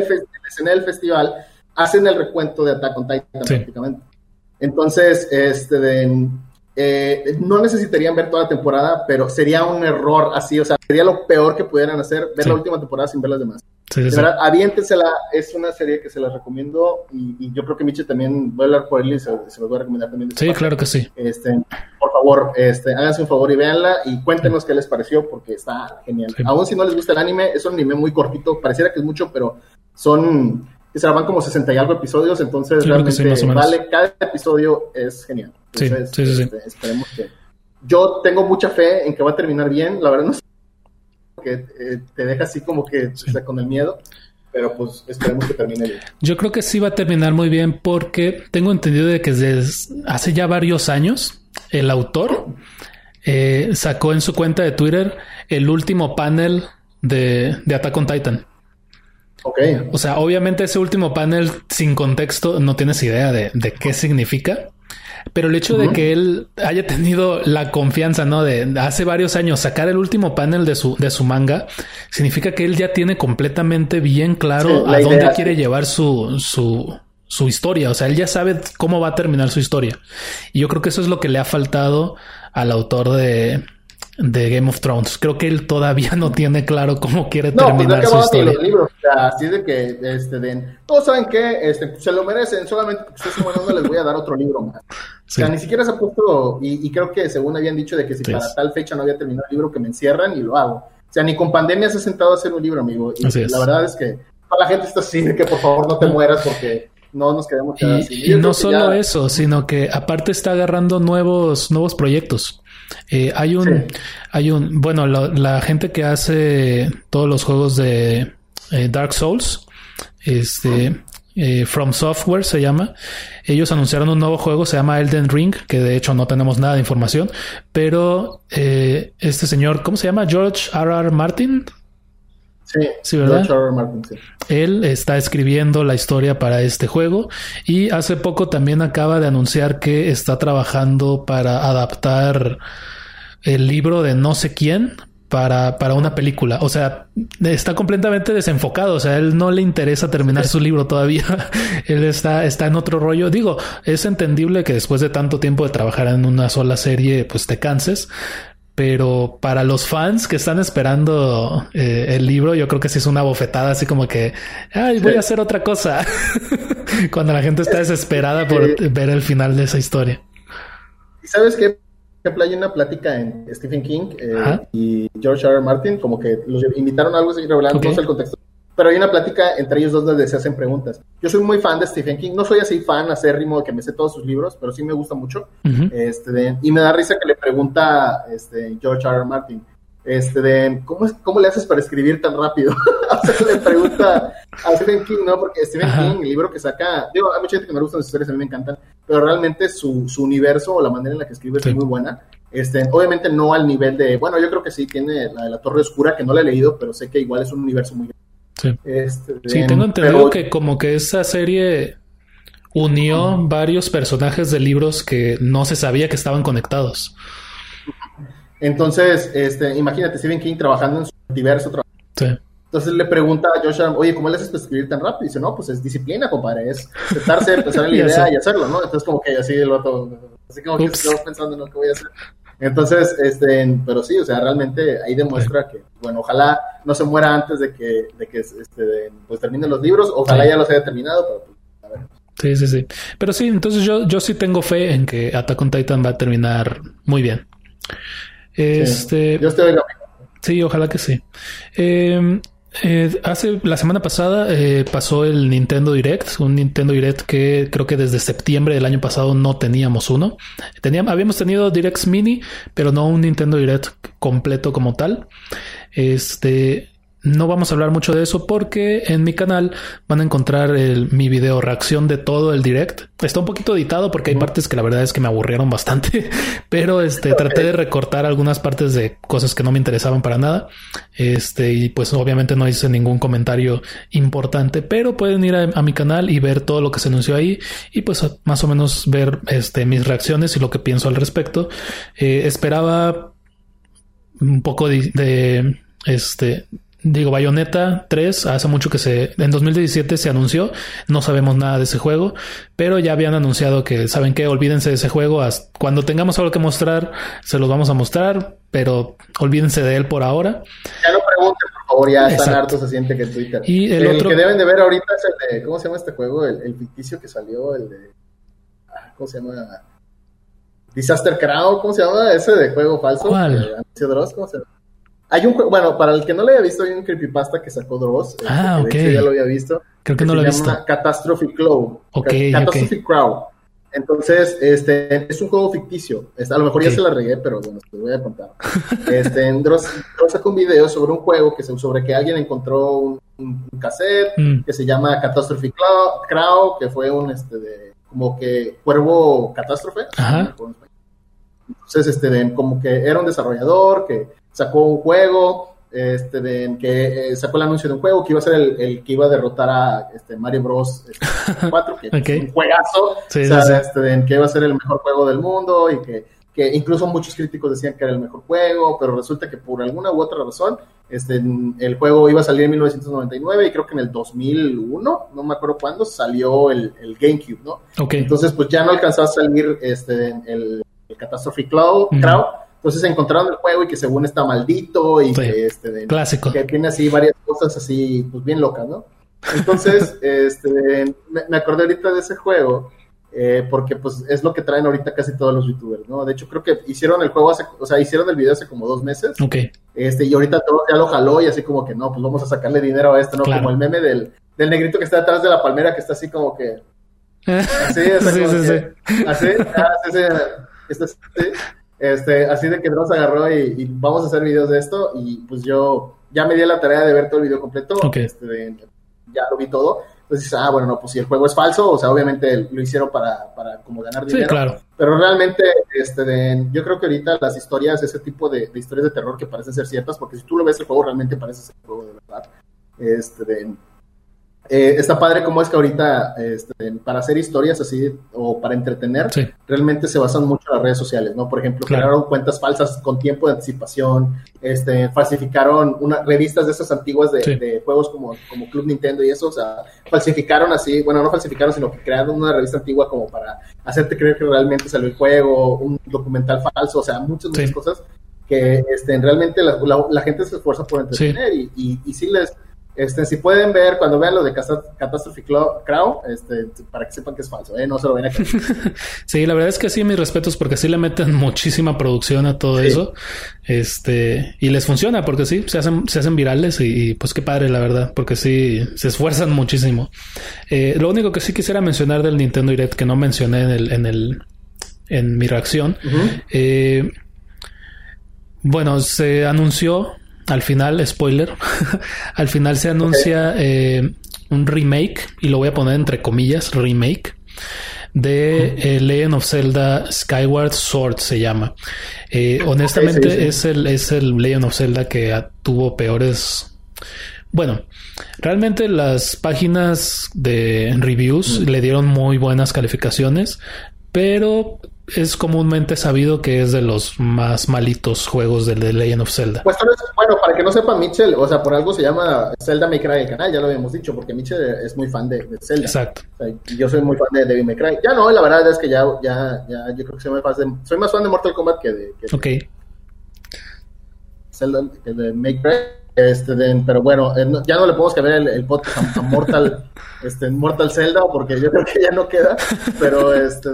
del, festival hacen el recuento de Attack on Titan prácticamente. Entonces, este, de, eh, no necesitarían ver toda la temporada, pero sería un error así, o sea, sería lo peor que pudieran hacer, ver la última temporada sin ver las demás. de verdad, aviéntensela, es una serie que se la recomiendo y, yo creo que Miche también, voy a hablar por él y se, se los voy a recomendar también. Sí, claro que sí. Este, por favor, este, háganse un favor y véanla y cuéntenos qué les pareció porque está genial. Aún si no les gusta el anime, es un anime muy cortito, pareciera que es mucho, pero son se van como 60 y algo episodios, entonces realmente vale, cada episodio es genial. Entonces, sí, sí, este, esperemos que... Yo tengo mucha fe en que va a terminar bien, la verdad no sé que eh, te deja así como que con el miedo, pero pues esperemos que termine bien. Yo creo que sí va a terminar muy bien porque tengo entendido de que desde hace ya varios años el autor eh, sacó en su cuenta de Twitter el último panel de, de Attack on Titan. Okay. O sea, obviamente ese último panel sin contexto no tienes idea de, de qué significa, Pero el hecho de que él haya tenido la confianza, ¿no? De hace varios años sacar el último panel de su, de su manga, significa que él ya tiene completamente bien claro a dónde quiere llevar su, su, su historia. O sea, él ya sabe cómo va a terminar su historia. Y yo creo que eso es lo que le ha faltado al autor de, de Game of Thrones. Creo que él todavía no tiene claro cómo quiere no, terminar pues su historia. Los libros, o sea, así de que este, den, todos saben que este, se lo merecen, solamente porque ustedes son buenos les voy a dar otro libro más. O sea, ni siquiera se ha puesto, y, y, creo que según habían dicho de que si para tal fecha no había terminado el libro, que me encierran y lo hago. O sea, ni con pandemia se ha sentado a hacer un libro, amigo. Y la verdad es que toda la gente está así de que por favor no te mueras porque no nos quedamos y, Y no solo eso, sino que aparte está agarrando nuevos, nuevos proyectos. Eh, hay un, hay un, bueno, la, gente que hace todos los juegos de eh, Dark Souls, este, eh, From Software se llama. Ellos anunciaron un nuevo juego, se llama Elden Ring, que de hecho no tenemos nada de información, pero este señor, ¿cómo se llama? George R. R. Martin. Sí, ¿verdad? Martin, sí. Él está escribiendo la historia para este juego y hace poco también acaba de anunciar que está trabajando para adaptar el libro de no sé quién para, para una película. O sea, está completamente desenfocado. O sea, él no le interesa terminar su libro todavía. él está, está en otro rollo. Digo, es entendible que después de tanto tiempo de trabajar en una sola serie, pues te canses pero para los fans que están esperando eh, el libro, yo creo que sí es una bofetada, así como que, ay, voy a hacer otra cosa. Cuando la gente está desesperada por ver el final de esa historia. ¿Y sabes qué? ejemplo, hay una plática en Stephen King eh, y George R. R. Martin, como que los invitaron a algo así revelando okay. el contexto pero hay una plática entre ellos dos donde se hacen preguntas. Yo soy muy fan de Stephen King, no soy así fan acérrimo de que me sé todos sus libros, pero sí me gusta mucho. este, y me da risa que le pregunta este, George R. R. Martin, este, de, ¿cómo, es, ¿cómo le haces para escribir tan rápido? o sea, le pregunta a Stephen King, ¿no? Porque Stephen King, el libro que saca, digo, hay mucha gente que me gustan sus historias, a mí me encantan, pero realmente su, su universo o la manera en la que escribe es muy buena. Este, obviamente no al nivel de, bueno, yo creo que sí tiene la de la Torre Oscura, que no la he leído, pero sé que igual es un universo muy Sí. Este, sí, tengo entendido que como que esa serie unió varios personajes de libros que no se sabía que estaban conectados. Entonces, este, imagínate Stephen King trabajando en su diverso trabajo. Entonces le pregunta a Joshua, oye, ¿cómo le haces para escribir tan rápido? Y dice, no, pues es disciplina, compadre, es sentarse, pensar en la idea y hacerlo, ¿no? Entonces como que así el otro, así como que estamos pensando en lo que voy a hacer. Entonces, este, pero sí, o sea, realmente ahí demuestra que, bueno, ojalá no se muera antes de que, de que este, pues terminen los libros, ojalá ya los haya terminado, pero pues, a ver. Sí, sí, sí. Pero sí, entonces yo, yo sí tengo fe en que Attack on Titan va a terminar muy bien. Este. Sí, yo estoy Sí, ojalá que sí. Eh, eh, hace la semana pasada eh, pasó el Nintendo Direct, un Nintendo Direct que creo que desde septiembre del año pasado no teníamos uno. Teníamos, habíamos tenido Directs Mini, pero no un Nintendo Direct completo como tal. Este no vamos a hablar mucho de eso porque en mi canal van a encontrar mi video reacción de todo el direct. Está un poquito editado porque hay partes que la verdad es que me aburrieron bastante, pero este traté de recortar algunas partes de cosas que no me interesaban para nada. Este, y pues obviamente no hice ningún comentario importante, pero pueden ir a, mi canal y ver todo lo que se anunció ahí y pues más o menos ver este, mis reacciones y lo que pienso al respecto. Eh, esperaba un poco de este Digo, Bayonetta 3, hace mucho que se, en 2017 se anunció, no sabemos nada de ese juego, pero ya habían anunciado que, ¿saben qué? Olvídense de ese juego, cuando tengamos algo que mostrar, se los vamos a mostrar, pero olvídense de él por ahora. Ya no pregunten, por favor, ya están hartos, se siente que Twitter. Y el, otro... que deben de ver ahorita es el de, ¿cómo se llama este juego? El, ficticio que salió, el de, ah, ¿cómo se llama? Disaster Crown, ¿cómo se llama? Ese de juego falso. ¿Cuál? ¿Cómo se llama? Hay un bueno, para el que no lo haya visto, hay un creepypasta que sacó Dross. Este, ah, ok. ya lo había visto. Creo que, no lo he visto. Se llama Catastrophe Cloud. Ok, Catastrophe Crowd. Entonces, este, es un juego ficticio. Este, a lo mejor ya se la regué, pero bueno, te voy a contar. Este, Dross, sacó un video sobre un juego que sobre que alguien encontró un, cassette mm. que se llama Catastrophe Crowd, que fue un, este, de, como que cuervo catástrofe. Ajá. Entonces, este, de, como que era un desarrollador que sacó un juego este, de, que eh, sacó el anuncio de un juego que iba a ser el, que iba a derrotar a este, Mario Bros. 4, este, que es un juegazo, Este, que iba a ser el mejor juego del mundo y que, que, incluso muchos críticos decían que era el mejor juego, pero resulta que por alguna u otra razón este, el juego iba a salir en 1999 y creo que en el 2001, no me acuerdo cuándo, salió el, el GameCube, ¿no? Entonces, pues ya no alcanzó a salir este, el, el Catastrophe Cloud, entonces encontraron el juego y que según está maldito y que, este, Clásico. que tiene así varias cosas así, pues bien locas, ¿no? Entonces, este, me, acordé ahorita de ese juego eh, porque pues es lo que traen ahorita casi todos los youtubers, ¿no? De hecho, creo que hicieron el juego hace, o sea, hicieron el video hace como dos meses. Ok. Este, y ahorita todo ya lo jaló y así como que no, pues vamos a sacarle dinero a esto, ¿no? Como el meme del, del negrito que está detrás de la palmera que está así como que... Así, así, sí, sí, sí. así, así, así, así, este, así de que nos agarró y, vamos a hacer videos de esto y pues yo ya me di la tarea de ver todo el video completo, este, ya lo vi todo. Entonces, ah, bueno, no, pues si el juego es falso, o sea, obviamente lo hicieron para, para como ganar dinero. Sí, claro. Pero realmente, este, yo creo que ahorita las historias, ese tipo de, historias de terror que parecen ser ciertas, porque si tú lo ves el juego, realmente parece ser el juego de verdad. Este, de, eh, está padre como es que ahorita este, para hacer historias así o para entretener, realmente se basan mucho en las redes sociales, ¿no? Por ejemplo, crearon cuentas falsas con tiempo de anticipación, este, falsificaron una, revistas de esas antiguas de, juegos como, como Club Nintendo y eso, o sea, falsificaron así, bueno, no falsificaron, sino que crearon una revista antigua como para hacerte creer que realmente salió el juego, un documental falso, o sea, muchas, muchas cosas que este, realmente la, gente se esfuerza por entretener y, y, y sí les este, si pueden ver, cuando vean lo de Catastrophe Crow, este, para que sepan que es falso, ¿eh? no se lo ven a Sí, la verdad es que sí, mis respetos, porque sí le meten muchísima producción a todo eso. Este, y les funciona, porque sí, se hacen, se hacen virales y, pues qué padre, la verdad, porque sí, se esfuerzan muchísimo. Eh, lo único que sí quisiera mencionar del Nintendo Direct que no mencioné en el, en el, en mi reacción, eh, bueno, se anunció al final, spoiler, al final se anuncia eh, un remake, y lo voy a poner entre comillas, remake, de eh, Legend of Zelda Skyward Sword se llama. Eh, honestamente es el es el Legend of Zelda que tuvo peores bueno, realmente las páginas de reviews le dieron muy buenas calificaciones, pero es comúnmente sabido que es de los más malitos juegos del The Legend of Zelda. Pues bueno, para que no sepa Mitchell, o sea, por algo se llama Zelda May Cry el canal, ya lo habíamos dicho, porque Mitchell es muy fan de, Zelda. Exacto. yo soy muy fan de Devil May Cry. Ya no, la verdad es que ya, ya, ya, yo creo que soy más fan de, soy más fan de Mortal Kombat que de, que de Zelda, que de May Cry. Este, pero bueno, eh, ya no le podemos cambiar el, el podcast a, Mortal, este, Mortal Zelda porque yo creo que ya no queda, pero este,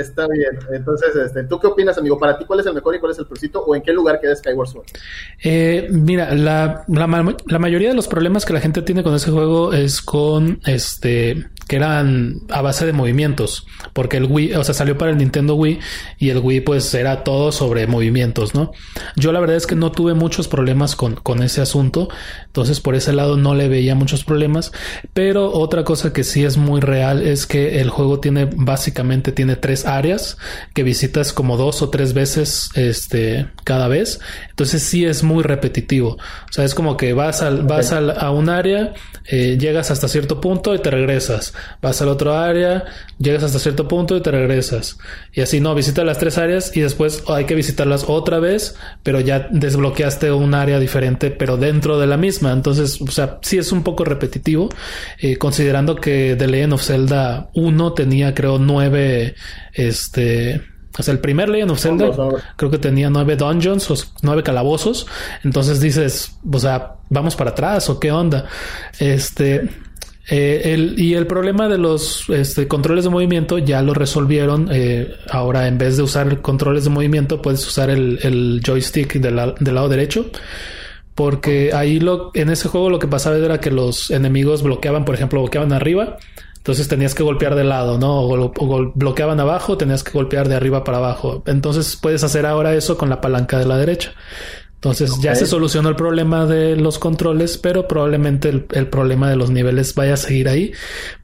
está bien. Entonces, este, ¿tú qué opinas, amigo? Para ti, ¿cuál es el mejor y cuál es el peorcito? ¿O en qué lugar queda Skyward Sword? Eh, mira, la, la, la, mayoría de los problemas que la gente tiene con ese juego es con este que eran a base de movimientos, porque el Wii, o sea, salió para el Nintendo Wii y el Wii pues era todo sobre movimientos, ¿no? Yo la verdad es que no tuve muchos problemas con, con ese asunto, entonces por ese lado no le veía muchos problemas, pero otra cosa que sí es muy real es que el juego tiene básicamente tiene tres áreas que visitas como dos o tres veces este cada vez, entonces sí es muy repetitivo, o sea, es como que vas al, vas a un área, eh, llegas hasta cierto punto y te regresas. Vas al otro área, llegas hasta cierto punto y te regresas. Y así no, visita las tres áreas y después hay que visitarlas otra vez, pero ya desbloqueaste un área diferente, pero dentro de la misma. Entonces, o sea, sí es un poco repetitivo, eh, considerando que The Legend of Zelda 1 tenía, creo, nueve, este, o sea, el primer Legend of Zelda creo que tenía nueve dungeons o nueve calabozos. Entonces dices, o sea, vamos para atrás o qué onda. Este, eh, el, y el problema de los este, controles de movimiento ya lo resolvieron. Eh, ahora, en vez de usar controles de movimiento, puedes usar el, joystick del lado derecho. Porque ahí lo, en ese juego lo que pasaba era que los enemigos bloqueaban, por ejemplo, bloqueaban arriba. Entonces tenías que golpear de lado, ¿no? O, o, bloqueaban abajo, tenías que golpear de arriba para abajo. Entonces puedes hacer ahora eso con la palanca de la derecha. Entonces ya se solucionó el problema de los controles, pero probablemente el, problema de los niveles vaya a seguir ahí,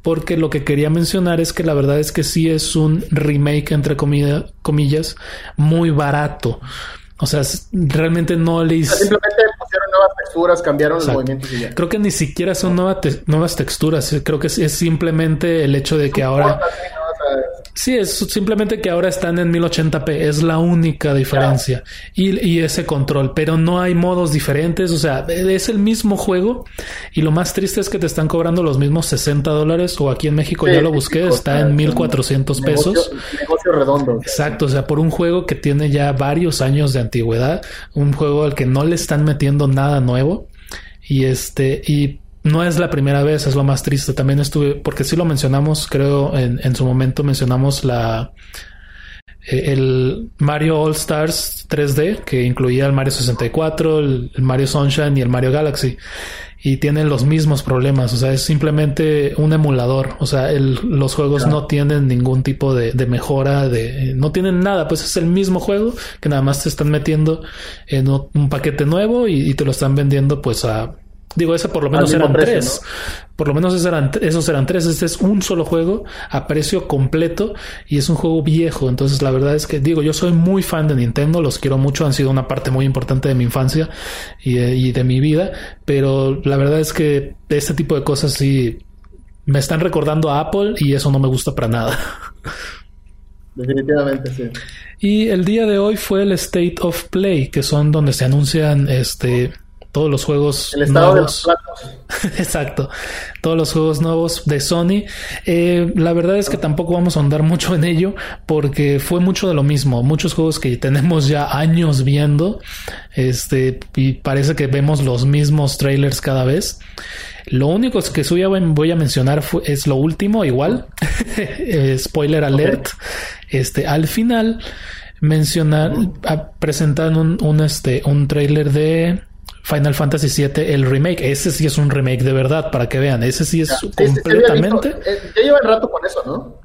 porque lo que quería mencionar es que la verdad es que sí es un remake, entre comillas, muy barato. O sea, realmente no le Simplemente pusieron nuevas texturas, cambiaron los movimientos y ya. Creo que ni siquiera son nuevas texturas. Creo que es, simplemente el hecho de que ahora. Sí, es simplemente que ahora están en 1080p, es la única diferencia. Y, ese control, pero no hay modos diferentes, o sea, es el mismo juego. Y lo más triste es que te están cobrando los mismos 60 dólares, o aquí en México ya lo busqué, está en 1400 pesos. Negocio, redondo. Exacto, o sea, por un juego que tiene ya varios años de antigüedad, un juego al que no le están metiendo nada nuevo. Y este, y no es la primera vez, es lo más triste. También estuve, porque sí lo mencionamos, creo, en, en su momento mencionamos la eh, el Mario All Stars 3D, que incluía el Mario 64, el, Mario Sunshine y el Mario Galaxy. Y tienen los mismos problemas, o sea, es simplemente un emulador, o sea, el, los juegos no tienen ningún tipo de, de, mejora, de, no tienen nada, pues es el mismo juego que nada más te están metiendo en un paquete nuevo y te lo están vendiendo pues a Digo, ese por lo menos eran tres. Por lo menos esos eran, esos eran tres. Este es un solo juego a precio completo y es un juego viejo. Entonces, la verdad es que, digo, yo soy muy fan de Nintendo, los quiero mucho, han sido una parte muy importante de mi infancia y de, y de mi vida. Pero la verdad es que este tipo de cosas sí me están recordando a Apple y eso no me gusta para nada. Definitivamente, sí. Y el día de hoy fue el State of Play, que son donde se anuncian este todos los juegos el estado nuevos. De los Exacto. Todos los juegos nuevos de Sony. Eh, la verdad es que tampoco vamos a andar mucho en ello porque fue mucho de lo mismo. Muchos juegos que tenemos ya años viendo. Este, y parece que vemos los mismos trailers cada vez. Lo único que voy a mencionar es lo último, igual. Spoiler alert. Este, al final mencionar, presentan un, un, este, un trailer de Final Fantasy VII, el remake. Ese sí es un remake de verdad, para que vean. Ese sí es completamente. Eh, ya lleva el rato con eso, ¿no?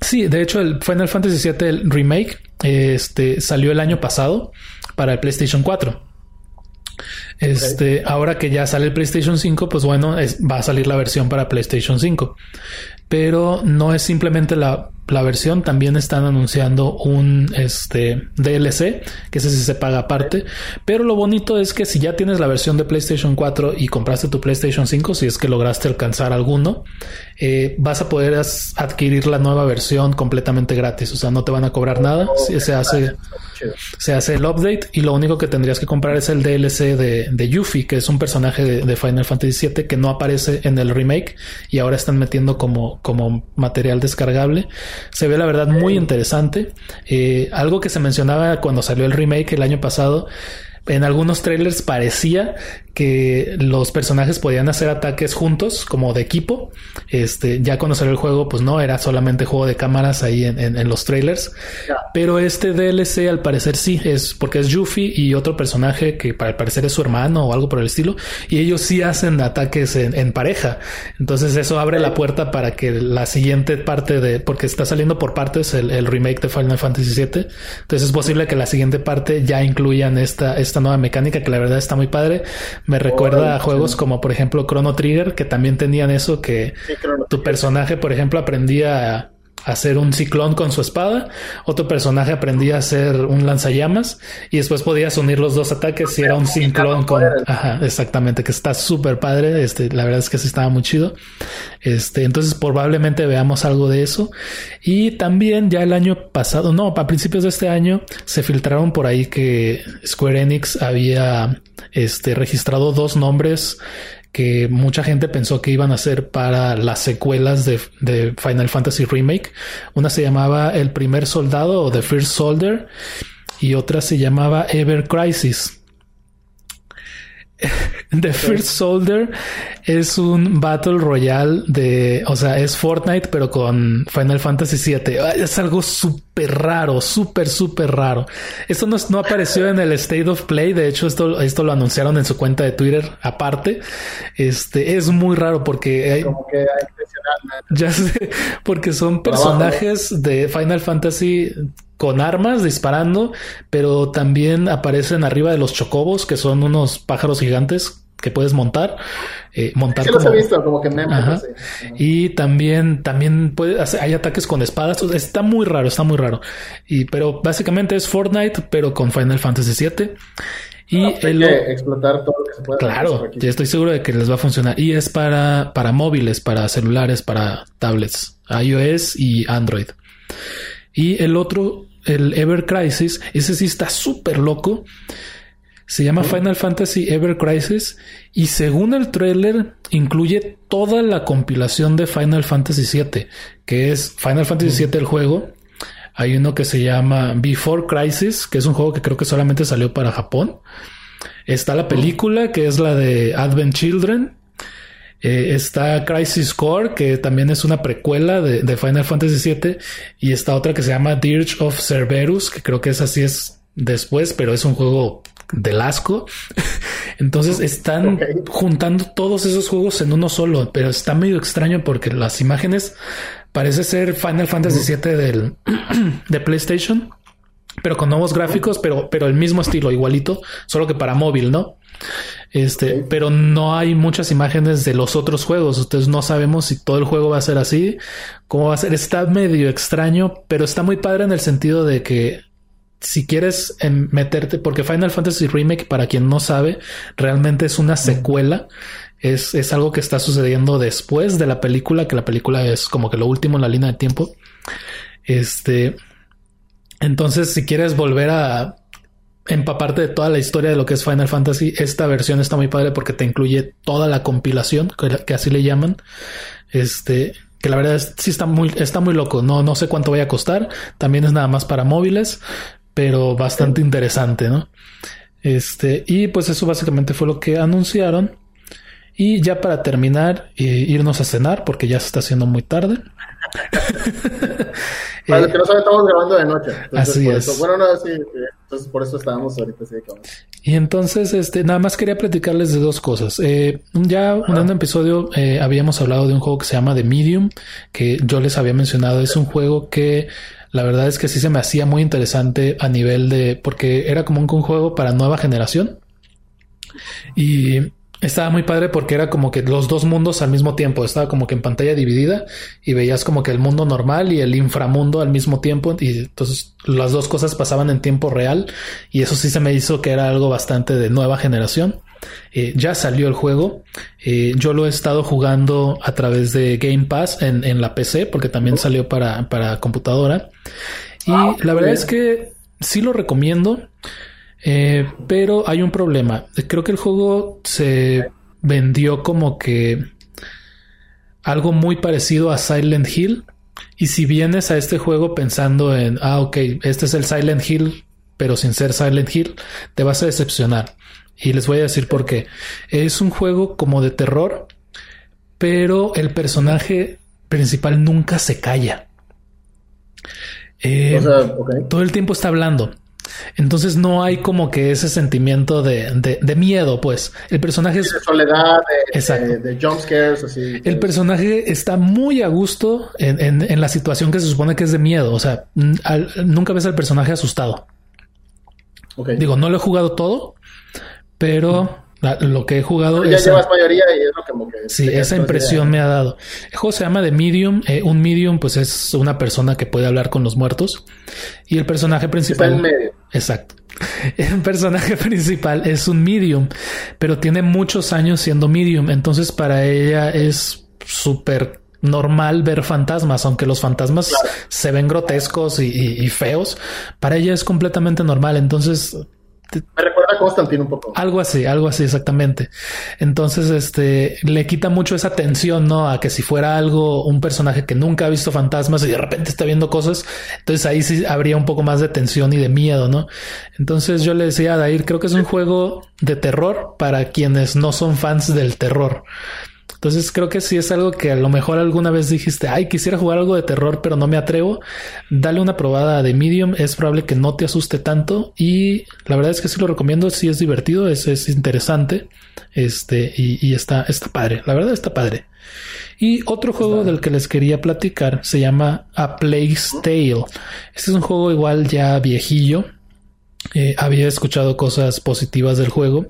Sí, de hecho, el Final Fantasy VII, el remake, este salió el año pasado para el PlayStation 4. Este, ahora que ya sale el PlayStation 5, pues bueno, va a salir la versión para PlayStation 5. Pero no es simplemente la la versión también están anunciando un este DLC que ese sí se paga aparte pero lo bonito es que si ya tienes la versión de PlayStation 4 y compraste tu PlayStation 5 si es que lograste alcanzar alguno eh, vas a poder adquirir la nueva versión completamente gratis o sea no te van a cobrar nada se hace se hace el update y lo único que tendrías que comprar es el DLC de, de Yuffie que es un personaje de, de, Final Fantasy VII que no aparece en el remake y ahora están metiendo como, como material descargable se ve la verdad muy interesante. Eh, algo que se mencionaba cuando salió el remake el año pasado en algunos trailers parecía que los personajes podían hacer ataques juntos, como de equipo. Este, ya salió el juego, pues no, era solamente juego de cámaras ahí en, los trailers. Pero este DLC al parecer sí, es porque es Yuffie y otro personaje que para el parecer es su hermano o algo por el estilo. Y ellos sí hacen ataques en, pareja. Entonces eso abre la puerta para que la siguiente parte de, porque está saliendo por partes el, remake de Final Fantasy VII. Entonces es posible que la siguiente parte ya incluyan esta, esta nueva mecánica que la verdad está muy padre. Me recuerda a juegos como por ejemplo Chrono Trigger, que también tenían eso, que tu personaje, por ejemplo, aprendía a hacer un ciclón con su espada, otro personaje aprendía a hacer un lanzallamas y después podías unir los dos ataques si era un ciclón con... Ajá, exactamente, que está súper padre, este, la verdad es que sí estaba muy chido. Este, entonces probablemente veamos algo de eso. Y también ya el año pasado, no, a principios de este año se filtraron por ahí que Square Enix había este, registrado dos nombres que mucha gente pensó que iban a ser para las secuelas de, Final Fantasy Remake. Una se llamaba El primer soldado o The First Soldier y otra se llamaba Ever Crisis. The First Soldier es un Battle Royale de, o sea, es Fortnite, pero con Final Fantasy VII. Es algo súper raro, súper, súper raro. Esto no, no, apareció en el State of Play. De hecho, esto, esto lo anunciaron en su cuenta de Twitter aparte. Este es muy raro porque hay, Como que ya sé, porque son personajes de Final Fantasy con armas disparando, pero también aparecen arriba de los chocobos, que son unos pájaros gigantes que puedes montar. Eh, montar como... he visto, como que me Y también, también puede hay ataques con espadas. Está muy raro, está muy raro. Y, pero básicamente es Fortnite, pero con Final Fantasy VII. Y hay el, explotar todo lo que se pueda. Claro, ya estoy seguro de que les va a funcionar. Y es para, para móviles, para celulares, para tablets, iOS y Android. Y el otro, el Ever Crisis, ese sí está súper loco. Se llama Final Fantasy Ever Crisis y según el trailer incluye toda la compilación de Final Fantasy VII, que es Final Fantasy VII el juego. Hay uno que se llama Before Crisis, que es un juego que creo que solamente salió para Japón. Está la película, que es la de Advent Children. Eh, está Crisis Core, que también es una precuela de, de, Final Fantasy VII. Y está otra que se llama Dirge of Cerberus, que creo que es así es después, pero es un juego del asco. Entonces están okay. juntando todos esos juegos en uno solo, pero está medio extraño porque las imágenes parece ser Final Fantasy VII del, de PlayStation, pero con nuevos gráficos, pero, pero el mismo estilo, igualito, solo que para móvil, ¿no? Este, okay. pero no hay muchas imágenes de los otros juegos. Entonces no sabemos si todo el juego va a ser así, cómo va a ser. Está medio extraño, pero está muy padre en el sentido de que si quieres meterte, porque Final Fantasy Remake, para quien no sabe, realmente es una secuela. Es, es, algo que está sucediendo después de la película, que la película es como que lo último en la línea de tiempo. Este. Entonces, si quieres volver a empaparte de toda la historia de lo que es Final Fantasy, esta versión está muy padre porque te incluye toda la compilación, que, que así le llaman. Este, que la verdad es, sí está muy, está muy loco. No, no sé cuánto vaya a costar. También es nada más para móviles, pero bastante interesante, ¿no? Este, y pues eso básicamente fue lo que anunciaron. Y ya para terminar, eh, irnos a cenar, porque ya se está haciendo muy tarde. para los que no saben, estamos grabando de noche. Entonces, así es. Eso, bueno, no, sí, entonces por eso estábamos ahorita así. Como... Y entonces, este, nada más quería platicarles de dos cosas. Eh, ya en un episodio eh, habíamos hablado de un juego que se llama The Medium, que yo les había mencionado. Es un juego que la verdad es que sí se me hacía muy interesante a nivel de, porque era como un, juego para nueva generación. Y estaba muy padre porque era como que los dos mundos al mismo tiempo. Estaba como que en pantalla dividida y veías como que el mundo normal y el inframundo al mismo tiempo. Y entonces las dos cosas pasaban en tiempo real. Y eso sí se me hizo que era algo bastante de nueva generación. Eh, ya salió el juego. Eh, yo lo he estado jugando a través de Game Pass en, en la PC porque también salió para, para computadora. Y la verdad bien. es que sí lo recomiendo. Eh, pero hay un problema. Creo que el juego se vendió como que algo muy parecido a Silent Hill. Y si vienes a este juego pensando en, ah, ok, este es el Silent Hill, pero sin ser Silent Hill, te vas a decepcionar. Y les voy a decir por qué. Es un juego como de terror, pero el personaje principal nunca se calla. Eh, o sea, okay. Todo el tiempo está hablando. Entonces no hay como que ese sentimiento de, de, de miedo, pues. El personaje es... De soledad, de, Exacto. de, de jump scares, así. El personaje está muy a gusto en, en, en, la situación que se supone que es de miedo. O sea, al, nunca ves al personaje asustado. Okay. Digo, no lo he jugado todo, pero lo que he jugado pero ya esa, llevas mayoría y es lo que como que sí esa impresión me ha dado el juego se llama The Medium eh, un medium pues es una persona que puede hablar con los muertos y el personaje principal Está en medio. exacto el personaje principal es un medium pero tiene muchos años siendo medium entonces para ella es súper normal ver fantasmas, aunque los fantasmas claro. se ven grotescos y, y, y, feos, para ella es completamente normal. Entonces, me recuerda a Constantine un poco. Algo así, algo así exactamente. Entonces, este le quita mucho esa tensión, ¿no? A que si fuera algo, un personaje que nunca ha visto fantasmas y de repente está viendo cosas, entonces ahí sí habría un poco más de tensión y de miedo, ¿no? Entonces yo le decía a Dair, creo que es un juego de terror para quienes no son fans del terror. Entonces creo que si es algo que a lo mejor alguna vez dijiste, ay, quisiera jugar algo de terror, pero no me atrevo. Dale una probada de Medium, es probable que no te asuste tanto y la verdad es que sí lo recomiendo, sí es divertido, es, es interesante, este, y, y, está, está padre, la verdad está padre. Y otro juego del que les quería platicar se llama A Plague's Tale. Este es un juego igual ya viejillo, eh, había escuchado cosas positivas del juego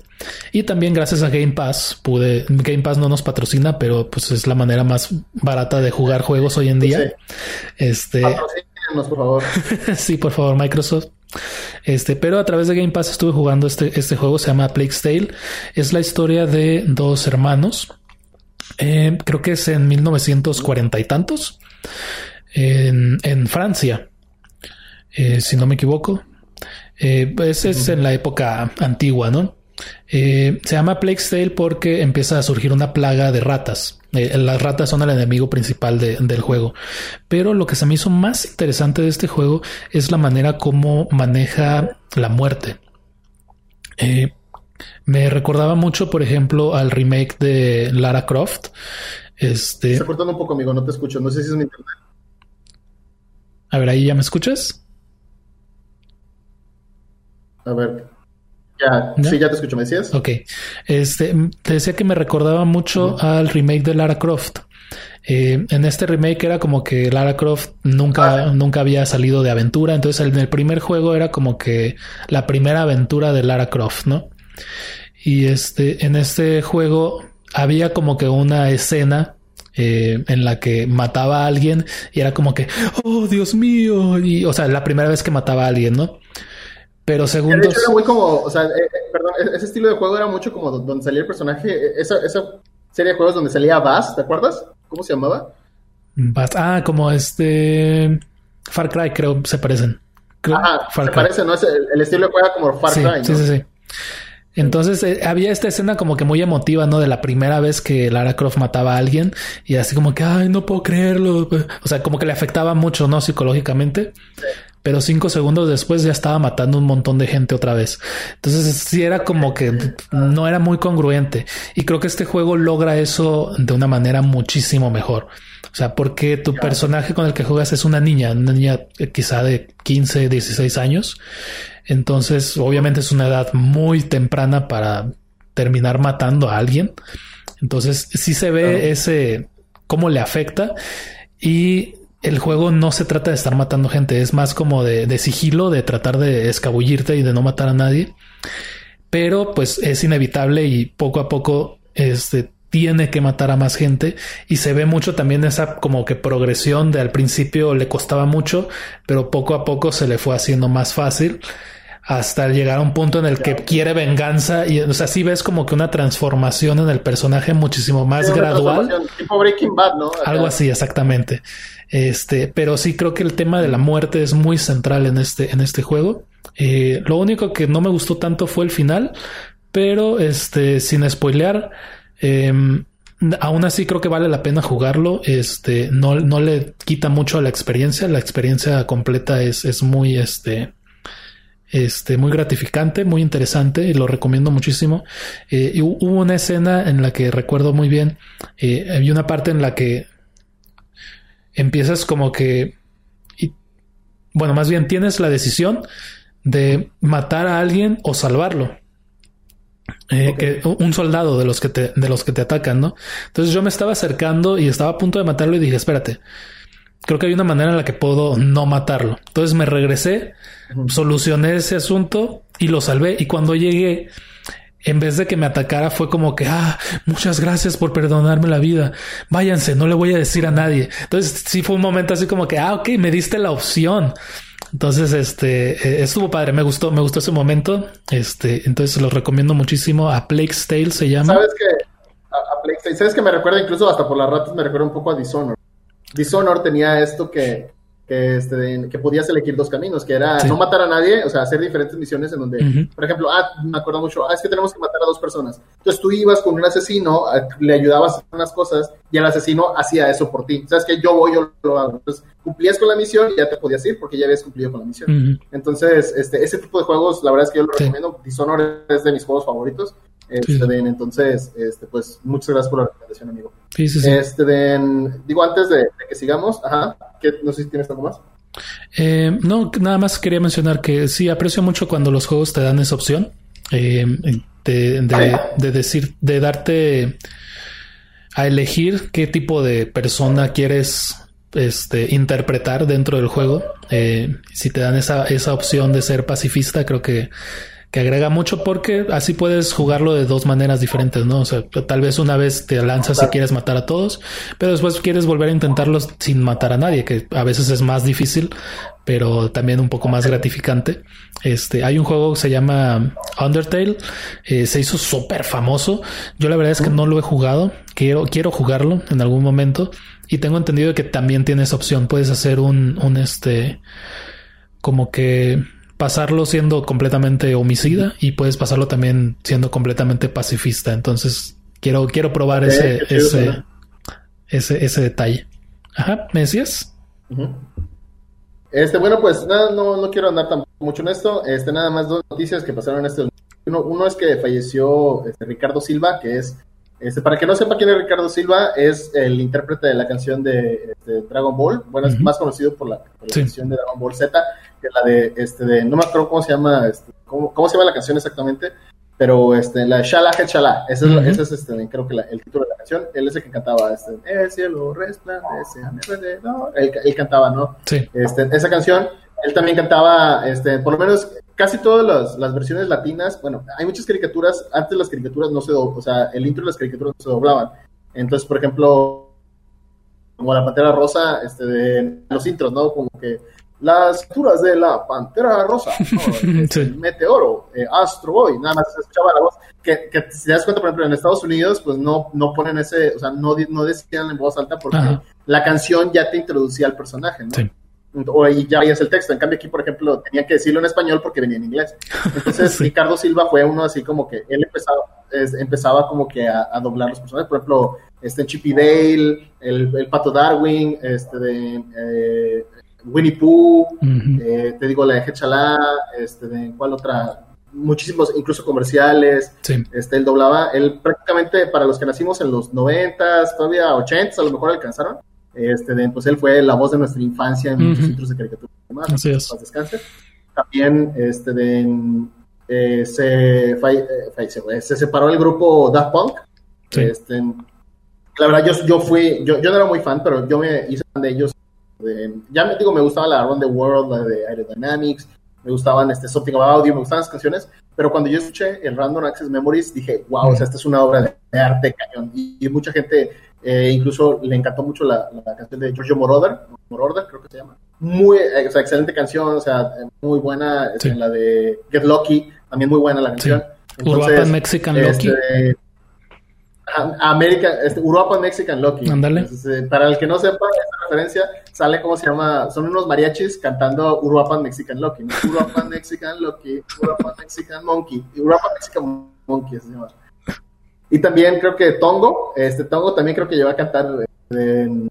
y también gracias a Game Pass pude Game Pass no nos patrocina pero pues es la manera más barata de jugar juegos hoy en día sí. este por favor sí por favor Microsoft Este, pero a través de Game Pass estuve jugando este, este juego, se llama Plague's Tale. Es la historia de dos hermanos. Eh, creo que es en 1940 y tantos. En, en Francia. Eh, si no me equivoco. Eh, pues es en la época antigua, ¿no? Eh, se llama Plague's Tale porque empieza a surgir una plaga de ratas. Eh, las ratas son el enemigo principal del juego. Pero lo que se me hizo más interesante de este juego es la manera como maneja la muerte. Eh, me recordaba mucho, por ejemplo, al remake de Lara Croft. Este. Está cortando un poco, amigo, no te escucho. No sé si es mi internet. A ver, ahí ya me escuchas. A ver. Ya, sí, ya te escucho, ¿me decías? Ok. Este, te decía que me recordaba mucho al remake de Lara Croft. Eh, en este remake era como que Lara Croft nunca, ah, nunca había salido de aventura. Entonces, en el primer juego era como que la primera aventura de Lara Croft, ¿no? Y este, en este juego había como que una escena eh, en la que mataba a alguien y era como que, oh Dios mío, y o sea, la primera vez que mataba a alguien, ¿no? Pero según. De hecho, era muy como. O sea, eh, perdón, ese estilo de juego era mucho como donde salía el personaje. E-, esa, esa serie de juegos donde salía Bass, ¿te acuerdas? ¿Cómo se llamaba? Bass. Ah, como este. Far Cry, creo, se parecen. Ajá, se parecen, ¿no? Es el, estilo de juego como Far Cry, ¿no? Sí, sí, sí. Entonces eh, había esta escena como que muy emotiva, ¿no? De la primera vez que Lara Croft mataba a alguien y así como que, ay, no puedo creerlo. O sea, como que le afectaba mucho, ¿no? Psicológicamente. Sí pero cinco segundos después ya estaba matando un montón de gente otra vez. Entonces sí era como que no era muy congruente y creo que este juego logra eso de una manera muchísimo mejor. O sea, porque tu personaje con el que juegas es una niña, una niña eh, quizá de 15, 16 años. Entonces, obviamente es una edad muy temprana para terminar matando a alguien. Entonces, sí se ve ese cómo le afecta y el juego no se trata de estar matando gente, es más como de, sigilo, de tratar de escabullirte y de no matar a nadie. Pero pues es inevitable y poco a poco este, tiene que matar a más gente y se ve mucho también esa como que progresión de al principio le costaba mucho, pero poco a poco se le fue haciendo más fácil hasta llegar a un punto en el que quiere venganza y o sea, sí ves como que una transformación en el personaje muchísimo más gradual. Tipo Breaking Bad, ¿no? Algo así, exactamente. Este, pero sí creo que el tema de la muerte es muy central en este, en este juego. Eh, lo único que no me gustó tanto fue el final, pero este, sin spoilear, em, aún así creo que vale la pena jugarlo. Este, no, no le quita mucho a la experiencia. La experiencia completa es, es muy, este, este, muy gratificante, muy interesante, y lo recomiendo muchísimo. Eh, y hubo una escena en la que recuerdo muy bien, eh, había una parte en la que empiezas como que, y, bueno, más bien tienes la decisión de matar a alguien o salvarlo. Eh, que un soldado de los que te de los que te atacan, ¿no? Entonces yo me estaba acercando y estaba a punto de matarlo y dije, espérate, creo que hay una manera en la que puedo no matarlo. Entonces me regresé, solucioné ese asunto y lo salvé. Y cuando llegué, en vez de que me atacara, fue como que, ah, muchas gracias por perdonarme la vida. Váyanse, no le voy a decir a nadie. Entonces sí fue un momento así como que, ah, ok, me diste la opción. Entonces, este, eh, estuvo padre, me gustó, me gustó ese momento. Este, entonces lo recomiendo muchísimo. A Plague's Tale se llama. ¿Sabes que A, a Tale, ¿sabes que me recuerda incluso hasta por las ratas me recuerda un poco a Dishonored? Dishonor tenía esto que, que, este, que podías elegir dos caminos, que era no matar a nadie, o sea, hacer diferentes misiones en donde, por ejemplo, ah, me acuerdo mucho, ah, es que tenemos que matar a dos personas. Entonces tú ibas con un asesino, le ayudabas a hacer unas cosas y el asesino hacía eso por ti. Sabes que yo voy, yo lo hago. Entonces cumplías con la misión y ya te podías ir porque ya habías cumplido con la misión. Entonces, este, ese tipo de juegos, la verdad es que yo lo recomiendo. Dishonored es de mis juegos favoritos. Este, entonces, este, pues, muchas gracias por la recomendación, amigo. Sí, sí, Este, digo, antes de, que sigamos, ajá, no sé si tienes algo más. Eh, no, nada más quería mencionar que sí aprecio mucho cuando los juegos te dan esa opción eh, de, de, decir, de darte a elegir qué tipo de persona quieres este, interpretar dentro del juego. Eh, si te dan esa, esa opción de ser pacifista, creo que que agrega mucho porque así puedes jugarlo de dos maneras diferentes, ¿no? O sea, tal vez una vez te lanzas y quieres matar a todos, pero después quieres volver a intentarlo sin matar a nadie, que a veces es más difícil, pero también un poco más gratificante. Este, hay un juego que se llama Undertale, eh, se hizo súper famoso. Yo la verdad es que no lo he jugado, quiero, quiero jugarlo en algún momento y tengo entendido que también tienes opción, puedes hacer un, un este, como que pasarlo siendo completamente homicida y puedes pasarlo también siendo completamente pacifista. Entonces quiero, quiero probar ese, ese, ese, ese, detalle. Ajá, ¿me decías? Este, bueno, pues nada, no, no quiero andar tan mucho en esto. Este, nada más dos noticias que pasaron este. Uno, uno es que falleció este, Ricardo Silva, que es este, para que no sepa quién es Ricardo Silva, es el intérprete de la canción de, este, Dragon Ball. Bueno, es más conocido por la, canción de Dragon Ball Z, que la de, este, de, no me acuerdo cómo se llama, este, cómo, cómo, se llama la canción exactamente, pero este, la de Shala Chala, ese es, ese es este, creo que el título de la canción. Él es el que cantaba, este, el cielo resplandece a mi alrededor. Él, él, cantaba, ¿no? Sí. Este, esa canción él también cantaba, este, por lo menos casi todas las, versiones latinas, bueno, hay muchas caricaturas, antes las caricaturas no se doblaban, o sea, el intro de las caricaturas no se doblaban. Entonces, por ejemplo, como la Pantera Rosa, este, de los intros, ¿no? Como que las criaturas de la Pantera Rosa, Meteoro, eh, Astro Boy, nada más escuchaba la voz. Que, que, si te das cuenta, por ejemplo, en Estados Unidos, pues no, no ponen ese, o sea, no, no decían en voz alta porque la canción ya te introducía al personaje, ¿no? Sí o ahí ya veías el texto. En cambio, aquí, por ejemplo, tenía que decirlo en español porque venía en inglés. Entonces, Ricardo Silva fue uno así como que él empezaba, empezaba como que a, doblar los personajes. Por ejemplo, este Chippy Dale, el, Pato Darwin, este de eh, Winnie Pooh, eh, te digo la de Hechalá, este de cuál otra, muchísimos, incluso comerciales. Este, él doblaba, él prácticamente para los que nacimos en los noventas, todavía ochentas, a lo mejor alcanzaron este, pues él fue la voz de nuestra infancia en muchos centros de caricatura y demás. Así es. También este, de, eh, se, eh, se separó el grupo Daft Punk. Este, la verdad, yo, yo fui, yo, yo no era muy fan, pero yo me hice fan de ellos. Ya me digo, me gustaba la Around the World, la de Aerodynamics, me gustaban este, Something About Audio, me gustaban las canciones, pero cuando yo escuché el Random Access Memories, dije, wow, o sea, esta es una obra de arte cañón. y mucha gente eh, incluso le encantó mucho la, canción de Giorgio Moroder, Moroder creo que se llama. Muy, eh, o sea, excelente canción, o sea, muy buena. Este, la de Get Lucky, también muy buena la canción. Uruapan Mexican Lucky. América, este, Uruapan Mexican Lucky. Ándale. Eh, para el que no sepa esa referencia, sale como se llama, son unos mariachis cantando Uruapan Mexican Lucky. Uruapan Mexican Lucky, Uruapan Mexican Monkey, Uruapan Mexican Monkey se llama. Y también creo que Tongo, este Tongo también creo que lleva a cantar en,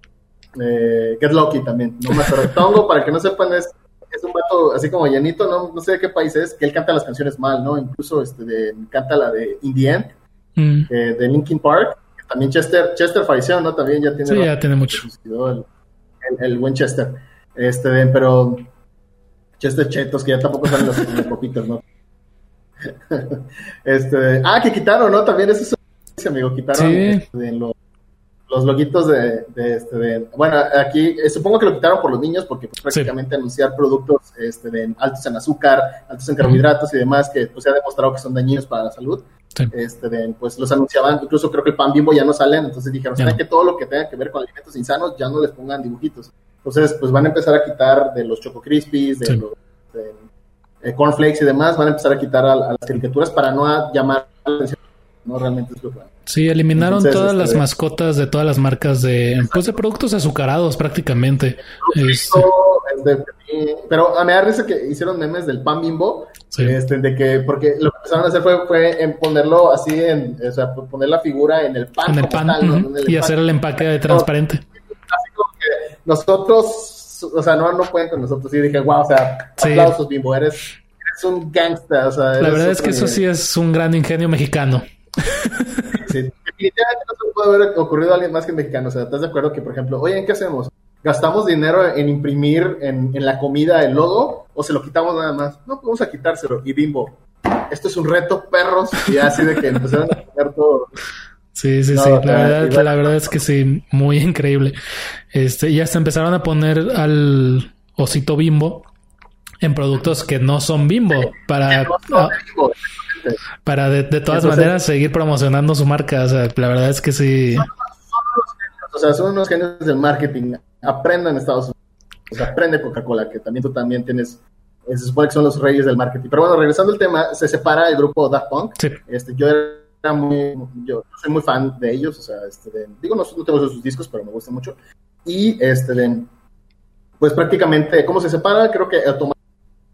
eh, Get Lucky también, no me acuerdo. Tongo, para que no sepan, es, es un vato así como llanito, no, no sé de qué país es, que él canta las canciones mal, ¿no? Incluso este de, canta la de In the End, mm. eh, de Linkin Park, también Chester, Chester falleció, ¿no? También ya tiene... Sí, ya tiene mucho. El, el, buen Chester. Este, pero Chester Chetos, que ya tampoco salen los, los poquitos, ¿no? este, ah, que quitaron, ¿no? También eso amigo. Quitaron este, los, loguitos de, este, bueno, aquí eh, supongo que lo quitaron por los niños porque pues, prácticamente anunciar productos este, de altos en azúcar, altos en carbohidratos y demás que pues se ha demostrado que son dañinos para la salud. Este, pues los anunciaban, incluso creo que el pan bimbo ya no salen, entonces dijeron, ¿saben que todo lo que tenga que ver con alimentos insanos ya no les pongan dibujitos? Entonces, pues van a empezar a quitar de los Choco Crispies, de los eh, cornflakes y demás, van a empezar a quitar a, las caricaturas para no llamar la atención no realmente es lo que Sí, eliminaron todas las este, mascotas de todas las marcas de, pues, de productos azucarados prácticamente. Este. pero a mí me da risa que hicieron memes del pan bimbo, este, de que, porque lo que empezaron a hacer fue, fue en ponerlo así, en, o sea, poner la figura en el pan. En el pan, y hacer el empaque de transparente. Así como que nosotros, o sea, no, no pueden con nosotros. Y dije, wow, o sea, aplausos bimbo, eres, eres un gangsta, o sea. La verdad es que eso sí es un gran ingenio mexicano. Sí, definitivamente no se puede haber ocurrido a alguien más que mexicano. O sea, ¿estás de acuerdo que, por ejemplo, oye, ¿qué hacemos? ¿Gastamos dinero en imprimir en, la comida el logo o se lo quitamos nada más? No, vamos a quitárselo. Y bimbo, esto es un reto, perros. Y así de que empezaron a quitar todo. Sí, sí, sí. La verdad, la verdad es que sí, muy increíble. Este, y hasta empezaron a poner al osito bimbo en productos que no son bimbo para, para de, todas maneras seguir promocionando su marca. O sea, la verdad es que sí. o sea, son unos genios del marketing. Aprendan Estados Unidos. O sea, aprende Coca-Cola, que también tú también tienes se supone que son los reyes del marketing. Pero bueno, regresando al tema, se separa el grupo Daft Punk. Este, yo era muy, yo soy muy fan de ellos, o sea, este, digo, no, no, tengo sus discos, pero me gusta mucho. Y este, pues prácticamente, ¿cómo se separa? Creo que tomaron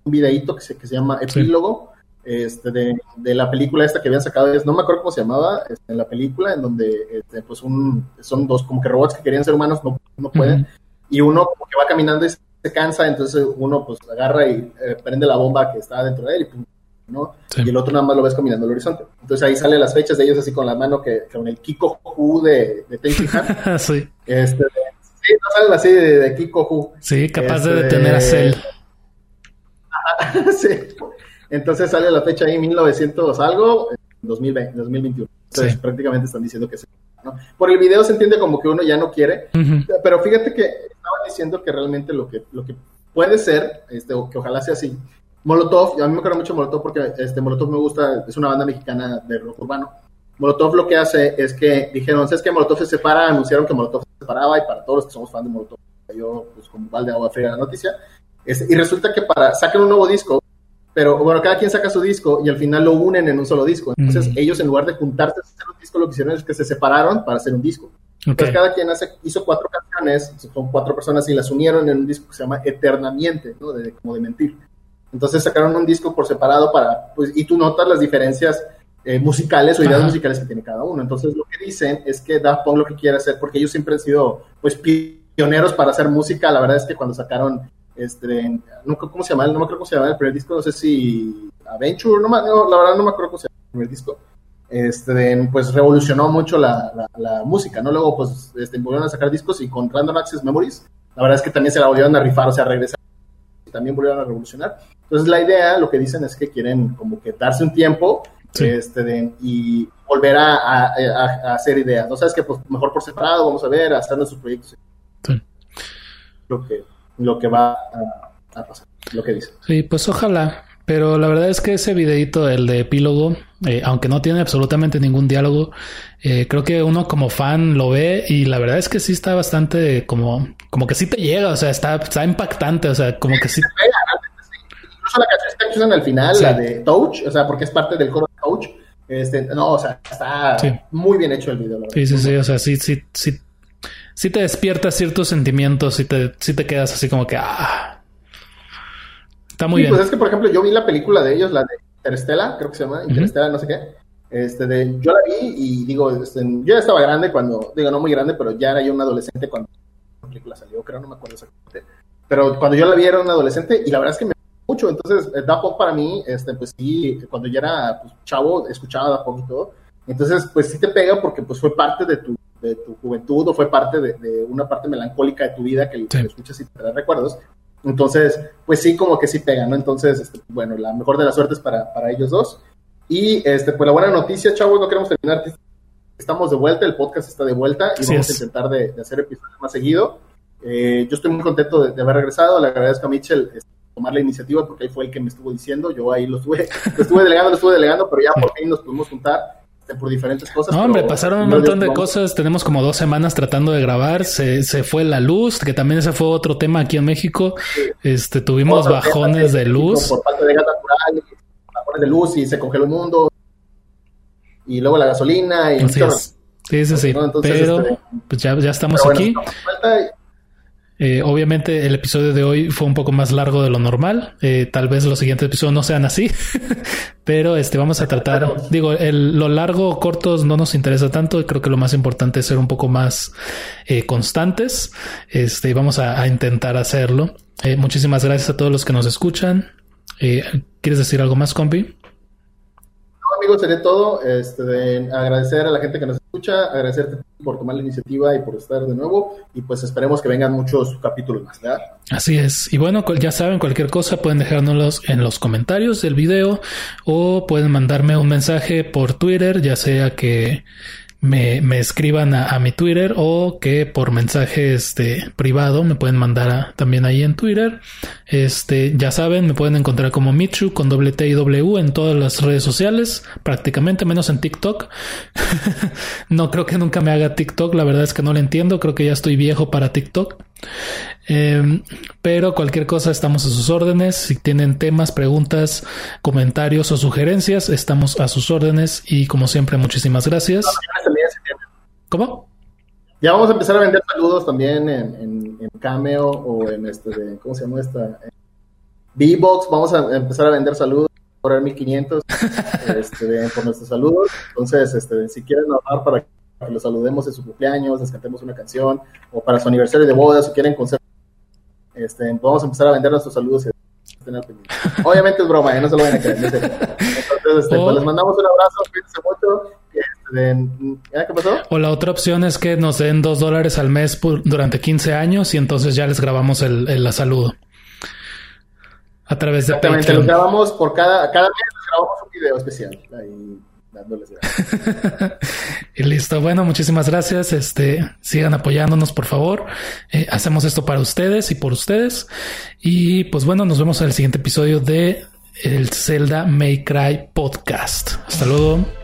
un videíto que se, que se llama Epílogo. Este, de, de, la película esta que habían sacado, no me acuerdo cómo se llamaba, este, en la película, en donde este, pues un, son dos como que robots que querían ser humanos, no, no pueden, y uno como que va caminando y se cansa, entonces uno pues agarra y eh, prende la bomba que está dentro de él y ¿no? Y el otro nada más lo ves caminando al horizonte. Entonces ahí salen las fechas de ellos así con la mano que con el Kiko Hu de, de sí. Este, sí, no salen así de, Kiko Hu. Sí, capaz de este, detener a Cell. sí. Entonces sale la fecha ahí 1900 algo, 2020, 2021. Entonces prácticamente están diciendo que se ¿no? Por el video se entiende como que uno ya no quiere, pero fíjate que estaban diciendo que realmente lo que, lo que puede ser, este, o que ojalá sea así, Molotov, a mí me acuerdo mucho Molotov porque este, Molotov me gusta, es una banda mexicana de rock urbano. Molotov lo que hace es que dijeron, ¿sabes que Molotov se separa? Anunciaron que Molotov se separaba y para todos los que somos fans de Molotov, yo pues como balde de agua fría la noticia. y resulta que para sacar un nuevo disco, pero bueno, cada quien saca su disco y al final lo unen en un solo disco. Entonces, ellos en lugar de juntarse a hacer un disco, lo que hicieron es que se separaron para hacer un disco. Entonces, cada quien hace, hizo cuatro canciones, son cuatro personas y las unieron en un disco que se llama Eternamente, ¿no? De, como de mentir. Entonces, sacaron un disco por separado para, pues, y tú notas las diferencias eh, musicales o ideas musicales que tiene cada uno. Entonces, lo que dicen es que Daft Punk lo que quiere hacer, porque ellos siempre han sido, pues, pioneros para hacer música. La verdad es que cuando sacaron este, no, ¿cómo se llama? No me acuerdo cómo se llama el primer disco, no sé si Adventure, no, la verdad no me acuerdo cómo se llama el primer disco. Este, pues revolucionó mucho la, la, música, ¿no? Luego, pues, este, volvieron a sacar discos y con Random Access Memories, la verdad es que también se la volvieron a rifar, o sea, regresar y también volvieron a revolucionar. Entonces, la idea, lo que dicen es que quieren como que darse un tiempo este, y volver a, a, hacer ideas, ¿no? Sabes que pues, mejor por separado, vamos a ver, a en sus proyectos. Sí. Lo que lo que va a, pasar, lo que dice. Sí, pues ojalá. Pero la verdad es que ese videito, el de epílogo, eh, aunque no tiene absolutamente ningún diálogo, eh, creo que uno como fan lo ve y la verdad es que sí está bastante como, como que sí te llega, o sea, está, está impactante, o sea, como que sí. Incluso la canción está en el final, la de Touch, o sea, porque es parte del coro de Touch. Este, no, o sea, está muy bien hecho el video. Sí, sí, sí, o sea, sí, sí, sí si te despierta ciertos sentimientos y te, si te quedas así como que, ah, está muy bien. Pues es que, por ejemplo, yo vi la película de ellos, la de Interestela, creo que se llama, Interestela, no sé qué. Este, de, yo la vi y digo, este, yo ya estaba grande cuando, digo, no muy grande, pero ya era yo un adolescente cuando la película salió, creo, no me acuerdo exactamente. Pero cuando yo la vi era un adolescente y la verdad es que me mucho. Entonces, eh, Da para mí, este, pues sí, cuando yo era pues, chavo, escuchaba Da y todo. Entonces, pues sí te pega porque pues fue parte de tu de tu juventud o fue parte de, una parte melancólica de tu vida que, lo escuchas y te da recuerdos. Entonces, pues sí, como que sí pega, ¿no? Entonces, este, bueno, la mejor de las suertes para, para ellos dos. Y este, pues la buena noticia, chavos, no queremos terminar. Estamos de vuelta, el podcast está de vuelta y vamos a intentar de, hacer episodios más seguido. Eh, yo estoy muy contento de, haber regresado. Le agradezco a Mitchell este, tomar la iniciativa porque él fue el que me estuvo diciendo. Yo ahí lo estuve, lo estuve delegando, lo estuve delegando, pero ya por fin nos pudimos juntar por diferentes cosas. No, hombre, pasaron un montón de cosas. Tenemos como dos semanas tratando de grabar. Se, se fue la luz, que también ese fue otro tema aquí en México. Este, tuvimos bajones de luz. Por falta de gas natural, bajones de luz y se congeló el mundo. Y luego la gasolina y Sí, sí, sí. Pero este, pues ya, ya estamos aquí. Eh, obviamente el episodio de hoy fue un poco más largo de lo normal. Eh, tal vez los siguientes episodios no sean así, pero este vamos a tratar. Digo, el, lo largo o cortos no nos interesa tanto. Creo que lo más importante es ser un poco más eh, constantes. Este, vamos a, a intentar hacerlo. muchísimas gracias a todos los que nos escuchan. ¿Quieres decir algo más, compi? Sería todo. Este, de agradecer a la gente que nos escucha, agradecerte por tomar la iniciativa y por estar de nuevo. Y pues esperemos que vengan muchos capítulos más, ¿verdad? Así es. Y bueno, ya saben, cualquier cosa pueden dejárnoslos en los comentarios del video o pueden mandarme un mensaje por Twitter, ya sea que me, me escriban a, mi Twitter o que por mensaje este, privado me pueden mandar también ahí en Twitter. Este, ya saben, me pueden encontrar como Michu con doble T y W en todas las redes sociales, prácticamente menos en TikTok. no creo que nunca me haga TikTok, la verdad es que no lo entiendo, creo que ya estoy viejo para TikTok. Em, pero cualquier cosa estamos a sus órdenes. Si tienen temas, preguntas, comentarios o sugerencias, estamos a sus órdenes. Y como siempre, muchísimas gracias. ¿Cómo? Ya vamos a empezar a vender saludos también en, en, Cameo o en este, de, ¿cómo se llama esta? V-Box. Vamos a empezar a vender saludos por 1500 este, por nuestros saludos. Entonces, este, si quieren ahorrar para que los saludemos en su cumpleaños, les cantemos una canción, o para su aniversario de boda, si quieren consejo, este, vamos a empezar a vender nuestros saludos. Obviamente es broma, ¿eh? no se lo van a creer. Entonces, este, pues, les mandamos un abrazo, cuídense mucho. Este, ¿Qué pasó? O la otra opción es que nos den dos dólares al mes por, durante 15 años y entonces ya les grabamos el, el saludo. A través de Exactamente, los grabamos por cada, cada mes, les grabamos un video especial. Ahí y listo. Bueno, muchísimas gracias. Este, sigan apoyándonos, por favor. Eh, hacemos esto para ustedes y por ustedes. Y pues bueno, nos vemos en el siguiente episodio de el Zelda May Cry podcast. Hasta luego.